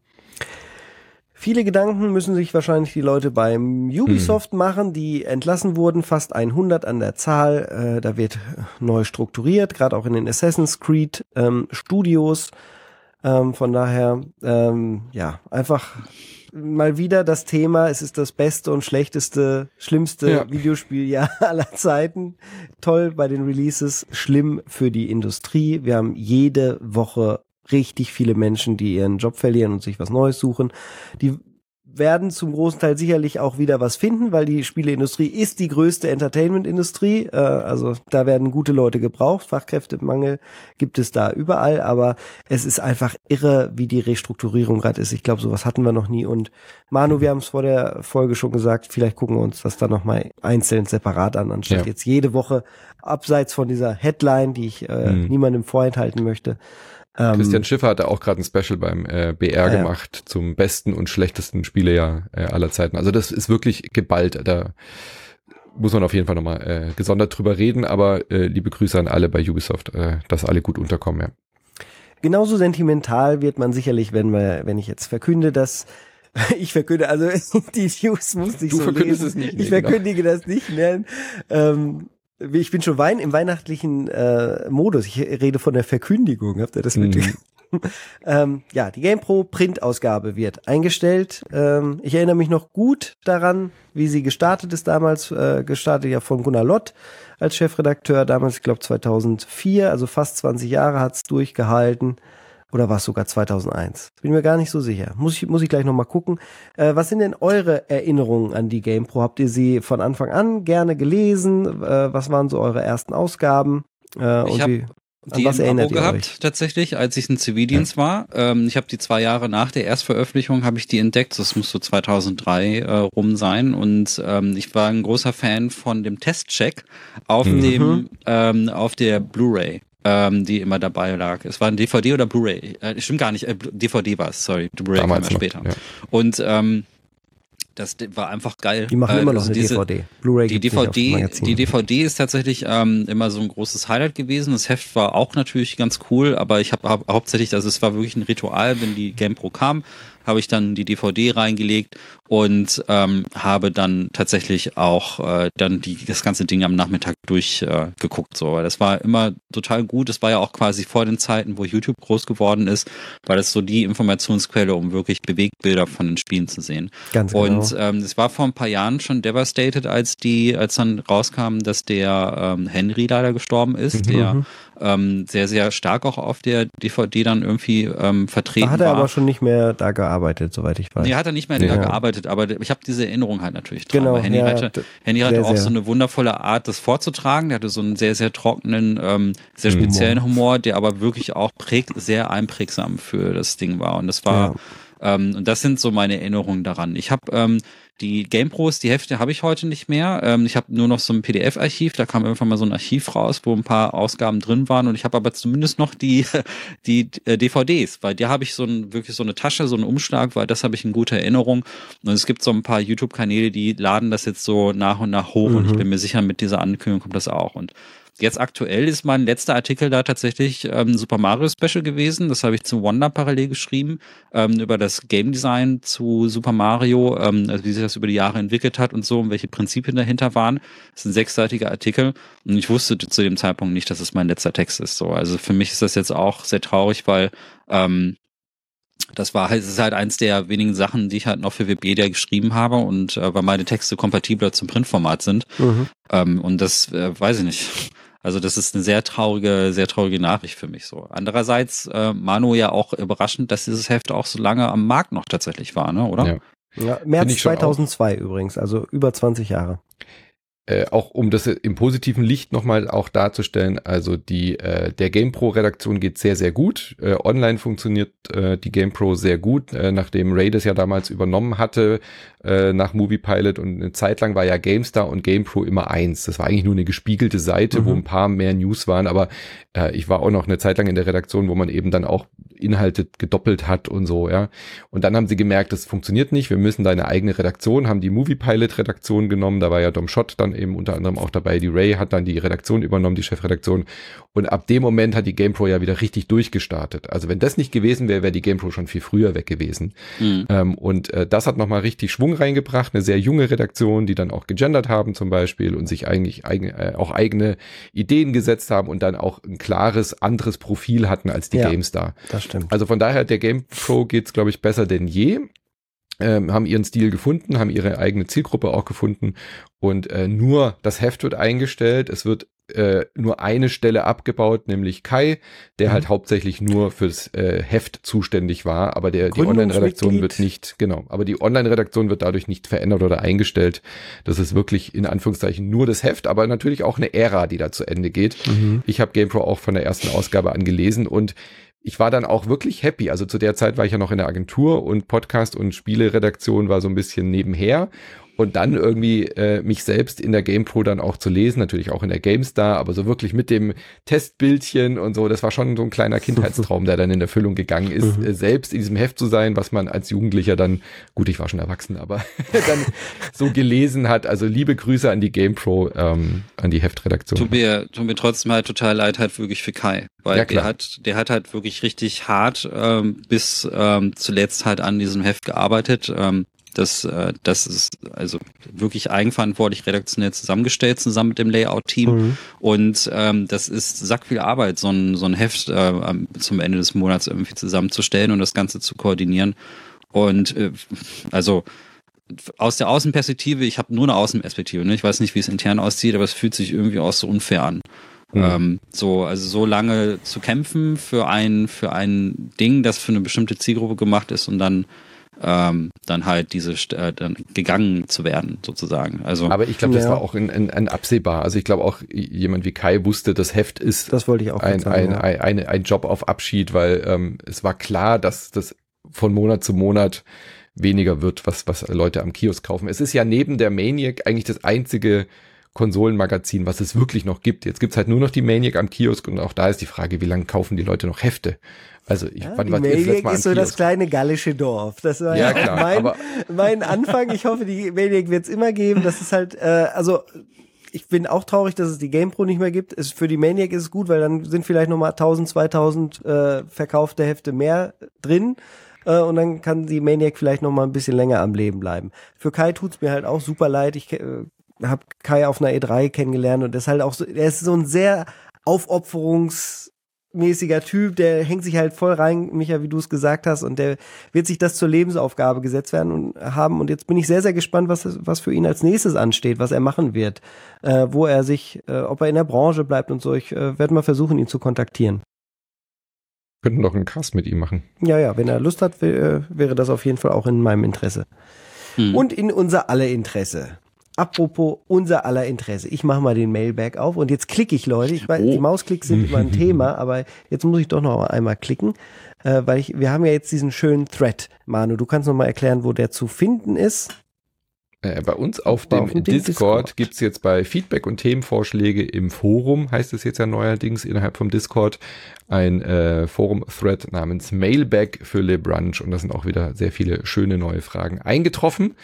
Viele Gedanken müssen sich wahrscheinlich die Leute beim Ubisoft hm. machen, die entlassen wurden, fast 100 an der Zahl. Äh, da wird neu strukturiert, gerade auch in den Assassin's Creed ähm, Studios. Ähm, von daher, ähm, ja, einfach mal wieder das Thema, es ist das beste und schlechteste, schlimmste ja. Videospieljahr aller Zeiten. Toll bei den Releases, schlimm für die Industrie. Wir haben jede Woche richtig viele Menschen, die ihren Job verlieren und sich was Neues suchen. Die werden zum großen Teil sicherlich auch wieder was finden, weil die Spieleindustrie ist die größte Entertainment-Industrie. Äh, also da werden gute Leute gebraucht. Fachkräftemangel gibt es da überall, aber es ist einfach irre, wie die Restrukturierung gerade ist. Ich glaube, sowas hatten wir noch nie. Und Manu, wir haben es vor der Folge schon gesagt, vielleicht gucken wir uns das dann nochmal einzeln separat an, anstatt ja. jetzt jede Woche abseits von dieser Headline, die ich äh, mhm. niemandem vorenthalten möchte. Ähm, Christian Schiffer hat auch gerade ein Special beim äh, BR ah, gemacht ja. zum besten und schlechtesten Spielejahr äh, aller Zeiten. Also das ist wirklich geballt. Da muss man auf jeden Fall nochmal äh, gesondert drüber reden, aber äh, liebe Grüße an alle bei Ubisoft, äh, dass alle gut unterkommen, ja. Genauso sentimental wird man sicherlich, wenn wir, wenn ich jetzt verkünde, dass ich verkünde, also die News muss ich du so lesen. Es nicht, nee, ich genau. verkündige genau. das nicht mehr. Ähm, ich bin schon Wein im weihnachtlichen äh, Modus. Ich rede von der Verkündigung. Habt ihr das mhm. mitgekriegt? ähm, ja, die GamePro Printausgabe wird eingestellt. Ähm, ich erinnere mich noch gut daran, wie sie gestartet ist damals. Äh, gestartet ja von Gunnar Lott als Chefredakteur. Damals, ich glaube 2004, also fast 20 Jahre hat's durchgehalten. Oder war es sogar 2001? Bin mir gar nicht so sicher. Muss ich, muss ich gleich nochmal gucken. Äh, was sind denn eure Erinnerungen an die GamePro? Habt ihr sie von Anfang an gerne gelesen? Äh, was waren so eure ersten Ausgaben? Äh, ich habe die was im Abo gehabt, euch? tatsächlich, als ich in Zivildienst war. Ähm, ich habe die zwei Jahre nach der Erstveröffentlichung habe ich die entdeckt. Das muss so 2003 äh, rum sein. Und ähm, ich war ein großer Fan von dem Testcheck auf Mhm. dem ähm, auf der Blu-ray. Ähm, die immer dabei lag. Es war ein DVD oder Blu-ray. Äh, stimmt gar nicht. Äh, DVD war es, sorry. Blu-ray kam ja später. ja. Und ähm, das war einfach geil. Die machen Äh, immer noch also eine diese, DVD. Blu-ray die DVD, die DVD ist tatsächlich ähm, immer so ein großes Highlight gewesen. Das Heft war auch natürlich ganz cool, aber ich habe hau hauptsächlich, also es war wirklich ein Ritual, wenn die GamePro kam, habe ich dann die DVD reingelegt und ähm, habe dann tatsächlich auch äh, dann die, das ganze Ding am Nachmittag durchgeguckt. Äh, so. Weil Das war immer total gut. Das war ja auch quasi vor den Zeiten, wo YouTube groß geworden ist, weil das so die Informationsquelle, um wirklich Bewegtbilder von den Spielen zu sehen. Ganz genau. Und ähm, es war vor ein paar Jahren schon devastated, als die, als dann rauskam, dass der ähm, Henry leider gestorben ist, Mhm. der ähm, sehr, sehr stark auch auf der DVD dann irgendwie ähm, vertreten da hat er war. aber schon nicht mehr da gearbeitet, soweit ich weiß. Nee, hat er nicht mehr Ja. da gearbeitet, aber ich habe diese Erinnerung halt natürlich dran. Genau, Henny ja, hatte, Henny hatte sehr, auch sehr. so eine wundervolle Art, das vorzutragen. Der hatte so einen sehr, sehr trockenen, ähm, sehr speziellen Humor, der aber wirklich auch präg sehr einprägsam für das Ding war. Und das war, ähm, und das sind so meine Erinnerungen daran. Ich habe ähm, die GamePros, die Hefte habe ich heute nicht mehr. Ähm, ich habe nur noch so ein PDF-Archiv. Da kam irgendwann mal so ein Archiv raus, wo ein paar Ausgaben drin waren. Und ich habe aber zumindest noch die, die äh, DVDs, weil da habe ich so ein, wirklich so eine Tasche, so einen Umschlag, weil das habe ich in guter Erinnerung. Und es gibt so ein paar YouTube-Kanäle, die laden das jetzt so nach und nach hoch. Und ich bin mir sicher, mit dieser Ankündigung kommt das auch. Und Jetzt aktuell ist mein letzter Artikel da tatsächlich ähm, Super Mario Special gewesen. Das habe ich zu Wonder parallel geschrieben, ähm, über das Game Design zu Super Mario, ähm, also wie sich das über die Jahre entwickelt hat und so und welche Prinzipien dahinter waren. Das ist ein sechsseitiger Artikel und ich wusste zu dem Zeitpunkt nicht, dass es mein letzter Text ist. So, also für mich ist das jetzt auch sehr traurig, weil ähm, das war halt, es ist halt eins der wenigen Sachen, die ich halt noch für Wikipedia geschrieben habe und äh, weil meine Texte kompatibler zum Printformat sind. Mhm. Ähm, und das äh, weiß ich nicht. Also das ist eine sehr traurige, sehr traurige Nachricht für mich so. Andererseits, äh, Manu ja auch überraschend, dass dieses Heft auch so lange am Markt noch tatsächlich war, ne? Oder? Ja. Ja, März ich schon 2002 übrigens, also über 20 Jahre. Äh, auch um das im positiven Licht nochmal auch darzustellen, also die äh, der GamePro-Redaktion geht sehr, sehr gut. Äh, online funktioniert äh, die GamePro sehr gut, äh, nachdem Ray das ja damals übernommen hatte äh, nach Movie Pilot und eine Zeit lang war ja GameStar und GamePro immer eins. Das war eigentlich nur eine gespiegelte Seite, Mhm. wo ein paar mehr News waren, aber äh, ich war auch noch eine Zeit lang in der Redaktion, wo man eben dann auch Inhalte gedoppelt hat und so, ja. Und dann haben sie gemerkt, das funktioniert nicht, wir müssen da eine eigene Redaktion, haben die Movie Pilot Redaktion genommen, da war ja Dom Schott dann eben unter anderem auch dabei, die Ray hat dann die Redaktion übernommen, die Chefredaktion und ab dem Moment hat die GamePro ja wieder richtig durchgestartet. Also wenn das nicht gewesen wäre, wäre die GamePro schon viel früher weg gewesen. Mhm. Ähm, und äh, das hat nochmal richtig Schwung reingebracht, eine sehr junge Redaktion, die dann auch gegendert haben zum Beispiel und sich eigentlich eigen, äh, auch eigene Ideen gesetzt haben und dann auch ein klares, anderes Profil hatten als die Ja. GameStar. Das stimmt. Also von daher, der GamePro geht's, glaube ich, besser denn je. Ähm, haben ihren Stil gefunden, haben ihre eigene Zielgruppe auch gefunden und äh, nur das Heft wird eingestellt. Es wird äh, nur eine Stelle abgebaut, nämlich Kai, der Mhm. halt hauptsächlich nur fürs äh, Heft zuständig war, aber der die Online-Redaktion wird nicht, genau, aber die Online-Redaktion wird dadurch nicht verändert oder eingestellt. Das ist wirklich in Anführungszeichen nur das Heft, aber natürlich auch eine Ära, die da zu Ende geht. Mhm. Ich habe GamePro auch von der ersten Ausgabe an gelesen und ich war dann auch wirklich happy. Also zu der Zeit war ich ja noch in der Agentur und Podcast und Spieleredaktion war so ein bisschen nebenher. Und dann irgendwie äh, mich selbst in der GamePro dann auch zu lesen, natürlich auch in der GameStar, aber so wirklich mit dem Testbildchen und so, das war schon so ein kleiner Kindheitstraum, der dann in Erfüllung gegangen ist, Mhm. äh, selbst in diesem Heft zu sein, was man als Jugendlicher dann, gut, ich war schon erwachsen, aber dann so gelesen hat. Also liebe Grüße an die GamePro, ähm, an die Heftredaktion. Tut mir, tut mir trotzdem halt total leid halt wirklich für Kai. Weil Ja, der hat, der hat halt wirklich richtig hart ähm, bis ähm, zuletzt halt an diesem Heft gearbeitet. Ähm, das, äh, das ist also wirklich eigenverantwortlich redaktionell zusammengestellt, zusammen mit dem Layout-Team. Mhm. Und ähm, das ist sack viel Arbeit, so ein, so ein Heft äh, zum Ende des Monats irgendwie zusammenzustellen und das Ganze zu koordinieren. Und äh, also aus der Außenperspektive, ich habe nur eine Außenperspektive, ne? ich weiß nicht, wie es intern aussieht, aber es fühlt sich irgendwie auch so unfair an. Mhm. Ähm, so, also so lange zu kämpfen für ein, für ein Ding, das für eine bestimmte Zielgruppe gemacht ist und dann ähm, dann halt diese äh, dann gegangen zu werden sozusagen. Also aber ich glaube, das ja. war auch ein, ein, ein absehbar. Also ich glaube auch jemand wie Kai wusste, das Heft ist das wollte ich auch ein, sagen, ein, ja. ein, ein, ein Job auf Abschied, weil ähm, es war klar, dass das von Monat zu Monat weniger wird, was, was Leute am Kiosk kaufen. Es ist ja neben der Maniac eigentlich das einzige Konsolenmagazin, was es wirklich noch gibt. Jetzt gibt's halt nur noch die Maniac am Kiosk und auch da ist die Frage, wie lange kaufen die Leute noch Hefte? Also ich ja, wann die Maniac ist so das kleine gallische Dorf. Das war ja, klar, mein, mein Anfang. Ich hoffe, die Maniac wird's immer geben. Das ist halt, äh, also ich bin auch traurig, dass es die GamePro nicht mehr gibt. Es, für die Maniac ist es gut, weil dann sind vielleicht nochmal 1000, 2000 äh, verkaufte Hefte mehr drin äh, und dann kann die Maniac vielleicht noch mal ein bisschen länger am Leben bleiben. Für Kai tut's mir halt auch super leid. Ich äh, habe Kai auf einer E3 kennengelernt und das ist halt auch so, er ist so ein sehr aufopferungsmäßiger Typ, der hängt sich halt voll rein, Micha, wie du es gesagt hast, und der wird sich das zur Lebensaufgabe gesetzt werden und haben. Und jetzt bin ich sehr, sehr gespannt, was, was für ihn als nächstes ansteht, was er machen wird, äh, wo er sich, äh, ob er in der Branche bleibt und so. Ich äh, werde mal versuchen, ihn zu kontaktieren. Könnten doch einen Cast mit ihm machen. Ja, ja, wenn er Lust hat, wäre das auf jeden Fall auch in meinem Interesse. Hm. Und in unser aller Interesse. Apropos unser aller Interesse. Ich mache mal den Mailbag auf und jetzt klicke ich, Leute. Ich weiß, oh. die Mausklicks sind immer ein Thema, aber jetzt muss ich doch noch einmal klicken, äh, weil ich, wir haben ja jetzt diesen schönen Thread. Manu, du kannst noch mal erklären, wo der zu finden ist. Äh, bei uns auf dem, auf dem Discord, Discord gibt's jetzt bei Feedback und Themenvorschläge im Forum, heißt es jetzt ja neuerdings innerhalb vom Discord, ein äh, Forum-Thread namens Mailbag für Le Brunch und da sind auch wieder sehr viele schöne neue Fragen eingetroffen,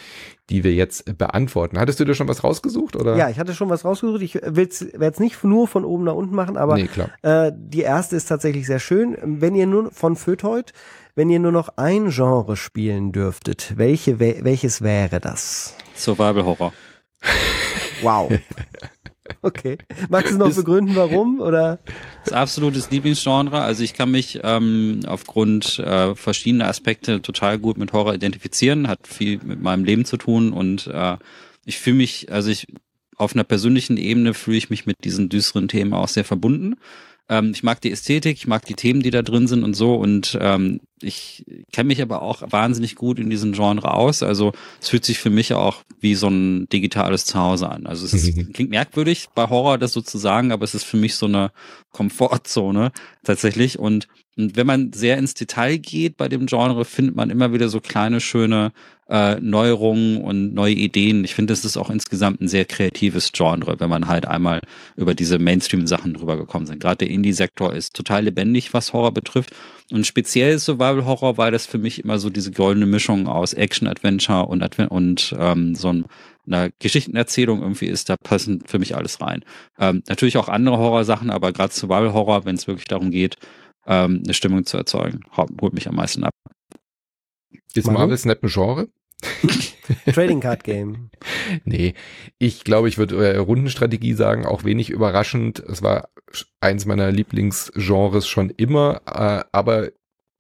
die wir jetzt beantworten. Hattest du dir schon was rausgesucht? oder? Ja, ich hatte schon was rausgesucht. Ich werde es nicht nur von oben nach unten machen, aber nee, äh, die erste ist tatsächlich sehr schön. Wenn ihr nur von Föteut, wenn ihr nur noch ein Genre spielen dürftet, welche, welches wäre das? Survival Horror. Wow. Okay. Magst du noch ist, begründen, warum? Oder? Das absolutes Lieblingsgenre. Also ich kann mich ähm, aufgrund äh, verschiedener Aspekte total gut mit Horror identifizieren. Hat viel mit meinem Leben zu tun und äh, ich fühle mich, also ich auf einer persönlichen Ebene fühle ich mich mit diesen düsteren Themen auch sehr verbunden. Ähm, ich mag die Ästhetik, ich mag die Themen, die da drin sind und so. Und ähm, ich kenne mich aber auch wahnsinnig gut in diesem Genre aus. Also es fühlt sich für mich auch wie so ein digitales Zuhause an. Also es ist, klingt merkwürdig bei Horror das sozusagen, aber es ist für mich so eine Komfortzone tatsächlich. Und und wenn man sehr ins Detail geht bei dem Genre, findet man immer wieder so kleine, schöne äh, Neuerungen und neue Ideen. Ich finde, es ist auch insgesamt ein sehr kreatives Genre, wenn man halt einmal über diese Mainstream-Sachen drüber gekommen sind. Gerade der Indie-Sektor ist total lebendig, was Horror betrifft. Und speziell Survival Horror war das für mich immer so diese goldene Mischung aus Action, Adventure und, Adven und ähm, so ein einer Geschichtenerzählung irgendwie ist, da passen für mich alles rein. Ähm, natürlich auch andere Horrorsachen, aber gerade Survival Horror, wenn es wirklich darum geht, ähm, eine Stimmung zu erzeugen. Holt mich am meisten ab. Ist Marvel Snap ein Genre? Trading Card Game. Nee, ich glaube, ich würde äh, Rundenstrategie sagen, auch wenig überraschend. Es war eins meiner Lieblingsgenres schon immer, äh, aber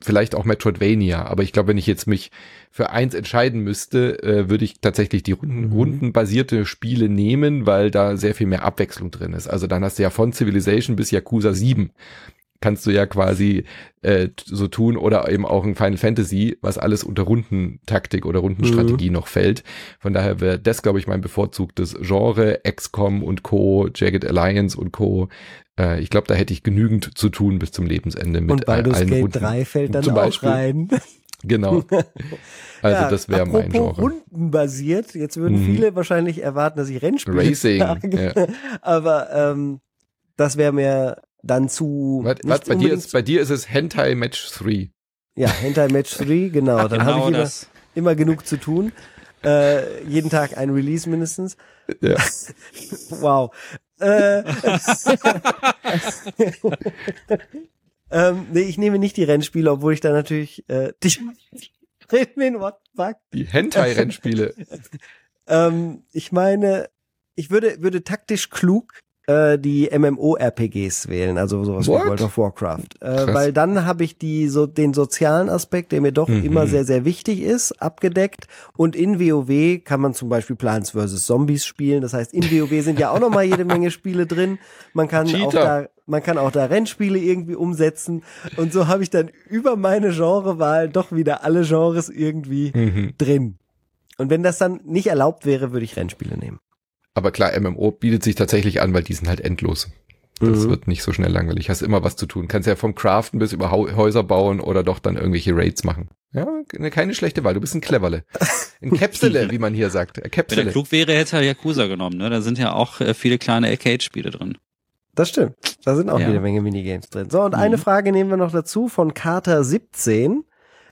vielleicht auch Metroidvania. Aber ich glaube, wenn ich jetzt mich für eins entscheiden müsste, äh, würde ich tatsächlich die Runden, mhm. rundenbasierte Spiele nehmen, weil da sehr viel mehr Abwechslung drin ist. Also dann hast du ja von Civilization bis Yakuza 7 kannst du ja quasi äh, so tun oder eben auch ein Final Fantasy, was alles unter Rundentaktik oder Rundenstrategie mhm. noch fällt. Von daher wäre das, glaube ich, mein bevorzugtes Genre, XCOM und Co., Jagged Alliance und Co. Äh, ich glaube, da hätte ich genügend zu tun bis zum Lebensende mit und Baldur's allen Gate Runden. 3 fällt dann auch Beispiel. rein. Genau. Also ja, das wäre mein Genre. Rundenbasiert. Jetzt würden mhm. viele wahrscheinlich erwarten, dass ich Rennspiele Racing, sage. Ja. Aber ähm, das wäre mir dann zu. Was, was bei, dir ist, bei dir ist es Hentai Match 3. Ja, Hentai Match 3, genau. Dann genau habe ich immer, immer genug zu tun. Äh, jeden Tag ein Release mindestens. Ja. wow. Äh, ähm, nee, ich nehme nicht die Rennspiele, obwohl ich da natürlich äh, die, what fuck? Die Hentai-Rennspiele. ähm, ich meine, ich würde, würde taktisch klug äh, die MMO-RPGs wählen, also sowas What? wie World of Warcraft. Äh, weil dann habe ich die so den sozialen Aspekt, der mir doch mhm. immer sehr, sehr wichtig ist, abgedeckt. Und in WoW kann man zum Beispiel Plants vs. Zombies spielen. Das heißt, in WoW sind ja auch noch mal jede Menge Spiele drin. Man kann Cheater. auch da Man kann auch da Rennspiele irgendwie umsetzen. Und so habe ich dann über meine Genrewahl doch wieder alle Genres irgendwie Mhm. drin. Und wenn das dann nicht erlaubt wäre, würde ich Rennspiele nehmen. Aber klar, MMO bietet sich tatsächlich an, weil die sind halt endlos. Das Mhm. wird nicht so schnell langweilig. Hast immer was zu tun. Kannst ja vom Craften bis über Häuser bauen oder doch dann irgendwelche Raids machen. Ja, ne- keine schlechte Wahl. Du bist ein Cleverle. Ein Käpsele, wie man hier sagt. Ein Wenn er Käpsele. klug wäre, hätte er Yakuza genommen. Ne? Da sind ja auch äh, viele kleine Arcade-Spiele drin. Das stimmt. Da sind auch Ja. jede Menge Minigames drin. So, und Mhm. eine Frage nehmen wir noch dazu von Carter 17.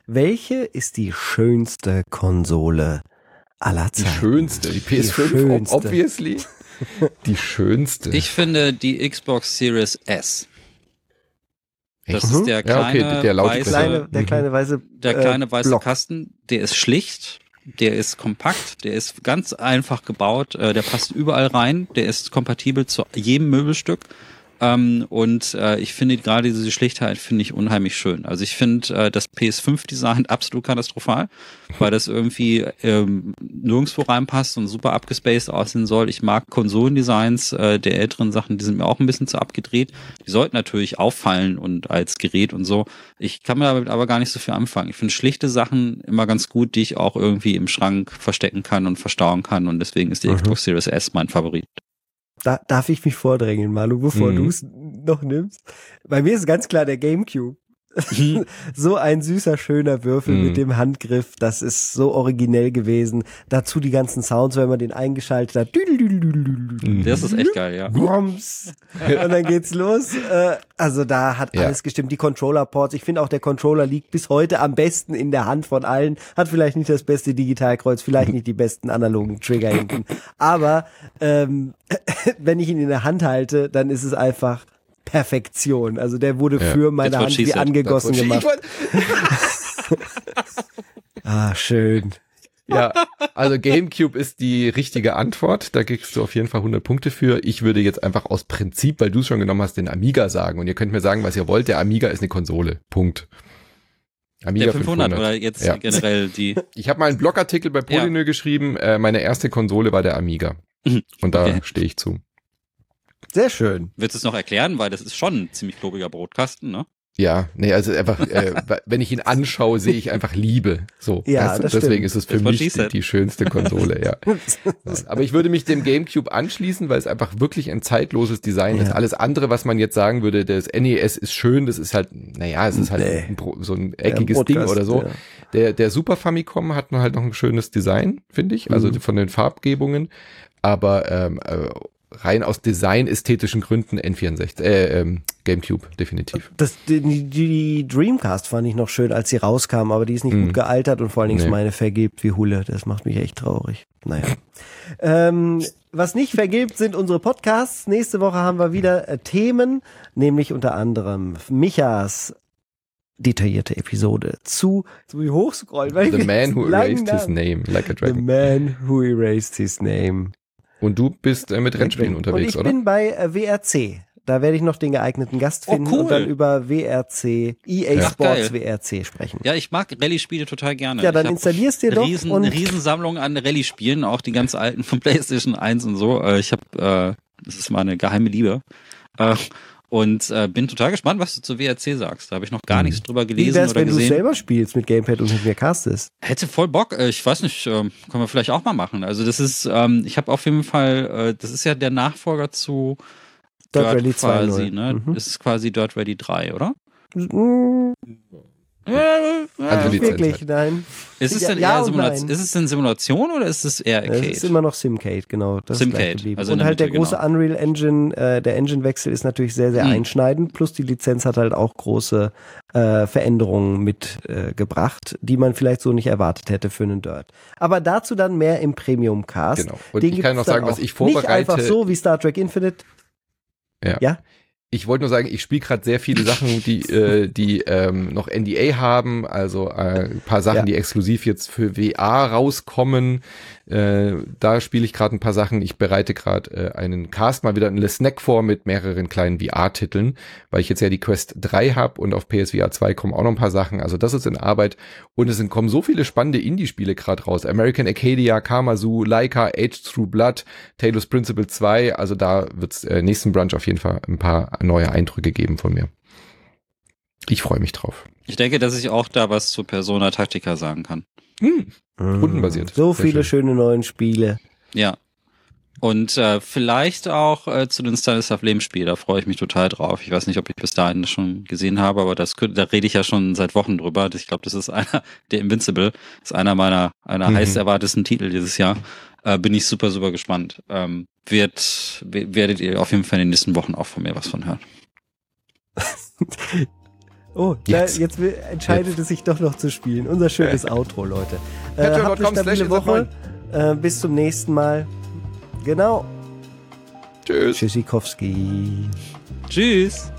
Welche ist die schönste Konsole aller Die Zeiten? schönste. Die PS5, schönste. obviously. Die schönste. Ich finde die Xbox Series S. Das Mhm. ist der Ja, okay, kleine, der weiße, kleine, der Mhm. kleine weiße, der äh, kleine weiße Block. Kasten. Der ist schlicht, der ist kompakt, der ist ganz einfach gebaut, äh, der passt überall rein, der ist kompatibel zu jedem Möbelstück. Ähm, und äh, ich finde gerade diese Schlichtheit finde ich unheimlich schön. Also ich finde äh, das PS5-Design absolut katastrophal, weil das irgendwie ähm, nirgendwo reinpasst und super abgespaced aussehen soll. Ich mag Konsolendesigns äh, der älteren Sachen, die sind mir auch ein bisschen zu abgedreht. Die sollten natürlich auffallen und als Gerät und so. Ich kann mir damit aber gar nicht so viel anfangen. Ich finde schlichte Sachen immer ganz gut, die ich auch irgendwie im Schrank verstecken kann und verstauen kann. Und deswegen ist die Mhm. Xbox Series S mein Favorit. Da, darf ich mich vordrängeln, Malu, bevor Mhm. du es noch nimmst? Bei mir ist ganz klar der Gamecube. so ein süßer, schöner Würfel Mhm. mit dem Handgriff. Das ist so originell gewesen. Dazu die ganzen Sounds, wenn man den eingeschaltet hat. Mhm. Das ist echt geil, ja. Grums. Und dann geht's los. Äh, Also da hat Ja. alles gestimmt. Die Controller-Ports. Ich finde auch, der Controller liegt bis heute am besten in der Hand von allen. Hat vielleicht nicht das beste Digitalkreuz, vielleicht nicht die besten analogen Trigger hinten. Aber ähm, wenn ich ihn in der Hand halte, dann ist es einfach Perfektion. Also der wurde Ja. für meine Hand wie angegossen gemacht. Ah, schön. Ja, also GameCube ist die richtige Antwort. Da kriegst du auf jeden Fall 100 Punkte für. Ich würde jetzt einfach aus Prinzip, weil du es schon genommen hast, den Amiga sagen. Und ihr könnt mir sagen, was ihr wollt. Der Amiga ist eine Konsole. Punkt. Amiga Der 500 oder jetzt Ja. generell die. Ich habe mal einen Blogartikel bei Polynö geschrieben. Äh, meine erste Konsole war der Amiga. Mhm. Und da Okay. stehe ich zu. Sehr schön. Willst du es noch erklären? Weil das ist schon ein ziemlich klobiger Brotkasten, ne? Ja, nee, also einfach, äh, wenn ich ihn anschaue, sehe ich einfach Liebe. So, Ja, weißt du? das deswegen stimmt. ist es für mich die, die schönste Konsole, ja. Aber ich würde mich dem GameCube anschließen, weil es einfach wirklich ein zeitloses Design ist. Ja. Alles andere, was man jetzt sagen würde, das NES ist schön, das ist halt, naja, es ist halt Nee. ein, so ein eckiges Ja, Ding Broadcast, oder so. ja. Der, der Super Famicom hat nur halt noch ein schönes Design, finde ich, also Mhm. von den Farbgebungen. Aber ähm, äh, rein aus design-ästhetischen Gründen N64, äh, ähm, GameCube, definitiv. Das, die, die Dreamcast fand ich noch schön, als sie rauskam, aber die ist nicht Mhm. gut gealtert und vor allen Dingen ist Nee. meine vergilbt wie Hulle. Das macht mich echt traurig. Naja. ähm, was nicht vergilbt, sind unsere Podcasts. Nächste Woche haben wir wieder äh, Themen, nämlich unter anderem Michas detaillierte Episode zu, zu wie hochscrollen. weil ich The man who erased his name like a The dragon. man who erased his name. Und du bist äh, mit Rennspielen und unterwegs, ich oder? bin bei äh, WRC. Da werde ich noch den geeigneten Gast Oh, finden cool. und dann über WRC, EA Ja. Sports. WRC sprechen. Ja, ich mag Rallye-Spiele total gerne. Ja, dann ich installierst dir doch riesen, und- eine Riesensammlung an Rallye-Spielen, auch die ganz alten von PlayStation 1 und so. Äh, Ich habe, äh, das ist meine geheime Liebe. Und äh, bin total gespannt, was du zu WRC sagst. Da habe ich noch gar Mhm. nichts drüber Wie gelesen wär's, oder wenn du selber spielst mit Gamepad und mit mir castest? Hätte voll Bock. Äh, Ich weiß nicht, ähm, können wir vielleicht auch mal machen. Also das ist, ähm, ich habe auf jeden Fall, äh, das ist ja der Nachfolger zu Dirt Rally quasi, 2.0. ne? Mhm. Das ist quasi Dirt Rally 3, oder? Also wirklich, halt. nein. Ist es denn ja eher Simulation, nein. ist es denn Simulation oder ist es eher Es Arcade? ist immer noch Simcade, genau. Das Simcade, also und der halt der Mitte, große genau. Unreal Engine, äh, der Engine-Wechsel ist natürlich sehr, sehr Mhm. einschneidend. Plus die Lizenz hat halt auch große äh, Veränderungen mitgebracht, äh, gebracht, die man vielleicht so nicht erwartet hätte für einen Dirt. Aber dazu dann mehr im Premium-Cast. Genau. Und Den ich kann gibt's noch sagen, was ich vorbereite. Nicht einfach so wie Star Trek Infinite. Ja. Ja? Ich wollte nur sagen, ich spiele gerade sehr viele Sachen, die, äh, die ähm, noch NDA haben, also äh, ein paar Sachen, Ja. die exklusiv jetzt für VR rauskommen. Äh, da spiele ich gerade ein paar Sachen. Ich bereite gerade äh, einen Cast mal wieder in Le Snack vor mit mehreren kleinen VR-Titeln, weil ich jetzt ja die Quest 3 habe und auf PSVR 2 kommen auch noch ein paar Sachen. Also das ist in Arbeit und es sind, kommen so viele spannende Indie-Spiele gerade raus. American Acadia, Kamazu, Laika, Age Through Blood, Talos Principle 2. Also da wird's äh, nächsten Brunch auf jeden Fall ein paar neue Eindrücke geben von mir. Ich freue mich drauf. Ich denke, dass ich auch da was zu Persona Tactica sagen kann. Hm. Rundenbasiert. So Sehr viele schön. schöne neuen Spiele. Ja. Und äh, vielleicht auch äh, zu den Stanislav Lem-Spiel, da freue ich mich total drauf. Ich weiß nicht, ob ich bis dahin das schon gesehen habe, aber das könnte, da rede ich ja schon seit Wochen drüber. Ich glaube, das ist einer, der Invincible, ist einer meiner, einer Mhm. heiß erwartesten Titel dieses Jahr. Äh, bin ich super, super gespannt. Ähm, wird, we- werdet ihr auf jeden Fall in den nächsten Wochen auch von mir was von hören. Oh, da, Jetzt. jetzt, will- entscheidet es sich doch noch zu spielen. Unser schönes Outro, Leute. Äh, habt eine stabile Woche. Äh, bis zum nächsten Mal. Genau. Tschüss. Tschüssikowski. Tschüss!